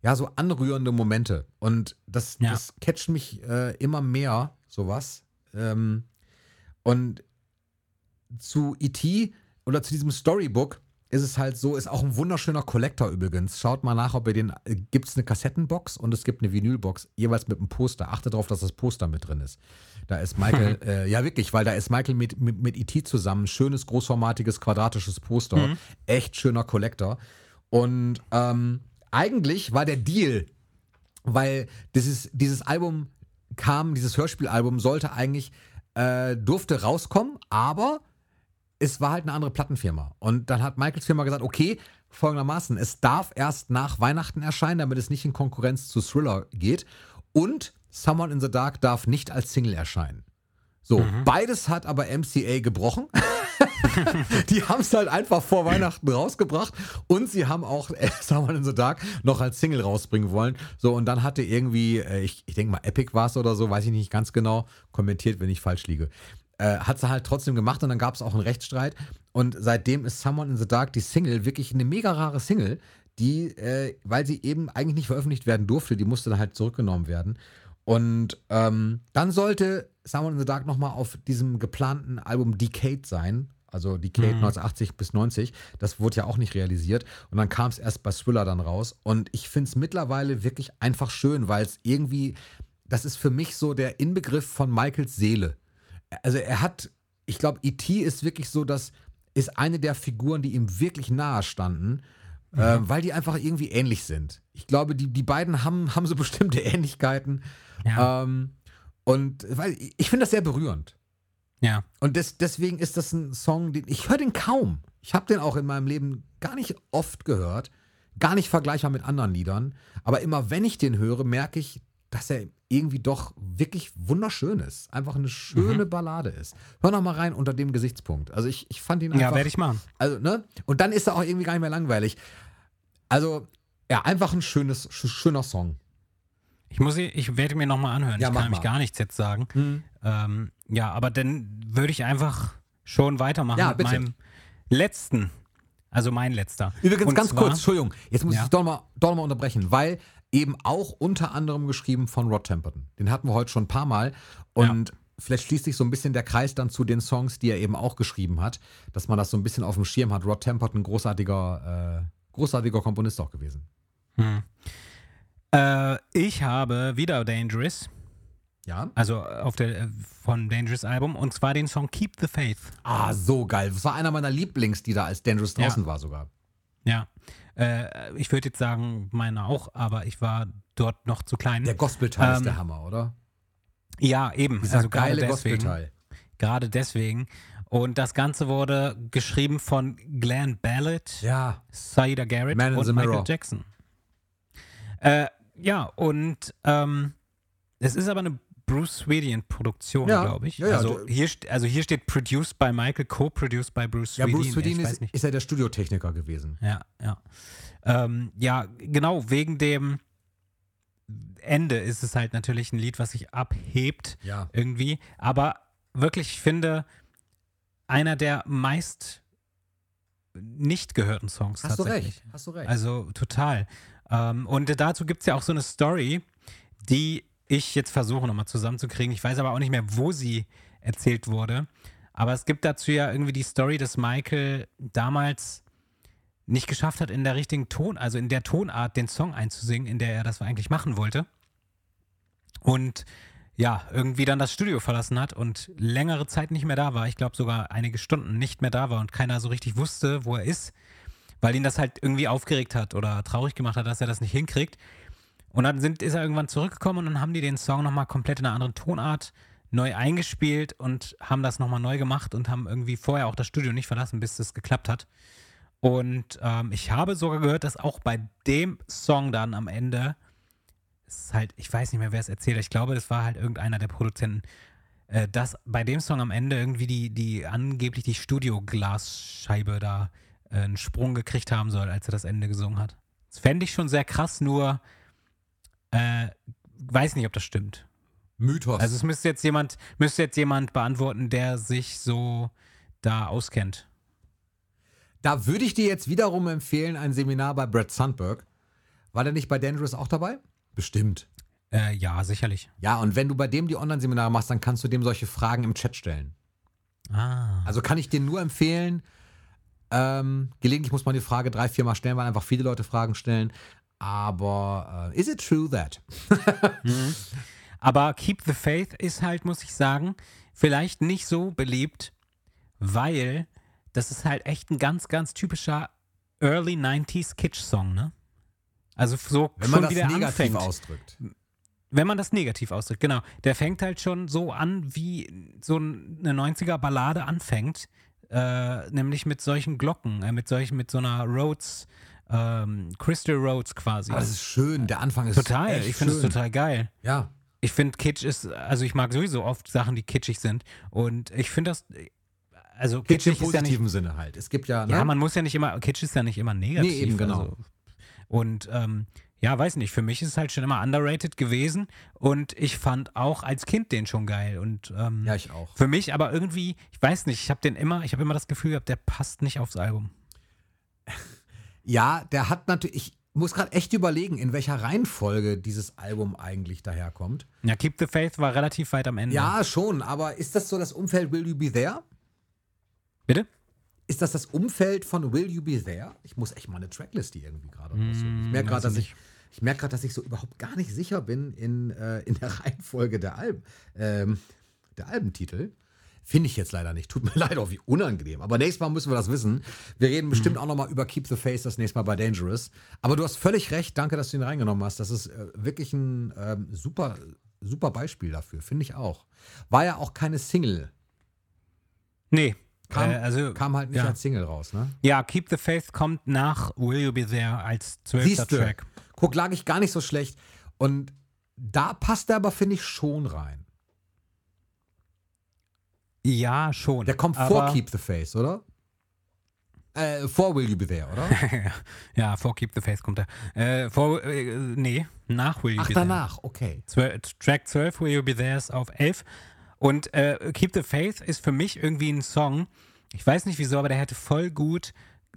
ja, so anrührende Momente. Und das, ja. das catcht mich äh, immer mehr, sowas. Ähm, und zu E.T. oder zu diesem Storybook ist es halt so, ist auch ein wunderschöner Collector übrigens. Schaut mal nach, ob ihr den, gibt es eine Kassettenbox und es gibt eine Vinylbox, jeweils mit einem Poster. Achtet darauf, dass das Poster mit drin ist. Da ist Michael, äh, ja wirklich, weil da ist Michael mit, mit, mit E.T. zusammen, schönes, großformatiges, quadratisches Poster. Echt schöner Collector. Und ähm, eigentlich war der Deal, weil dieses, dieses Album kam, dieses Hörspielalbum sollte eigentlich, äh, durfte rauskommen, aber es war halt eine andere Plattenfirma. Und dann hat Michaels Firma gesagt, okay, folgendermaßen, es darf erst nach Weihnachten erscheinen, damit es nicht in Konkurrenz zu Thriller geht. Und Someone in the Dark darf nicht als Single erscheinen. So, beides hat aber MCA gebrochen. die haben es halt einfach vor Weihnachten rausgebracht und sie haben auch äh, Someone in the Dark noch als Single rausbringen wollen. So, und dann hatte irgendwie, äh, ich, ich denke mal, Epic war es oder so, weiß ich nicht ganz genau, kommentiert, wenn ich falsch liege. Äh, hat sie halt trotzdem gemacht und dann gab es auch einen Rechtsstreit. Und seitdem ist Someone in the Dark die Single wirklich eine mega rare Single, die, äh, weil sie eben eigentlich nicht veröffentlicht werden durfte, die musste dann halt zurückgenommen werden. Und ähm, dann sollte Someone in the Dark nochmal auf diesem geplanten Album Decade sein. Also Decade 1980 bis 90. Das wurde ja auch nicht realisiert. Und dann kam es erst bei Thriller dann raus. Und ich finde es mittlerweile wirklich einfach schön, weil es irgendwie, das ist für mich so der Inbegriff von Michaels Seele. Also er hat, ich glaube, E.T. ist wirklich so, das ist eine der Figuren, die ihm wirklich nahe standen, äh, weil die einfach irgendwie ähnlich sind. Ich glaube, die, die beiden haben, haben so bestimmte Ähnlichkeiten. Ja. Ähm, und weil ich finde das sehr berührend. Ja. Und des, deswegen ist das ein Song, den ich höre den kaum. Ich habe den auch in meinem Leben gar nicht oft gehört, gar nicht vergleichbar mit anderen Liedern. Aber immer wenn ich den höre, merke ich, dass er irgendwie doch wirklich wunderschön ist. Einfach eine schöne Ballade ist. Hör noch mal rein unter dem Gesichtspunkt. Also ich, ich fand ihn einfach. Ja, werde ich machen. Also, ne? Und dann ist er auch irgendwie gar nicht mehr langweilig. Also, ja, einfach ein schönes, sch- schöner Song. Ich muss, sie- ich werde mir nochmal anhören. Ja, ich kann nämlich gar nichts jetzt sagen. Ähm, ja, aber dann würde ich einfach schon weitermachen Ja, mit bitte. meinem letzten. Also mein letzter. Übrigens, Und ganz zwar- kurz, Entschuldigung, jetzt muss Ja. ich doch mal, doch mal unterbrechen, weil eben auch unter anderem geschrieben von Rod Temperton. Den hatten wir heute schon ein paar Mal und vielleicht schließt sich so ein bisschen der Kreis dann zu den Songs, die er eben auch geschrieben hat, dass man das so ein bisschen auf dem Schirm hat. Rod Temperton, großartiger, äh, großartiger Komponist auch gewesen. Äh, ich habe wieder Dangerous, Ja? also auf der äh, von Dangerous Album, und zwar den Song Keep the Faith. Ah, so geil. Das war einer meiner Lieblings, die da als Dangerous Ja. draußen war sogar. Ja. Äh, ich würde jetzt sagen, meiner auch, aber ich war dort noch zu klein. Der Gospel-Teil ist Ähm, der Hammer, oder? ja, eben. Dieser also gerade geile deswegen. Gospel-Teil. Gerade deswegen. Und das Ganze wurde geschrieben von Glenn Ballard, Ja. Saida Garrett Man und Michael Mirror. Jackson. Äh, ja, und ähm, es ist aber eine Bruce Swedian-Produktion, Ja, glaube ich. ja, ja, also, du- hier, also hier steht produced by Michael, co-produced by Bruce Ja, Swedian. Bruce Swedien ich weiß ist, nicht. ist ja der Studiotechniker gewesen. Ja, ja. Ähm, ja, genau, wegen dem Ende ist es halt natürlich ein Lied, was sich abhebt Ja. irgendwie. Aber wirklich, ich finde, einer der meist nicht gehörten Songs Hast du tatsächlich. recht. Hast du recht. Also total. Ähm, und dazu gibt es ja auch so eine Story, die ich jetzt versuche nochmal zusammenzukriegen. Ich weiß aber auch nicht mehr, wo sie erzählt wurde. Aber es gibt dazu ja irgendwie die Story, dass Michael damals nicht geschafft hat, in der richtigen Ton, also in der Tonart den Song einzusingen, in der er das eigentlich machen wollte. Und ja, irgendwie dann das Studio verlassen hat und längere Zeit nicht mehr da war. Ich glaube sogar einige Stunden nicht mehr da war und keiner so richtig wusste, wo er ist, weil ihn das halt irgendwie aufgeregt hat oder traurig gemacht hat, dass er das nicht hinkriegt. Und dann sind, ist er irgendwann zurückgekommen und dann haben die den Song nochmal komplett in einer anderen Tonart neu eingespielt und haben das nochmal neu gemacht und haben irgendwie vorher auch das Studio nicht verlassen, bis das geklappt hat. Und ähm, ich habe sogar gehört, dass auch bei dem Song dann am Ende, ist halt, ich weiß nicht mehr, wer es erzählt ich glaube, das war halt irgendeiner der Produzenten, äh, dass bei dem Song am Ende irgendwie die, die angeblich die Studioglasscheibe da äh, einen Sprung gekriegt haben soll, als er das Ende gesungen hat. Das fände ich schon sehr krass, nur äh, weiß nicht, ob das stimmt. Mythos. Also es müsste jetzt jemand, müsste jetzt jemand beantworten, der sich so da auskennt. Da würde ich dir jetzt wiederum empfehlen, ein Seminar bei Brett Sandberg. War der nicht bei Dangerous auch dabei? Bestimmt. Äh, ja, sicherlich. Ja, und wenn du bei dem die Online-Seminare machst, dann kannst du dem solche Fragen im Chat stellen. Ah. Also kann ich dir nur empfehlen, Ähm, gelegentlich muss man die Frage drei, viermal stellen, weil einfach viele Leute Fragen stellen. Aber äh, is it true that? Aber Keep the Faith ist halt, muss ich sagen, vielleicht nicht so beliebt, weil das ist halt echt ein ganz, ganz typischer Early 90s Kitsch-Song, ne? Also so Wenn man schon das negativ anfängt. ausdrückt. Wenn man das negativ ausdrückt, genau. Der fängt halt schon so an, wie so eine 90er-Ballade anfängt. Äh, nämlich mit solchen Glocken, äh, mit solchen, mit so einer Rhodes, ähm, Crystal Rhodes quasi. Aber das ist schön. Der Anfang ist total, ich finde es total geil. Ja. Ich finde Kitsch ist, also ich mag sowieso oft Sachen, die kitschig sind. Und ich finde das, also Kitsch im ist ja nicht, positiven Sinne halt. Es gibt ja, ne? ja, man muss ja nicht immer, Kitsch ist ja nicht immer negativ. Nee, eben genau. Also, und ähm, ja, weiß nicht, für mich ist es halt schon immer underrated gewesen und ich fand auch als Kind den schon geil und ähm, ja, ich auch. für mich aber irgendwie, ich weiß nicht, ich habe den immer, ich habe immer das Gefühl gehabt, der passt nicht aufs Album. Ja, der hat natürlich, ich muss gerade echt überlegen, in welcher Reihenfolge dieses Album eigentlich daherkommt. Ja, Keep the Faith war relativ weit am Ende. Ja, schon, aber ist das so das Umfeld Will You Be There? Bitte? Ist das das Umfeld von Will You Be There? Ich muss echt mal eine Tracklist hier irgendwie gerade raussuchen. Ich merke weiß gerade, dass ich ich, ich merke gerade, dass ich so überhaupt gar nicht sicher bin in, äh, in der Reihenfolge der Alben, ähm, der Albentitel. Finde ich jetzt leider nicht. Tut mir leid, auch wie unangenehm. Aber nächstes Mal müssen wir das wissen. Wir reden bestimmt auch nochmal über Keep the Face das nächste Mal bei Dangerous. Aber du hast völlig recht. Danke, dass du ihn reingenommen hast. Das ist äh, wirklich ein ähm, super, super Beispiel dafür. Finde ich auch. War ja auch keine Single. Nee. Kam, äh, also, kam halt nicht ja. als Single raus, ne? Ja, Keep the Faith kommt nach Will You Be There als zwölfter Track. guck, lag ich gar nicht so schlecht. Und da passt er aber, finde ich, schon rein. Ja, schon. Der kommt vor Keep the Face, oder? Äh, vor Will You Be There, oder? Ja, vor Keep the Faith kommt er. Äh, vor, äh, nee, nach Will You Ach, Be danach, okay. There. Zwö- Track 12, Will You Be There ist auf 11. Und äh, Keep the Faith ist für mich irgendwie ein Song, ich weiß nicht wieso, aber der hätte voll gut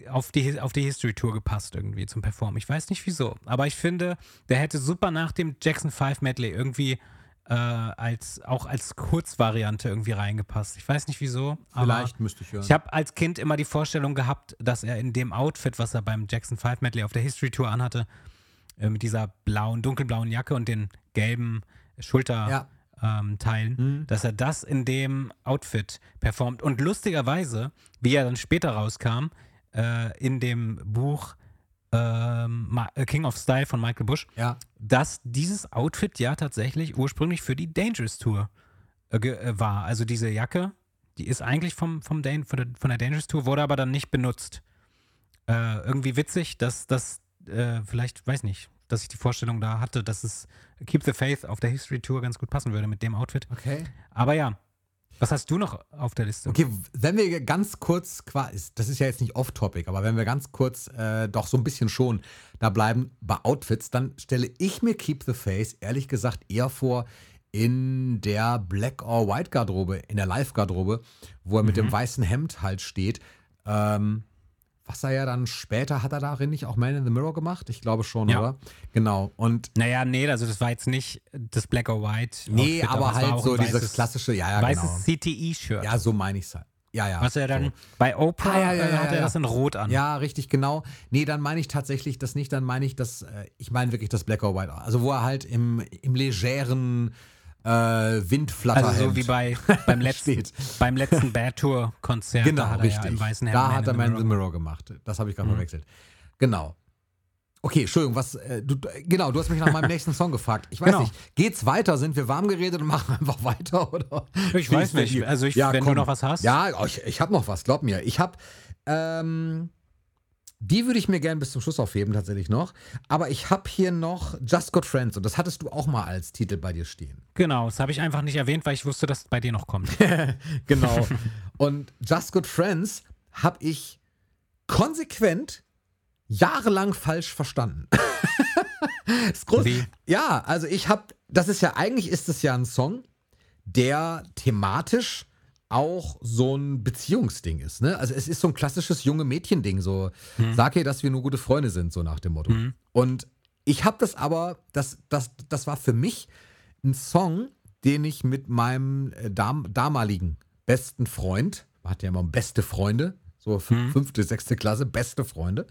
auf die, auf die History Tour gepasst irgendwie zum Performen. Ich weiß nicht wieso, aber ich finde, der hätte super nach dem Jackson 5 Medley irgendwie äh, als, auch als Kurzvariante irgendwie reingepasst. Ich weiß nicht wieso, aber Vielleicht müsste ich hören. ich habe als Kind immer die Vorstellung gehabt, dass er in dem Outfit, was er beim Jackson 5 Medley auf der History Tour anhatte, äh, mit dieser blauen, dunkelblauen Jacke und den gelben Schulterteilen, Ja. ähm, Teilen, dass er das in dem Outfit performt. Und lustigerweise, wie er dann später rauskam, äh, in dem Buch ähm, äh, King of Style von Michael Bush, ja. dass dieses Outfit ja tatsächlich ursprünglich für die Dangerous Tour äh, äh, war. Also diese Jacke, die ist eigentlich vom, vom Dan von, der, von der Dangerous Tour, wurde aber dann nicht benutzt. Äh, irgendwie witzig, dass das äh, vielleicht, weiß nicht, dass ich die Vorstellung da hatte, dass es Keep the Faith auf der History Tour ganz gut passen würde mit dem Outfit. Okay. Aber ja, was hast du noch auf der Liste? Okay, wenn wir ganz kurz, das ist ja jetzt nicht off-topic, aber wenn wir ganz kurz äh, doch so ein bisschen schon da bleiben bei Outfits, dann stelle ich mir Keep the Face ehrlich gesagt eher vor in der Black or White Garderobe, in der Live-Garderobe, wo er mit dem weißen Hemd halt steht. Ähm, was er ja dann später, hat er darin nicht auch Man in the Mirror gemacht? Ich glaube schon, Ja. oder? Genau. Und Naja, nee, also das war jetzt nicht das Black or White. nee, Outfit, aber war halt so dieses weißes- klassische, ja, ja, genau. weißes CTI-Shirt. Ja, so meine ich es halt. Ja, ja. Was er dann so. bei Oprah Ah, ja, ja, äh, ja, hat er das in Rot an. Ja, richtig, genau. Nee, dann meine ich tatsächlich das nicht, dann meine ich das, äh, ich meine wirklich das Black or White. Also wo er halt im, im legeren äh, Windflatter Also so wie bei beim letzten, beim letzten Bad Tour Konzert. Genau, da hat er richtig. Ja im weißen Hemd da Man hat er the Man in the Mirror. Gemacht. Das habe ich gerade Mhm. verwechselt. Genau. Okay, Entschuldigung, was, äh, du, genau, du hast mich nach meinem nächsten Song gefragt. Ich weiß Genau. nicht, geht's weiter? Sind wir warm geredet und machen einfach weiter? Oder? Ich weiß nicht. Also ich- wenn du noch was hast. Ja, oh, ich, ich habe noch was, glaub mir. Ich habe, ähm, die würde ich mir gerne bis zum Schluss aufheben, tatsächlich noch. Aber ich habe hier noch Just Got Friends und das hattest du auch mal als Titel bei dir stehen. Genau, das habe ich einfach nicht erwähnt, weil ich wusste, dass es bei dir noch kommt. Genau. und Just Good Friends habe ich konsequent jahrelang falsch verstanden. ist groß. Wie? Ja, also ich habe, das ist ja, eigentlich ist es ja ein Song, der thematisch auch so ein Beziehungsding ist. Ne? Also es ist so ein klassisches junge Mädchen-Ding, so sag ihr, dass wir nur gute Freunde sind, so nach dem Motto. Und ich habe das aber, das, das, das war für mich ein Song, den ich mit meinem äh, dam damaligen besten Freund, man hat ja immer beste Freunde, so fünfte, sechste Klasse, beste Freunde,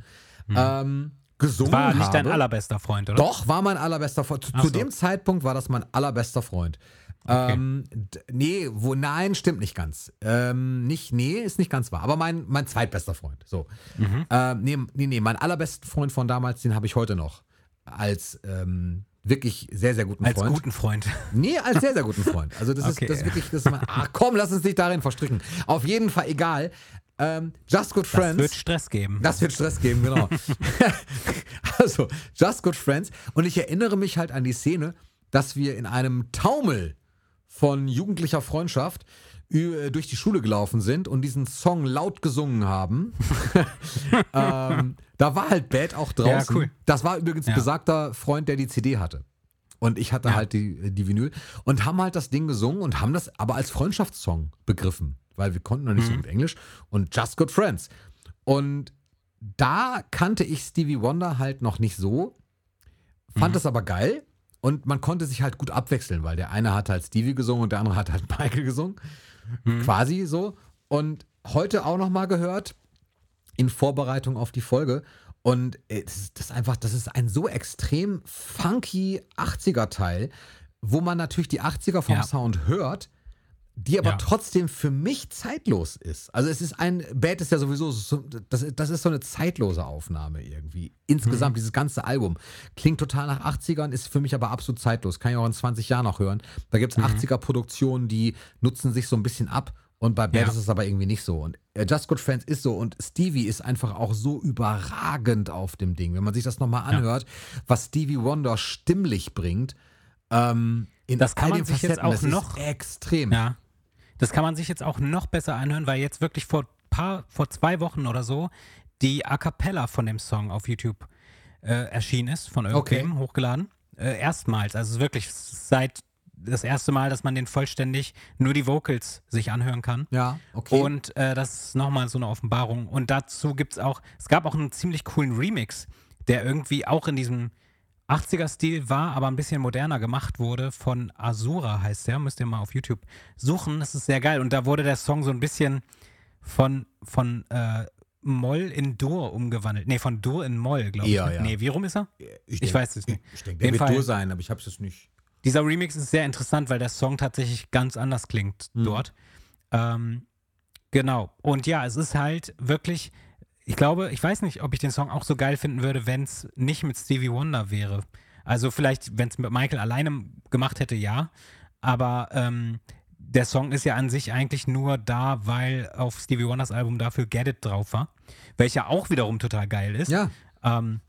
ähm, gesungen War nicht habe. dein allerbester Freund, oder? Doch, war mein allerbester Freund. Zu, Ach zu so. dem Zeitpunkt war das mein allerbester Freund. Ähm, d- nee, wo, nein, stimmt nicht ganz. Ähm, nicht, nee, ist nicht ganz wahr. Aber mein, mein zweitbester Freund. So. Mhm. Ähm, nee, nee, nee, mein allerbesten Freund von damals, den habe ich heute noch. Als ähm, wirklich sehr, sehr guten Als Freund. guten Freund. Nee, als sehr, sehr guten Freund. Also das Okay. ist das ist wirklich, das ist mein, ach komm, lass uns nicht darin verstricken. Auf jeden Fall egal. Ähm, Just Good Das Friends. wird Stress geben. Das wird Stress geben, genau. also, Just Good Friends. Und ich erinnere mich halt an die Szene, dass wir in einem Taumel von jugendlicher Freundschaft ü- durch die Schule gelaufen sind und diesen Song laut gesungen haben. ähm, da war halt Bad auch draußen. Ja, cool. Das war übrigens Ja. besagter Freund, der die CD hatte. Und ich hatte Ja. halt die, die Vinyl und haben halt das Ding gesungen und haben das aber als Freundschaftssong begriffen, weil wir konnten noch nicht Mhm. so gut Englisch und Just Good Friends. Und da kannte ich Stevie Wonder halt noch nicht so, fand Mhm. das aber geil und man konnte sich halt gut abwechseln, weil der eine hat halt Stevie gesungen und der andere hat halt Michael gesungen, Mhm. quasi so. Und heute auch noch mal gehört in Vorbereitung auf die Folge und äh, das ist, einfach, das ist ein so extrem funky 80er Teil, wo man natürlich die 80er vom Ja. Sound hört, die aber Ja. trotzdem für mich zeitlos ist. Also es ist ein, Bad ist ja sowieso, so, das, das ist so eine zeitlose Aufnahme irgendwie. Insgesamt, Mhm. dieses ganze Album klingt total nach 80ern, ist für mich aber absolut zeitlos. Kann ich auch in 20 Jahren noch hören. Da gibt es Mhm. 80er-Produktionen, die nutzen sich so ein bisschen ab. Und bei Bad Ja. ist es aber irgendwie nicht so. Und äh, Just Good Friends ist so. Und Stevie ist einfach auch so überragend auf dem Ding. Wenn man sich das nochmal anhört, was Stevie Wonder stimmlich bringt, ähm, in Das kann all man sich jetzt Facetten, auch das ist noch- extrem. Ja. Das kann man sich jetzt auch noch besser anhören, weil jetzt wirklich vor paar, vor zwei Wochen oder so die A cappella von dem Song auf YouTube äh, erschienen ist, von irgendwem hochgeladen. Äh, erstmals, also wirklich seit das erste Mal, dass man den vollständig nur die Vocals sich anhören kann. Ja, okay. Und äh, das ist nochmal so eine Offenbarung. Und dazu gibt es auch, es gab auch einen ziemlich coolen Remix, der irgendwie auch in diesem 80er-Stil war, aber ein bisschen moderner gemacht wurde, von Azura heißt der. Müsst ihr mal auf YouTube suchen. Das ist sehr geil. Und da wurde der Song so ein bisschen von, von äh, Moll in Dur umgewandelt. Nee, von Dur in Moll, glaube ich. Ja, ne? ja. Nee, wie rum ist er? Ich denk- weiß es nicht. Ich, ich denke, der wird Fall- Dur sein, aber ich habe es nicht. Dieser Remix ist sehr interessant, weil der Song tatsächlich ganz anders klingt Mhm. dort. Ähm, genau. Und ja, es ist halt wirklich, ich glaube, ich weiß nicht, ob ich den Song auch so geil finden würde, wenn es nicht mit Stevie Wonder wäre. Also vielleicht, wenn es mit Michael alleine gemacht hätte, ja. Aber ähm, der Song ist ja an sich eigentlich nur da, weil auf Stevie Wonders Album dafür Get It drauf war. Welcher auch wiederum total geil ist. Ja, Ähm,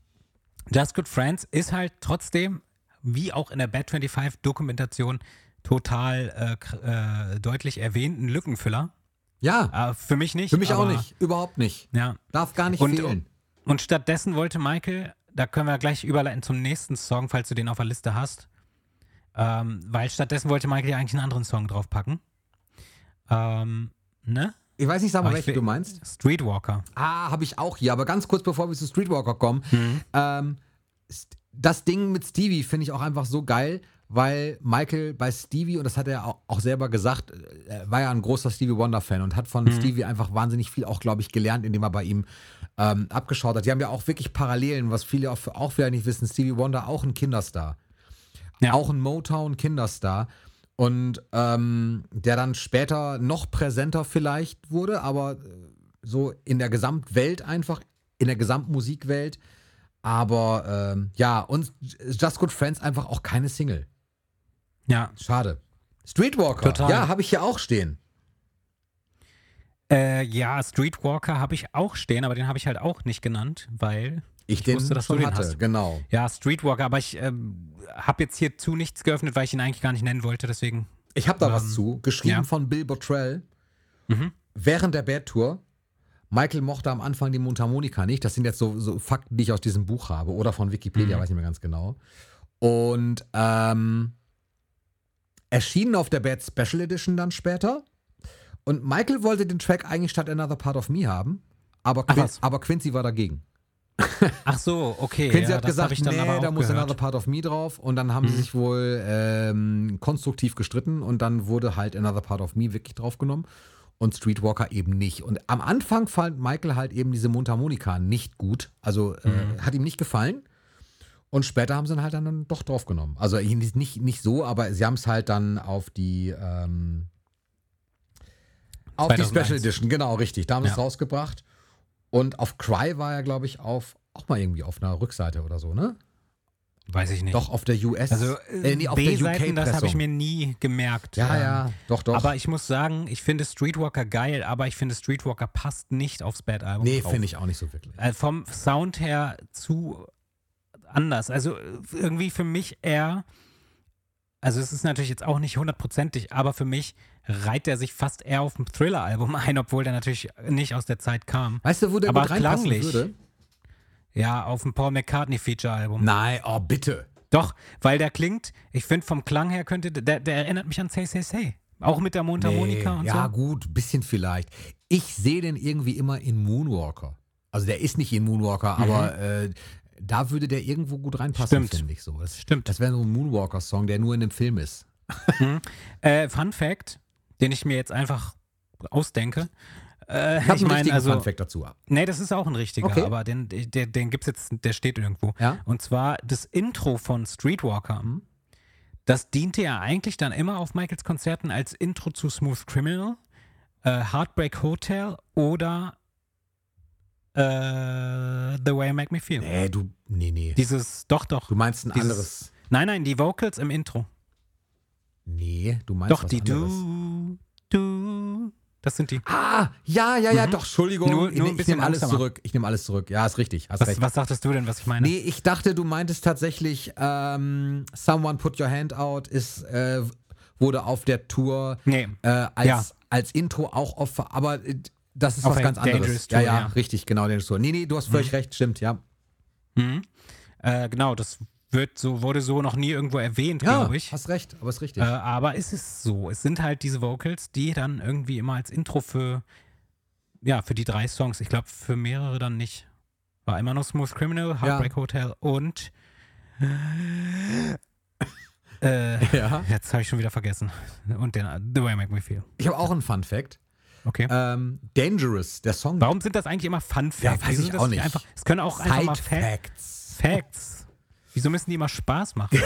Just Good Friends ist halt trotzdem, wie auch in der Bad 25 Dokumentation, total äh, äh, deutlich erwähnt, ein Lückenfüller. Ja. Äh, für mich nicht. Für mich auch nicht. Überhaupt nicht. Ja. Darf gar nicht Und, fehlen. und stattdessen wollte Michael, da können wir gleich überleiten zum nächsten Song, falls du den auf der Liste hast. Ähm, weil stattdessen wollte Michael ja eigentlich einen anderen Song draufpacken. Ähm, ne? Ich weiß nicht, sag mal, welchen du meinst. Streetwalker. Ah, habe ich auch hier. Aber ganz kurz, bevor wir zu Streetwalker kommen. Mhm. Ähm, das Ding mit Stevie finde ich auch einfach so geil, weil Michael bei Stevie, und das hat er auch, auch selber gesagt, äh, war ja ein großer Stevie Wonder-Fan und hat von Mhm. Stevie einfach wahnsinnig viel auch, glaube ich, gelernt, indem er bei ihm ähm, abgeschaut hat. Die haben ja auch wirklich Parallelen, was viele auch, auch vielleicht nicht wissen. Stevie Wonder auch ein Kinderstar. Ja. Auch ein Motown-Kinderstar. Und ähm, der dann später noch präsenter vielleicht wurde, aber äh, so in der Gesamtwelt einfach, in der Gesamtmusikwelt. Aber ähm, ja, und Just Good Friends einfach auch keine Single. Ja. Schade. Streetwalker, Total. ja, habe ich hier auch stehen. Äh, ja, Streetwalker habe ich auch stehen, aber den habe ich halt auch nicht genannt, weil Ich, Ich den wusste, dass du den hatte, hast. genau. Ja, Streetwalker, aber ich ähm, habe jetzt hierzu nichts geöffnet, weil ich ihn eigentlich gar nicht nennen wollte, deswegen. Ich habe da was Ähm, zu, geschrieben ja. von Bill Bottrell. Mhm. Während der Bad Tour, Michael mochte am Anfang die Mundharmonika nicht. Das sind jetzt so, so Fakten, die ich aus diesem Buch habe oder von Wikipedia, Mhm. weiß nicht mehr ganz genau. Und ähm, erschienen auf der Bad Special Edition dann später. Und Michael wollte den Track eigentlich statt Another Part of Me haben, aber, Ach Quin was. aber Quincy war dagegen. Ach so, okay. Quincy ja, hat gesagt, nee, da muss gehört. Another Part of Me drauf. Und dann haben sie Mhm. sich wohl ähm, konstruktiv gestritten und dann wurde halt Another Part of Me wirklich draufgenommen. und Streetwalker eben nicht. Und am Anfang fand Michael halt eben diese Mundharmonika nicht gut. Also äh, hat ihm nicht gefallen. Und später haben sie ihn halt dann doch drauf genommen. Also nicht, nicht so, aber sie haben es halt dann auf die ähm, auf die 2001. Special Edition, genau, richtig. Da haben sie es Ja. rausgebracht. Und auf Cry war er, glaube ich, auf auch mal irgendwie auf einer Rückseite oder so, ne? Weiß ich nicht. Doch, auf der US. Also äh, nee, auf der B-Seiten, das habe ich mir nie gemerkt. Ja, Ähm, ja, doch, doch. Aber ich muss sagen, ich finde Streetwalker geil, aber ich finde Streetwalker passt nicht aufs Bad Album. nee, finde ich auch nicht so wirklich. Äh, vom Sound her zu anders. Also äh, irgendwie für mich eher, also es ist natürlich jetzt auch nicht hundertprozentig, aber für mich reiht er sich fast eher auf ein Thriller-Album ein, obwohl der natürlich nicht aus der Zeit kam. Weißt du, wo der aber gut reinpassen klanglich. würde? Ja, auf ein Paul McCartney-Feature-Album. Nein, oh bitte. Doch, weil der klingt, ich finde vom Klang her könnte, der, der erinnert mich an Say Say Say. Auch mit der Mundharmonika Nee, und ja, so. gut, bisschen vielleicht. Ich sehe den irgendwie immer in Moonwalker. Also der ist nicht in Moonwalker, aber äh, da würde der irgendwo gut reinpassen, Mhm. Stimmt. finde ich so. Das, Stimmt. Das wäre so ein Moonwalker-Song, der nur in dem Film ist. Äh, Fun Fact, den ich mir jetzt einfach ausdenke. Äh, Ich ich meine, also, Funfact dazu. nee, das ist auch ein richtiger, Okay. aber den, der, den gibt's jetzt, der steht irgendwo. Ja? Und zwar das Intro von Streetwalker. Mhm. Das diente ja eigentlich dann immer auf Michaels Konzerten als Intro zu Smooth Criminal, äh, Heartbreak Hotel oder äh, The Way You Make Me Feel. Nee, du, nee, nee. Dieses, doch, doch. Du meinst ein Dieses- anderes. Nein, nein, die Vocals im Intro. Nee, du meinst Doch, was die anderes. du, du. Das sind die. Ah, ja, ja, ja, doch, Entschuldigung. Nur- ich nur ne- ich bisschen nehme alles zurück. Ich nehme alles zurück. Ja, ist richtig. Hast Was, recht. was dachtest du denn, was ich meine? Nee, ich dachte, du meintest tatsächlich, ähm, Someone Put Your Hand Out ist, äh, wurde auf der Tour Nee. äh, als, Ja. als Intro auch auf, aber äh, das ist Auf was ganz anderes. Dangerous ja, Tour, ja, ja. richtig, genau, Dangerous Tour. Nee, nee, du hast völlig recht, stimmt, ja. Mhm. Äh, genau, das wird so, wurde so noch nie irgendwo erwähnt, Ja, glaube ich. hast recht, aber ist richtig. Äh, aber es ist so. Es sind halt diese Vocals, die dann irgendwie immer als Intro für, ja, für die drei Songs, ich glaube für mehrere dann nicht. War immer noch Smooth Criminal, Heartbreak Hotel und äh, ja. jetzt habe ich schon wieder vergessen. Und den The Way You Make Me Feel. Ich habe auch einen Fun Fact. Okay. Ähm, Dangerous, der Song. Warum sind das eigentlich immer Fun Facts? Ja, weiß ich auch nicht. Einfach, es können auch einfach mal Side Fa Facts. Facts. Wieso müssen die immer Spaß machen?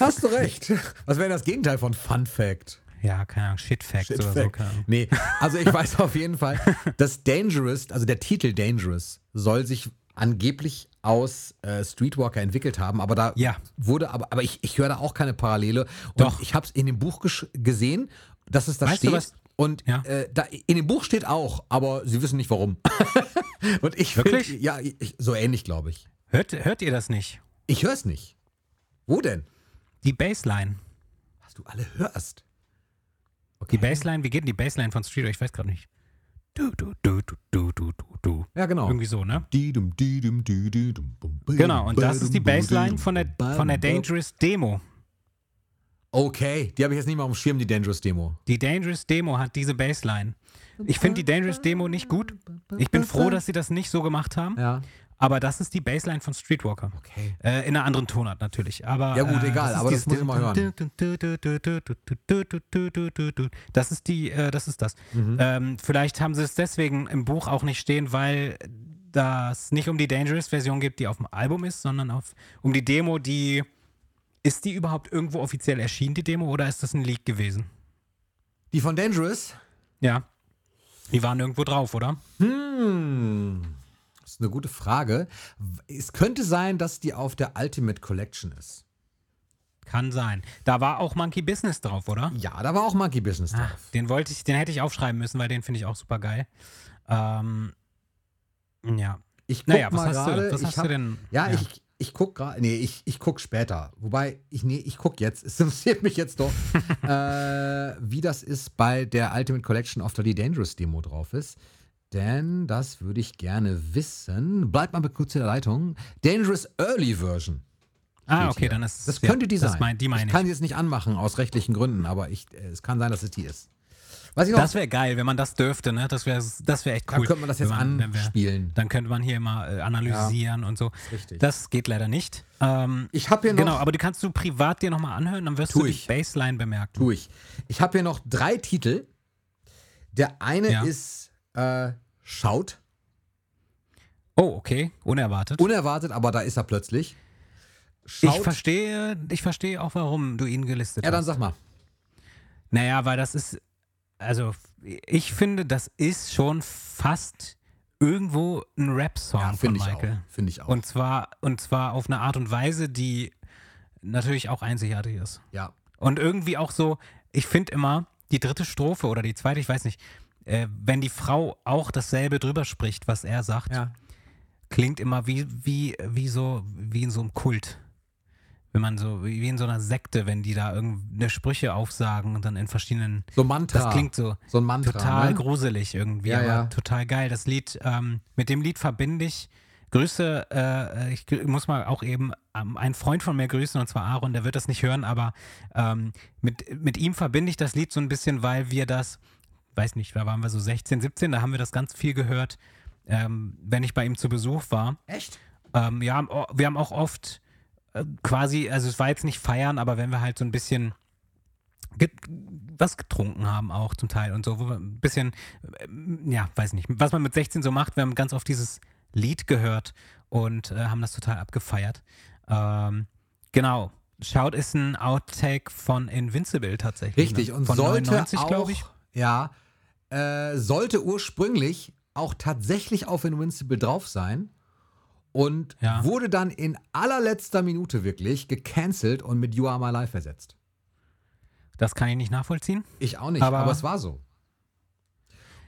Hast du recht. Was wäre das Gegenteil von Fun Fact? ja, keine Ahnung, Shit Facts Shit oder so. Fact. Keine Ahnung. Nee, also ich weiß auf jeden Fall, dass Dangerous, also der Titel Dangerous, soll sich angeblich aus äh, Streetwalker entwickelt haben, aber da Ja. wurde, aber, aber ich, ich höre da auch keine Parallele. Und Doch. ich habe es in dem Buch gesehen, dass es da Weißt du steht. was? Und Ja. äh, da, in dem Buch steht auch, aber sie wissen nicht warum. Und ich find- Wirklich? ja, ich, so ähnlich, glaube ich. Hört, hört ihr das nicht? Ich höre es nicht. Wo denn? Die Bassline. Was du alle hörst. Okay. Die Bassline, wie geht denn die Bassline von Street? Ich weiß gerade nicht. Du, du, du, du, du, du, du, du. Ja, genau. Irgendwie so, ne? Genau, und das ist die Bassline von der, von der. Dangerous Demo. Okay, die habe ich jetzt nicht mal auf dem Schirm, die Dangerous Demo. Die Dangerous Demo hat diese Bassline. Ich finde die Dangerous Demo nicht gut. Ich bin froh, dass sie das nicht so gemacht haben. Ja. Aber das ist die Bassline von Streetwalker. Okay. Äh, in einer anderen Tonart natürlich. Aber, Ja gut, äh, egal, aber das muss ich mal hören. Das ist die, äh, das ist das. Mhm. Ähm, vielleicht haben sie es deswegen im Buch auch nicht stehen, weil das nicht um die Dangerous-Version geht, die auf dem Album ist, sondern auf, um die Demo, die. Ist die überhaupt irgendwo offiziell erschienen, die Demo, oder ist das ein Leak gewesen? Die von Dangerous? Ja. Die waren irgendwo drauf, oder? Hm. Das ist eine gute Frage. Es könnte sein, dass die auf der Ultimate Collection ist. Kann sein. Da war auch Monkey Business drauf, oder? Ja, da war auch Monkey Business Ah, drauf. den wollte ich, den hätte ich aufschreiben müssen, weil den finde ich auch super geil. Ähm, ja. Ich guck Naja, was mal hast gerade. du, was hast hab, du denn? Ja, ich, ich guck gerade. Nee, ich, ich guck später. Wobei, ich, nee, ich guck jetzt. Es interessiert mich jetzt doch, äh, wie das ist bei der Ultimate Collection, auf der die Dangerous Demo drauf ist. Denn das würde ich gerne wissen. Bleibt mal kurz in der Leitung. Dangerous Early Version. Ah, okay, hier. dann ist Das ja, könnte die sein. Das mein, die meine ich ich. kann sie jetzt nicht anmachen aus rechtlichen Gründen, aber ich, äh, es kann sein, dass es die ist. Was ich noch, Das wäre geil, wenn man das dürfte, ne? Das wäre das wär echt cool. dann könnte man das jetzt man, anspielen. Dann könnte man hier mal äh, analysieren und so. richtig. Das geht leider nicht. Ähm, Ich habe hier noch, genau, aber die kannst du privat dir nochmal anhören, dann wirst du die ich. Bassline bemerken. tue ich. Ich habe hier noch drei Titel. Der eine Ja. ist äh, Schaut. Oh, okay, unerwartet. Unerwartet, aber da ist er plötzlich. ich Schaut. verstehe, ich verstehe auch, warum du ihn gelistet ja, dann hast. sag mal. Naja, weil das ist, also ich finde, das ist schon fast irgendwo ein Rap-Song Ja, von Michael. Finde ich auch. Und zwar, und zwar auf eine Art und Weise, die natürlich auch einzigartig ist. ja. Und irgendwie auch so, ich finde immer, die dritte Strophe oder die zweite, ich weiß nicht, äh, wenn die Frau auch dasselbe drüber spricht, was er sagt, Ja. klingt immer wie, wie, wie so, wie in so einem Kult. Wenn man so, wie in so einer Sekte, wenn die da irgendeine Sprüche aufsagen und dann in verschiedenen. So Mantra. Das klingt so so ein Mantra. total ne? gruselig irgendwie, Ja, aber ja. total geil. Das Lied, ähm, mit dem Lied verbinde ich. Grüße, äh, ich muss mal auch eben ähm, einen Freund von mir grüßen, und zwar Aaron, der wird das nicht hören, aber ähm, mit, mit ihm verbinde ich das Lied so ein bisschen, weil wir das, weiß nicht, da waren wir so 16, 17, da haben wir das ganz viel gehört, ähm, wenn ich bei ihm zu Besuch war. Echt? Ähm, ja, wir haben auch oft quasi, also es war jetzt nicht feiern, aber wenn wir halt so ein bisschen get was getrunken haben auch zum Teil und so, wo wir ein bisschen, äh, ja, weiß nicht, was man mit 16 so macht, wir haben ganz oft dieses Lied gehört und äh, haben das total abgefeiert. Ähm, genau. Shout ist ein Outtake von Invincible tatsächlich. Richtig. Ne? Und von sollte 99, auch, glaube ich. Ja. Äh, sollte ursprünglich auch tatsächlich auf Invincible drauf sein. Und Ja. wurde dann in allerletzter Minute wirklich gecancelt und mit You Are My Life ersetzt. Das kann ich nicht nachvollziehen. Ich auch nicht, aber, Aber- es war so.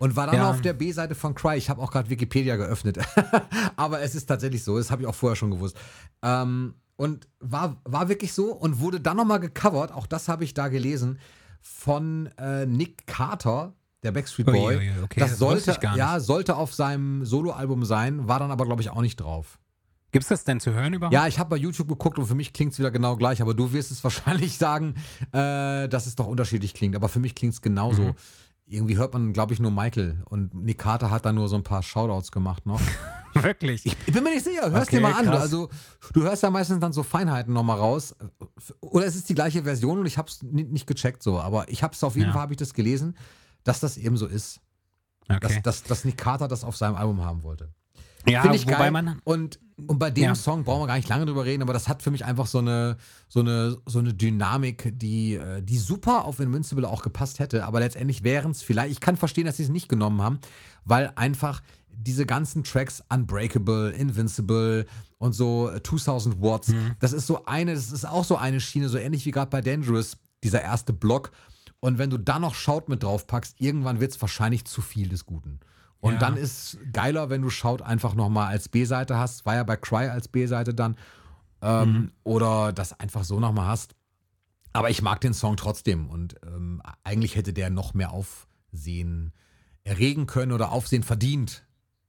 Und war dann Ja. auf der B-Seite von Cry. Ich habe auch gerade Wikipedia geöffnet. aber es ist tatsächlich so, das habe ich auch vorher schon gewusst. Ähm, und war, war wirklich so und wurde dann nochmal gecovert, auch das habe ich da gelesen, von äh, Nick Carter, der Backstreet Boy. ui, ui, okay, das das sollte, ich gar ja, sollte auf seinem Soloalbum sein, war dann aber, glaube ich, auch nicht drauf. Gibt es das denn zu hören überhaupt? Ja, ich habe bei YouTube geguckt und für mich klingt es wieder genau gleich, aber du wirst es wahrscheinlich sagen, äh, dass es doch unterschiedlich klingt. Aber für mich klingt es genauso. Mhm. Irgendwie hört man, glaube ich, nur Michael und Nick Carter hat da nur so ein paar Shoutouts gemacht noch. Wirklich. Ich bin mir nicht sicher, hörst Okay, dir mal an. krass. Also, du hörst ja meistens dann so Feinheiten nochmal raus. Oder es ist die gleiche Version und ich habe es nicht gecheckt so. Aber ich habe es auf jeden Ja. Fall, habe ich das gelesen, dass das eben so ist. okay. Dass, dass, dass Nick Carter das auf seinem Album haben wollte. ja, Finde ich wobei geil. man und, und bei dem Ja. Song brauchen wir gar nicht lange drüber reden, aber das hat für mich einfach so eine, so eine, so eine Dynamik, die, äh, die super auf Invincible auch gepasst hätte. Aber letztendlich wären es vielleicht, ich kann verstehen, dass sie es nicht genommen haben, weil einfach diese ganzen Tracks Unbreakable, Invincible und so äh, 2000 Watts, Mhm. das ist so eine, das ist auch so eine Schiene, so ähnlich wie gerade bei Dangerous, dieser erste Block. Und wenn du da noch Shout mit drauf packst, irgendwann wird es wahrscheinlich zu viel des Guten. Und Ja. dann ist geiler, wenn du Shout einfach nochmal als B-Seite hast. War ja bei Cry als B-Seite dann. Ähm, Mhm. Oder das einfach so nochmal hast. Aber ich mag den Song trotzdem. Und ähm, eigentlich hätte der noch mehr Aufsehen erregen können oder Aufsehen verdient.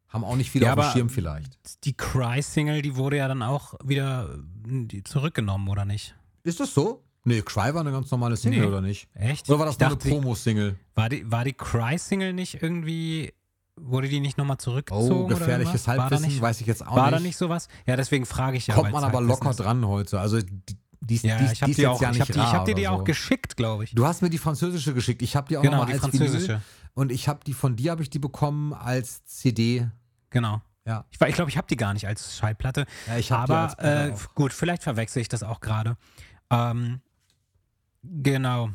Haben auch nicht viele Ja, auf dem Schirm vielleicht. die Cry-Single, die wurde ja dann auch wieder äh, zurückgenommen, oder nicht? Ist das so? Nee, Cry war eine ganz normale Single, Nee. oder nicht? Echt? Oder war das Ich nur eine Promo-Single? War die, war die Cry-Single nicht irgendwie, wurde die nicht nochmal zurückgezogen? Oh, oder gefährliches? War da Halbwissen, nicht, weiß ich jetzt auch War nicht. da nicht sowas? Ja, deswegen frage ich ja. Kommt man aber locker dran heute. Also die, die, ist- Ja, die, ist- ich habe die auch, ja ich nicht hab die, dir die oder auch so. geschickt, glaube ich. Du hast mir die französische geschickt. Ich habe die auch Genau, nochmal die als französische. Vinyl. Und ich habe die von dir habe ich die bekommen als CD. Genau. Ja. Ich, war- ich glaube, ich habe die gar nicht als Schallplatte. Ja, ich hab die aber als Platte äh, gut, vielleicht verwechsel ich das auch gerade. Ähm, genau.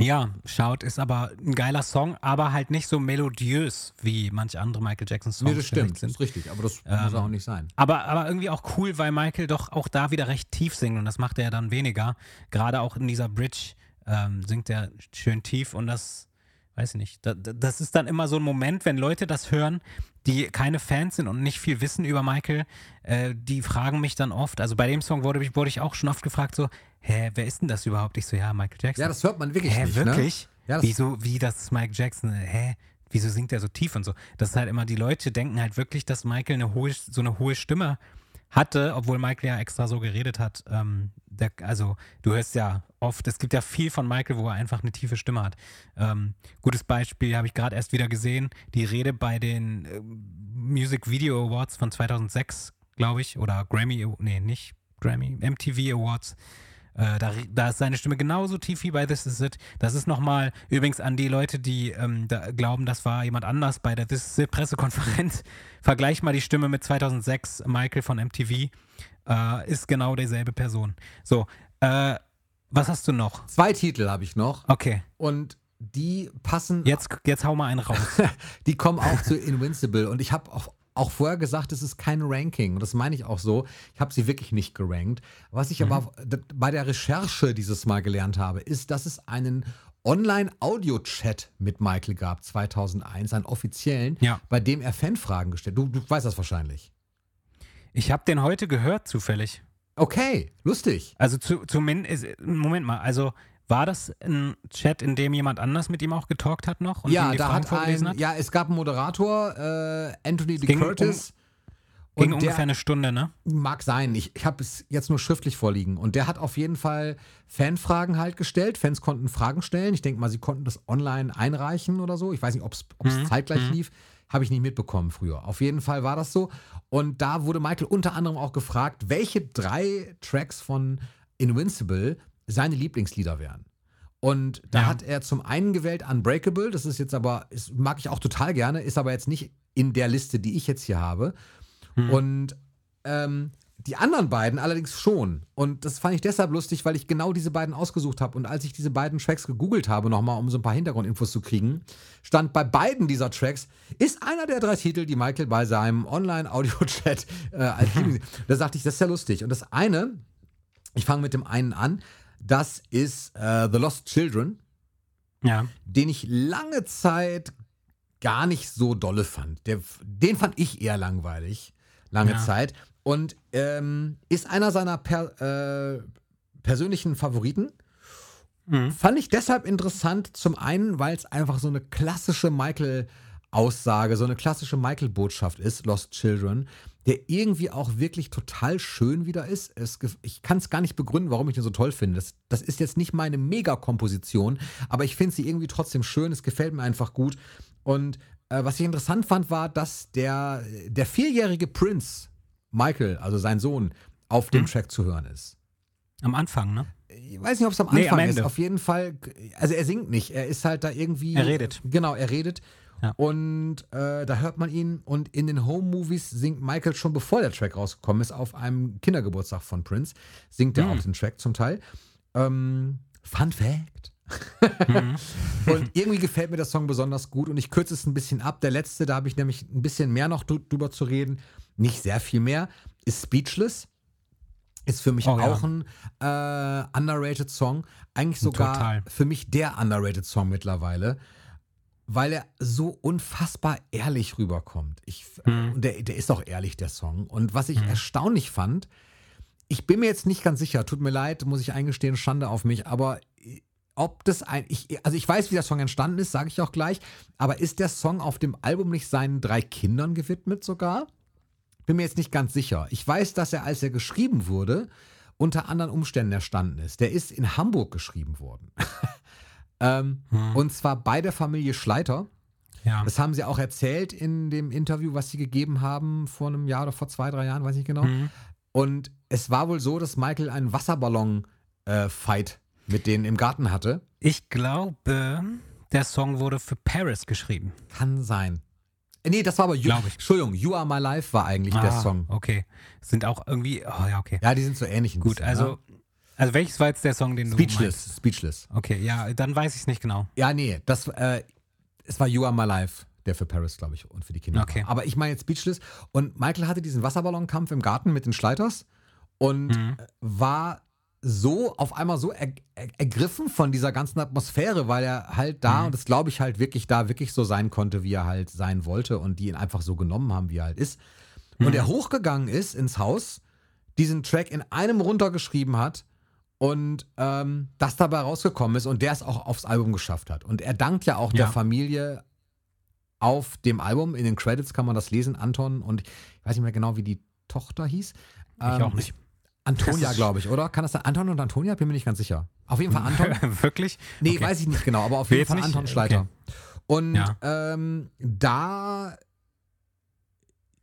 Ja, Shout ist aber ein geiler Song, aber halt nicht so melodiös wie manche andere Michael Jackson Songs Nee, das stimmt. Das sind. ist richtig. Aber das Ähm, muss auch nicht sein. Aber, aber irgendwie auch cool, weil Michael doch auch da wieder recht tief singt und das macht er ja dann weniger. Gerade auch in dieser Bridge ähm, singt er schön tief und das, weiß ich nicht, da, da- das ist dann immer so ein Moment, wenn Leute das hören, die keine Fans sind und nicht viel wissen über Michael, äh, die fragen mich dann oft, also bei dem Song wurde, wurde ich auch schon oft gefragt, so, hä, wer ist denn das überhaupt? Ich so, ja, Michael Jackson. Ja, das hört man wirklich Hä, nicht. wirklich? Ne? Ja, das, Wieso, wie das ist Mike Jackson? Hä? Wieso singt er so tief und so? Das ist halt immer, die Leute denken halt wirklich, dass Michael eine hohe, so eine hohe Stimme hatte, obwohl Michael ja extra so geredet hat, ähm, der, also du hörst ja oft, es gibt ja viel von Michael, wo er einfach eine tiefe Stimme hat. Ähm, gutes Beispiel habe ich gerade erst wieder gesehen, die Rede bei den äh, Music Video Awards von 2006, glaube ich, oder Grammy, nee, nicht Grammy, MTV Awards. Äh, da, da, ist seine Stimme genauso tief wie bei This Is It. Das ist nochmal, übrigens an die Leute, die ähm, da glauben, das war jemand anders bei der This Is It Pressekonferenz. Vergleich mal die Stimme mit 2006, Michael von MTV. Äh, ist genau dieselbe Person. So, äh, was hast du noch? Zwei Titel habe ich noch. Okay. Und die passen. Jetzt, jetzt hau mal einen raus. die kommen auch zu Invincible. Und ich habe auch auch vorher gesagt, es ist kein Ranking. Und das meine ich auch so. Ich habe sie wirklich nicht gerankt. Was ich mhm. aber bei der Recherche dieses Mal gelernt habe, ist, dass es einen Online-Audio-Chat mit Michael gab, 2001, einen offiziellen, ja. bei dem er Fanfragen gestellt. Du, du weißt das wahrscheinlich. Ich habe den heute gehört, zufällig. Okay, lustig. Also zu, zumindest, Moment mal, also war das ein Chat, in dem jemand anders mit ihm auch getalkt hat noch? ja, da hat ein, hat? ja, es gab einen Moderator, äh, Anthony D. Curtis. Um, ging ungefähr eine Stunde, ne? Mag sein. Ich, ich habe es jetzt nur schriftlich vorliegen. Und der hat auf jeden Fall Fanfragen halt gestellt. Fans konnten Fragen stellen. Ich denke mal, sie konnten das online einreichen oder so. Ich weiß nicht, ob es mhm. zeitgleich mhm. lief. Habe ich nicht mitbekommen früher. Auf jeden Fall war das so. Und da wurde Michael unter anderem auch gefragt, welche drei Tracks von Invincible seine Lieblingslieder wären. Und da ja. hat er zum einen gewählt Unbreakable, das ist jetzt aber, ist, mag ich auch total gerne, ist aber jetzt nicht in der Liste, die ich jetzt hier habe. Hm. Und ähm, die anderen beiden allerdings schon. Und das fand ich deshalb lustig, weil ich genau diese beiden ausgesucht habe. Und als ich diese beiden Tracks gegoogelt habe, nochmal, um so ein paar Hintergrundinfos zu kriegen, stand bei beiden dieser Tracks, ist einer der drei Titel, die Michael bei seinem Online-Audio-Chat äh, als Da sagte ich, das ist ja lustig. Und das eine, ich fange mit dem einen an, das ist äh, The Lost Children, ja. den ich lange Zeit gar nicht so dolle fand. Der, den fand ich eher langweilig, lange ja. Zeit. Und ähm, ist einer seiner per, äh, persönlichen Favoriten. Mhm. Fand ich deshalb interessant, zum einen, weil es einfach so eine klassische Michael-Aussage, so eine klassische Michael-Botschaft ist, Lost Children der irgendwie auch wirklich total schön wieder ist. Es, ich kann es gar nicht begründen, warum ich den so toll finde. Das, das ist jetzt nicht meine Mega-Komposition, aber ich finde sie irgendwie trotzdem schön. Es gefällt mir einfach gut. Und äh, was ich interessant fand, war, dass der, der vierjährige Prince, Michael, also sein Sohn, auf dem mhm. Track zu hören ist. Am Anfang, ne? Ich weiß nicht, ob es am Anfang nee, am ist. Auf jeden Fall, also er singt nicht. Er ist halt da irgendwie. Er redet. Genau, er redet. Ja. Und äh, da hört man ihn. Und in den Home-Movies singt Michael schon bevor der Track rausgekommen ist, auf einem Kindergeburtstag von Prince, singt er mhm. auch den Track zum Teil. Ähm, Fun Fact. mhm. und irgendwie gefällt mir der Song besonders gut und ich kürze es ein bisschen ab. Der letzte, da habe ich nämlich ein bisschen mehr noch drüber zu reden, nicht sehr viel mehr, ist Speechless. Ist für mich oh, auch ja. ein äh, underrated Song. Eigentlich sogar Total. für mich der underrated Song mittlerweile weil er so unfassbar ehrlich rüberkommt. Ich, mhm. der, der ist auch ehrlich, der Song. Und was ich mhm. erstaunlich fand, ich bin mir jetzt nicht ganz sicher, tut mir leid, muss ich eingestehen, Schande auf mich, aber äh, ob das ein, ich, also ich weiß, wie der Song entstanden ist, sage ich auch gleich, aber ist der Song auf dem Album nicht seinen drei Kindern gewidmet sogar? Bin mir jetzt nicht ganz sicher. Ich weiß, dass er, als er geschrieben wurde, unter anderen Umständen erstanden ist. Der ist in Hamburg geschrieben worden. Ähm, hm. Und zwar bei der Familie Schleiter. Ja. Das haben sie auch erzählt in dem Interview, was sie gegeben haben vor einem Jahr oder vor zwei, drei Jahren, weiß ich genau. Mhm. Und es war wohl so, dass Michael einen Wasserballon-Fight äh, mit denen im Garten hatte. Ich glaube, der Song wurde für Paris geschrieben. Kann sein. Äh, nee, das war aber you, ich. Entschuldigung, You Are My Life war eigentlich ah, der Song. Okay. Sind auch irgendwie, oh ja, okay. Ja, die sind so ähnlich. Gut, bisschen, also ja? Also welches war jetzt der Song, den Speechless, du meinst? Speechless. Okay, ja, dann weiß ich es nicht genau. Ja, nee, das, äh, es war You Are My Life, der für Paris, glaube ich, und für die Kinder. Okay. War. Aber ich meine jetzt Speechless. Und Michael hatte diesen Wasserballonkampf im Garten mit den Schleiters und mhm. war so auf einmal so er, er, ergriffen von dieser ganzen Atmosphäre, weil er halt da, mhm. und das glaube ich halt wirklich da, wirklich so sein konnte, wie er halt sein wollte und die ihn einfach so genommen haben, wie er halt ist. Und mhm. er hochgegangen ist ins Haus, diesen Track in einem runtergeschrieben hat und ähm, das dabei rausgekommen ist und der es auch aufs Album geschafft hat. Und er dankt ja auch ja. der Familie auf dem Album. In den Credits kann man das lesen, Anton und ich weiß nicht mehr genau, wie die Tochter hieß. Ich ähm, auch nicht. Antonia, glaube ich, oder? Kann das sein? Anton und Antonia? Bin mir nicht ganz sicher. Auf jeden Fall Anton. Wirklich? Nee, Okay. weiß ich nicht genau, aber auf jeden Fall nicht? Anton Schleiter. Und Ja. ähm, da,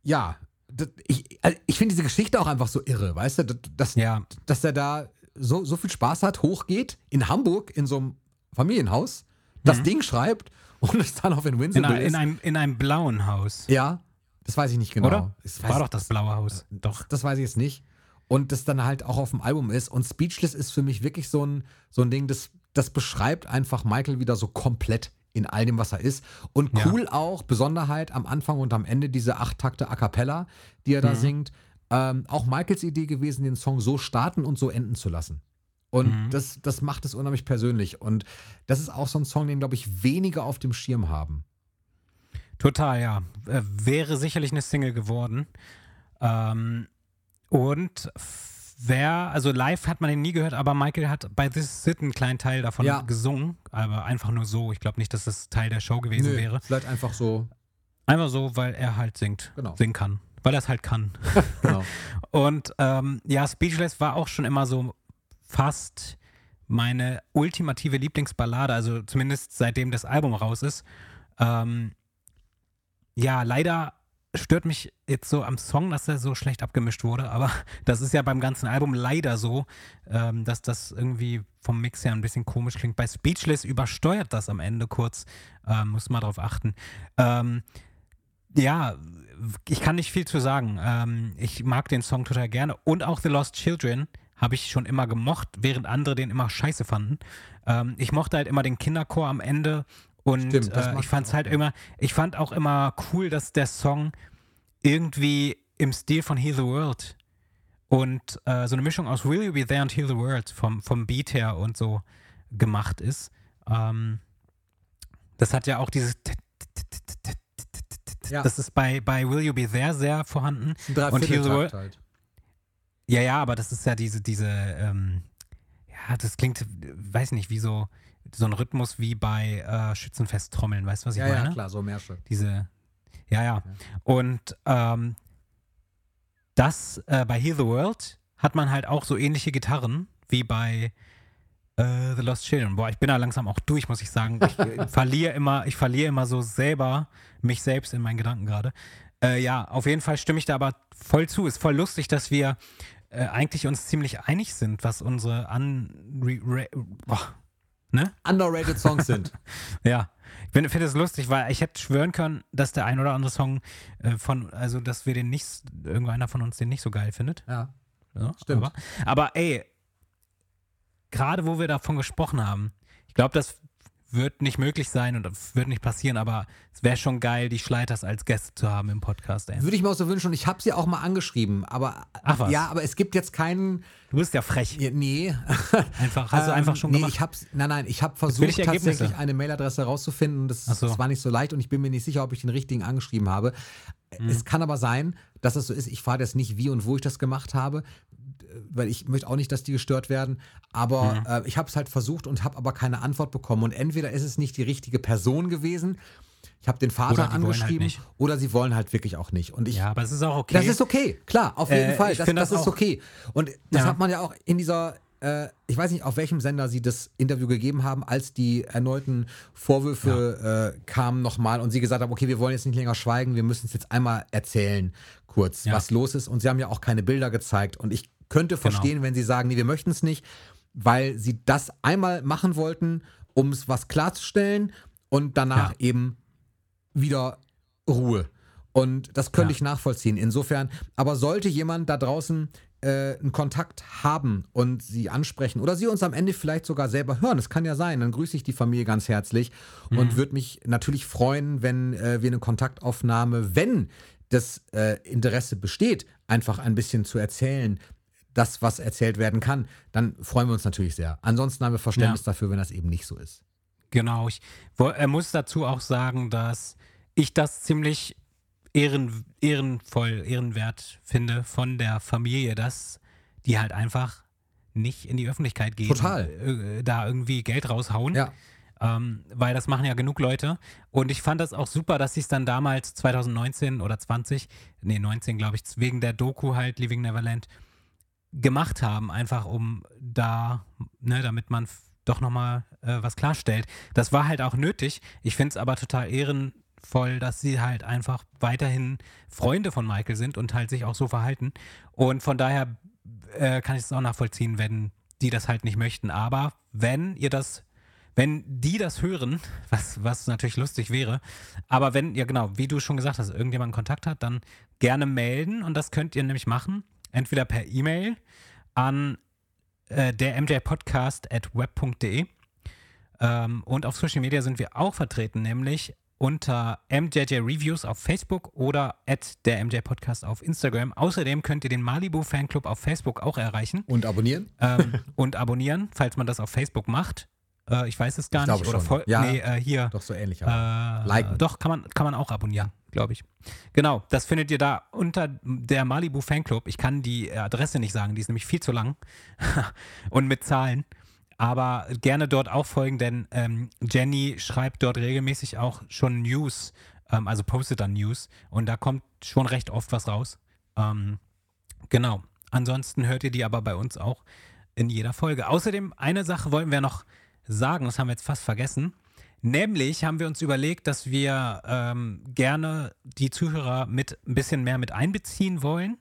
ja, das, ich, also ich finde diese Geschichte auch einfach so irre, weißt du, dass, Ja. dass er da so, so viel Spaß hat, hochgeht, in Hamburg, in so einem Familienhaus, das Ding schreibt und es dann auf Mhm. In, Invincible ein, in, ist. einem, in einem blauen Haus. ja, das weiß ich nicht genau. Oder? Das War doch das blaue Haus. Doch. Das weiß ich jetzt nicht. Und das dann halt auch auf dem Album ist. Und Speechless ist für mich wirklich so ein, so ein Ding, das, das beschreibt einfach Michael wieder so komplett in all dem, was er ist. Und Ja. cool auch, Besonderheit am Anfang und am Ende diese acht Takte A Cappella, die er da Mhm. singt. Ähm, auch Michaels Idee gewesen, den Song so starten und so enden zu lassen. Und Mhm. das, das macht es unheimlich persönlich. Und das ist auch so ein Song, den, glaube ich, wenige auf dem Schirm haben. Total, ja. Äh, wäre sicherlich eine Single geworden. Ähm, und wer, also live hat man ihn nie gehört, aber Michael hat bei This Is It einen kleinen Teil davon Ja. gesungen, aber einfach nur so. Ich glaube nicht, dass das Teil der Show gewesen Nö, wäre. Vielleicht einfach so, Einfach so, weil er halt singt, Genau. singen kann. Weil er es halt kann. genau. Und ähm, ja, Speechless war auch schon immer so fast meine ultimative Lieblingsballade, also zumindest seitdem das Album raus ist. Ähm, ja, leider stört mich jetzt so am Song, dass er so schlecht abgemischt wurde, aber das ist ja beim ganzen Album leider so, ähm, dass das irgendwie vom Mix her ein bisschen komisch klingt. Bei Speechless übersteuert das am Ende kurz, ähm, muss man drauf achten. Ähm, ja, ich kann nicht viel zu sagen. Ähm, ich mag den Song total gerne und auch The Lost Children habe ich schon immer gemocht, während andere den immer scheiße fanden. Ähm, ich mochte halt immer den Kinderchor am Ende und Stimmt, äh, ich fand es halt immer, ich fand auch immer cool, dass der Song irgendwie im Stil von Heal the World und äh, so eine Mischung aus Will You Be There und Heal the World vom, vom Beat her und so gemacht ist. Ähm, das hat ja auch dieses Ja. das ist bei, bei Will You Be There sehr vorhanden. Ein Und Heal the World. Halt. Ja, ja, aber das ist ja diese, diese, ähm, ja, das klingt, äh, weiß nicht, wie so, so ein Rhythmus wie bei äh, Schützenfest-Trommeln, weißt du, was ich Ja, meine? ja, klar, so Märsche. Diese, ja, ja. Und ähm, das äh, bei Heal the World hat man halt auch so ähnliche Gitarren wie bei äh, The Lost Children. Boah, ich bin da langsam auch durch, muss ich sagen. Ich verliere immer, ich verliere immer so selber mich selbst in meinen Gedanken gerade. Äh, ja, auf jeden Fall stimme ich da aber voll zu. Ist voll lustig, dass wir äh, eigentlich uns ziemlich einig sind, was unsere an re, re, boah, ne? Underrated Songs sind. Ja, ich finde find es lustig, weil ich hätte schwören können, dass der ein oder andere Song äh, von, also dass wir den nicht, irgendeiner von uns den nicht so geil findet. Ja. Ja, Stimmt. Aber, aber ey, gerade wo wir davon gesprochen haben, ich glaube, das wird nicht möglich sein und wird nicht passieren, aber es wäre schon geil, die Schleiters als Gäste zu haben im Podcast. Ey. Würde ich mir auch so wünschen und ich habe sie auch mal angeschrieben, aber Ach was. ja, aber es gibt jetzt keinen Du bist ja frech. ja, nee. Einfach, hast du Ähm, einfach schon nee, gemacht. ich hab's, nein, nein, ich habe versucht ich tatsächlich eine Mailadresse rauszufinden und das, so. das war nicht so leicht und ich bin mir nicht sicher, ob ich den richtigen angeschrieben habe. Hm. Es kann aber sein, dass es so ist. Ich fahre jetzt nicht, wie und wo ich das gemacht habe, weil ich möchte auch nicht, dass die gestört werden. Aber Mhm. äh, ich habe es halt versucht und habe aber keine Antwort bekommen. Und entweder ist es nicht die richtige Person gewesen. Ich habe den Vater Oder halt angeschrieben nicht. oder sie wollen halt wirklich auch nicht. Und ich, ja, aber es ist auch okay. das ist okay, klar, auf jeden Äh, Fall. ich Das, das, das ist auch- okay. Und das Ja. hat man ja auch in dieser, äh, ich weiß nicht, auf welchem Sender sie das Interview gegeben haben, als die erneuten Vorwürfe äh, kamen nochmal und sie gesagt haben, okay, wir wollen jetzt nicht länger schweigen, wir müssen es jetzt einmal erzählen, kurz, Ja. was los ist. Und sie haben ja auch keine Bilder gezeigt. Und ich könnte Genau. verstehen, wenn sie sagen, nee, wir möchten es nicht, weil sie das einmal machen wollten, um es was klarzustellen und danach Ja. eben wieder Ruhe. Und das könnte Ja. ich nachvollziehen. Insofern, aber sollte jemand da draußen äh, einen Kontakt haben und sie ansprechen oder sie uns am Ende vielleicht sogar selber hören, das kann ja sein, dann grüße ich die Familie ganz herzlich Mhm. und würde mich natürlich freuen, wenn äh, wir eine Kontaktaufnahme, wenn das äh, Interesse besteht, einfach ein bisschen zu erzählen, das, was erzählt werden kann, dann freuen wir uns natürlich sehr. Ansonsten haben wir Verständnis dafür, wenn das eben nicht so ist. Genau, ich wo- er muss dazu auch sagen, dass ich das ziemlich ehren, ehrenvoll, ehrenwert finde von der Familie, dass die halt einfach nicht in die Öffentlichkeit gehen, Total. äh, da irgendwie Geld raushauen. Ja. Ähm, weil das machen ja genug Leute. Und ich fand das auch super, dass sie es dann damals 2019 oder 20, nee, 19 glaube ich, wegen der Doku halt Leaving Neverland gemacht haben, einfach um da, ne, damit man doch nochmal äh, was klarstellt. Das war halt auch nötig. Ich finde es aber total ehrenvoll, dass sie halt einfach weiterhin Freunde von Michael sind und halt sich auch so verhalten. Und von daher äh, kann ich es auch nachvollziehen, wenn die das halt nicht möchten. Aber wenn ihr das, wenn die das hören, was, was natürlich lustig wäre, aber wenn ihr, genau, wie du schon gesagt hast, irgendjemand Kontakt hat, dann gerne melden und das könnt ihr nämlich machen, entweder per E-Mail an äh, der mjpodcast at web.de ähm, und auf Social Media sind wir auch vertreten, nämlich unter MJJ Reviews auf Facebook oder at der MJ Podcast auf Instagram. Außerdem könnt ihr den Malibu Fanclub auf Facebook auch erreichen Und abonnieren? ähm, und abonnieren, falls man das auf Facebook macht. Äh, ich weiß es gar Ich nicht. Oder voll, Ja. nee, äh, hier. Doch so ähnlich. Äh, Aber. Liken. Doch, kann man, kann man auch abonnieren, glaube ich. Genau, das findet ihr da unter der Malibu Fanclub. Ich kann die Adresse nicht sagen, die ist nämlich viel zu lang und mit Zahlen. Aber gerne dort auch folgen, denn ähm, Jenny schreibt dort regelmäßig auch schon News, ähm, also postet dann News und da kommt schon recht oft was raus. Ähm, genau. Ansonsten hört ihr die aber bei uns auch in jeder Folge. Außerdem, eine Sache wollten wir noch sagen, das haben wir jetzt fast vergessen. Nämlich haben wir uns überlegt, dass wir ähm, gerne die Zuhörer mit ein bisschen mehr mit einbeziehen wollen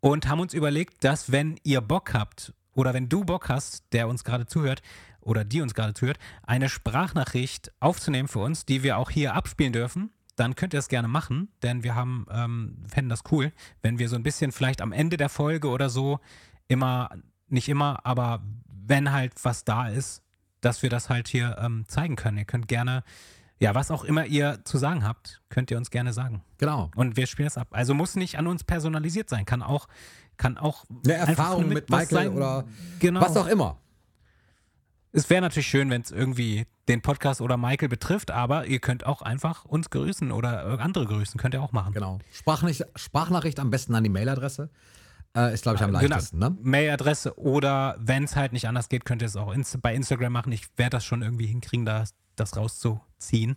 und haben uns überlegt, dass wenn ihr Bock habt oder wenn du Bock hast, der uns gerade zuhört oder die uns gerade zuhört, eine Sprachnachricht aufzunehmen für uns, die wir auch hier abspielen dürfen, dann könnt ihr es gerne machen, denn wir haben, ähm, fänden das cool, wenn wir so ein bisschen vielleicht am Ende der Folge oder so immer, nicht immer, aber wenn halt was da ist, dass wir das halt hier ähm, zeigen können. Ihr könnt gerne, ja, was auch immer ihr zu sagen habt, könnt ihr uns gerne sagen. Genau. Und wir spielen es ab. Also muss nicht an uns personalisiert sein, kann auch, kann auch Eine Erfahrung mit was Michael sein. oder genau. was auch immer. Es wäre natürlich schön, wenn es irgendwie den Podcast oder Michael betrifft, aber ihr könnt auch einfach uns grüßen oder andere grüßen, könnt ihr auch machen. Genau. Sprachnachricht, Sprachnachricht am besten an die Mailadresse. Äh, ist, glaube ich, am Genau. leichtesten, ne? Mailadresse oder wenn es halt nicht anders geht, könnt ihr es auch ins bei Instagram machen. Ich werde das schon irgendwie hinkriegen, da, das rauszuziehen.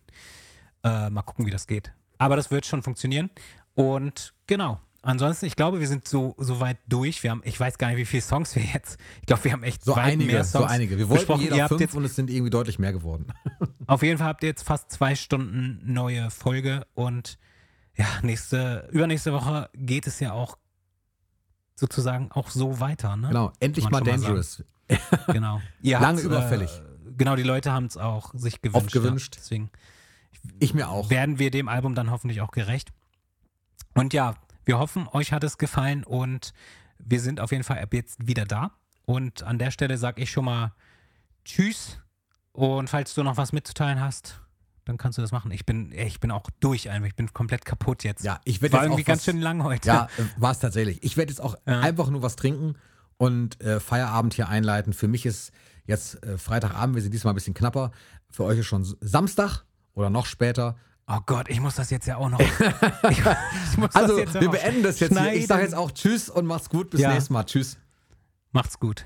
Äh, mal gucken, wie das geht. Aber das wird schon funktionieren. Und genau. Ansonsten, ich glaube, wir sind so, so weit durch. Wir haben, ich weiß gar nicht, wie viele Songs wir jetzt. Ich glaube, wir haben echt So einige, mehr so Songs einige. Wir wollten besprochen. jeder fünf jetzt, und es sind irgendwie deutlich mehr geworden. auf jeden Fall habt ihr jetzt fast zwei Stunden neue Folge und ja, nächste, übernächste Woche geht es ja auch sozusagen auch so weiter. Ne? Genau. Endlich mal schon mal Dangerous. Genau. Ihr Lange überfällig. Äh, genau, die Leute haben es auch sich gewünscht. Oft gewünscht. Ja. Deswegen Ich mir auch. werden wir dem Album dann hoffentlich auch gerecht. Und ja, wir hoffen, euch hat es gefallen und wir sind auf jeden Fall ab jetzt wieder da. Und an der Stelle sage ich schon mal Tschüss. Und falls du noch was mitzuteilen hast, dann kannst du das machen. Ich bin, ich bin auch durch einfach. Ich bin komplett kaputt jetzt. Ja, ich werde jetzt irgendwie auch ganz was, schön lang heute. Ja, war es tatsächlich. Ich werde jetzt auch Ja. einfach nur was trinken und äh, Feierabend hier einleiten. Für mich ist jetzt äh, Freitagabend, wir sind diesmal ein bisschen knapper. Für euch ist schon Samstag oder noch später. Oh Gott, ich muss das jetzt ja auch noch. ich, ich muss Also, wir beenden das jetzt hier. Ich sage jetzt auch Tschüss und macht's gut. Bis Ja. nächstes Mal. Tschüss. Macht's gut.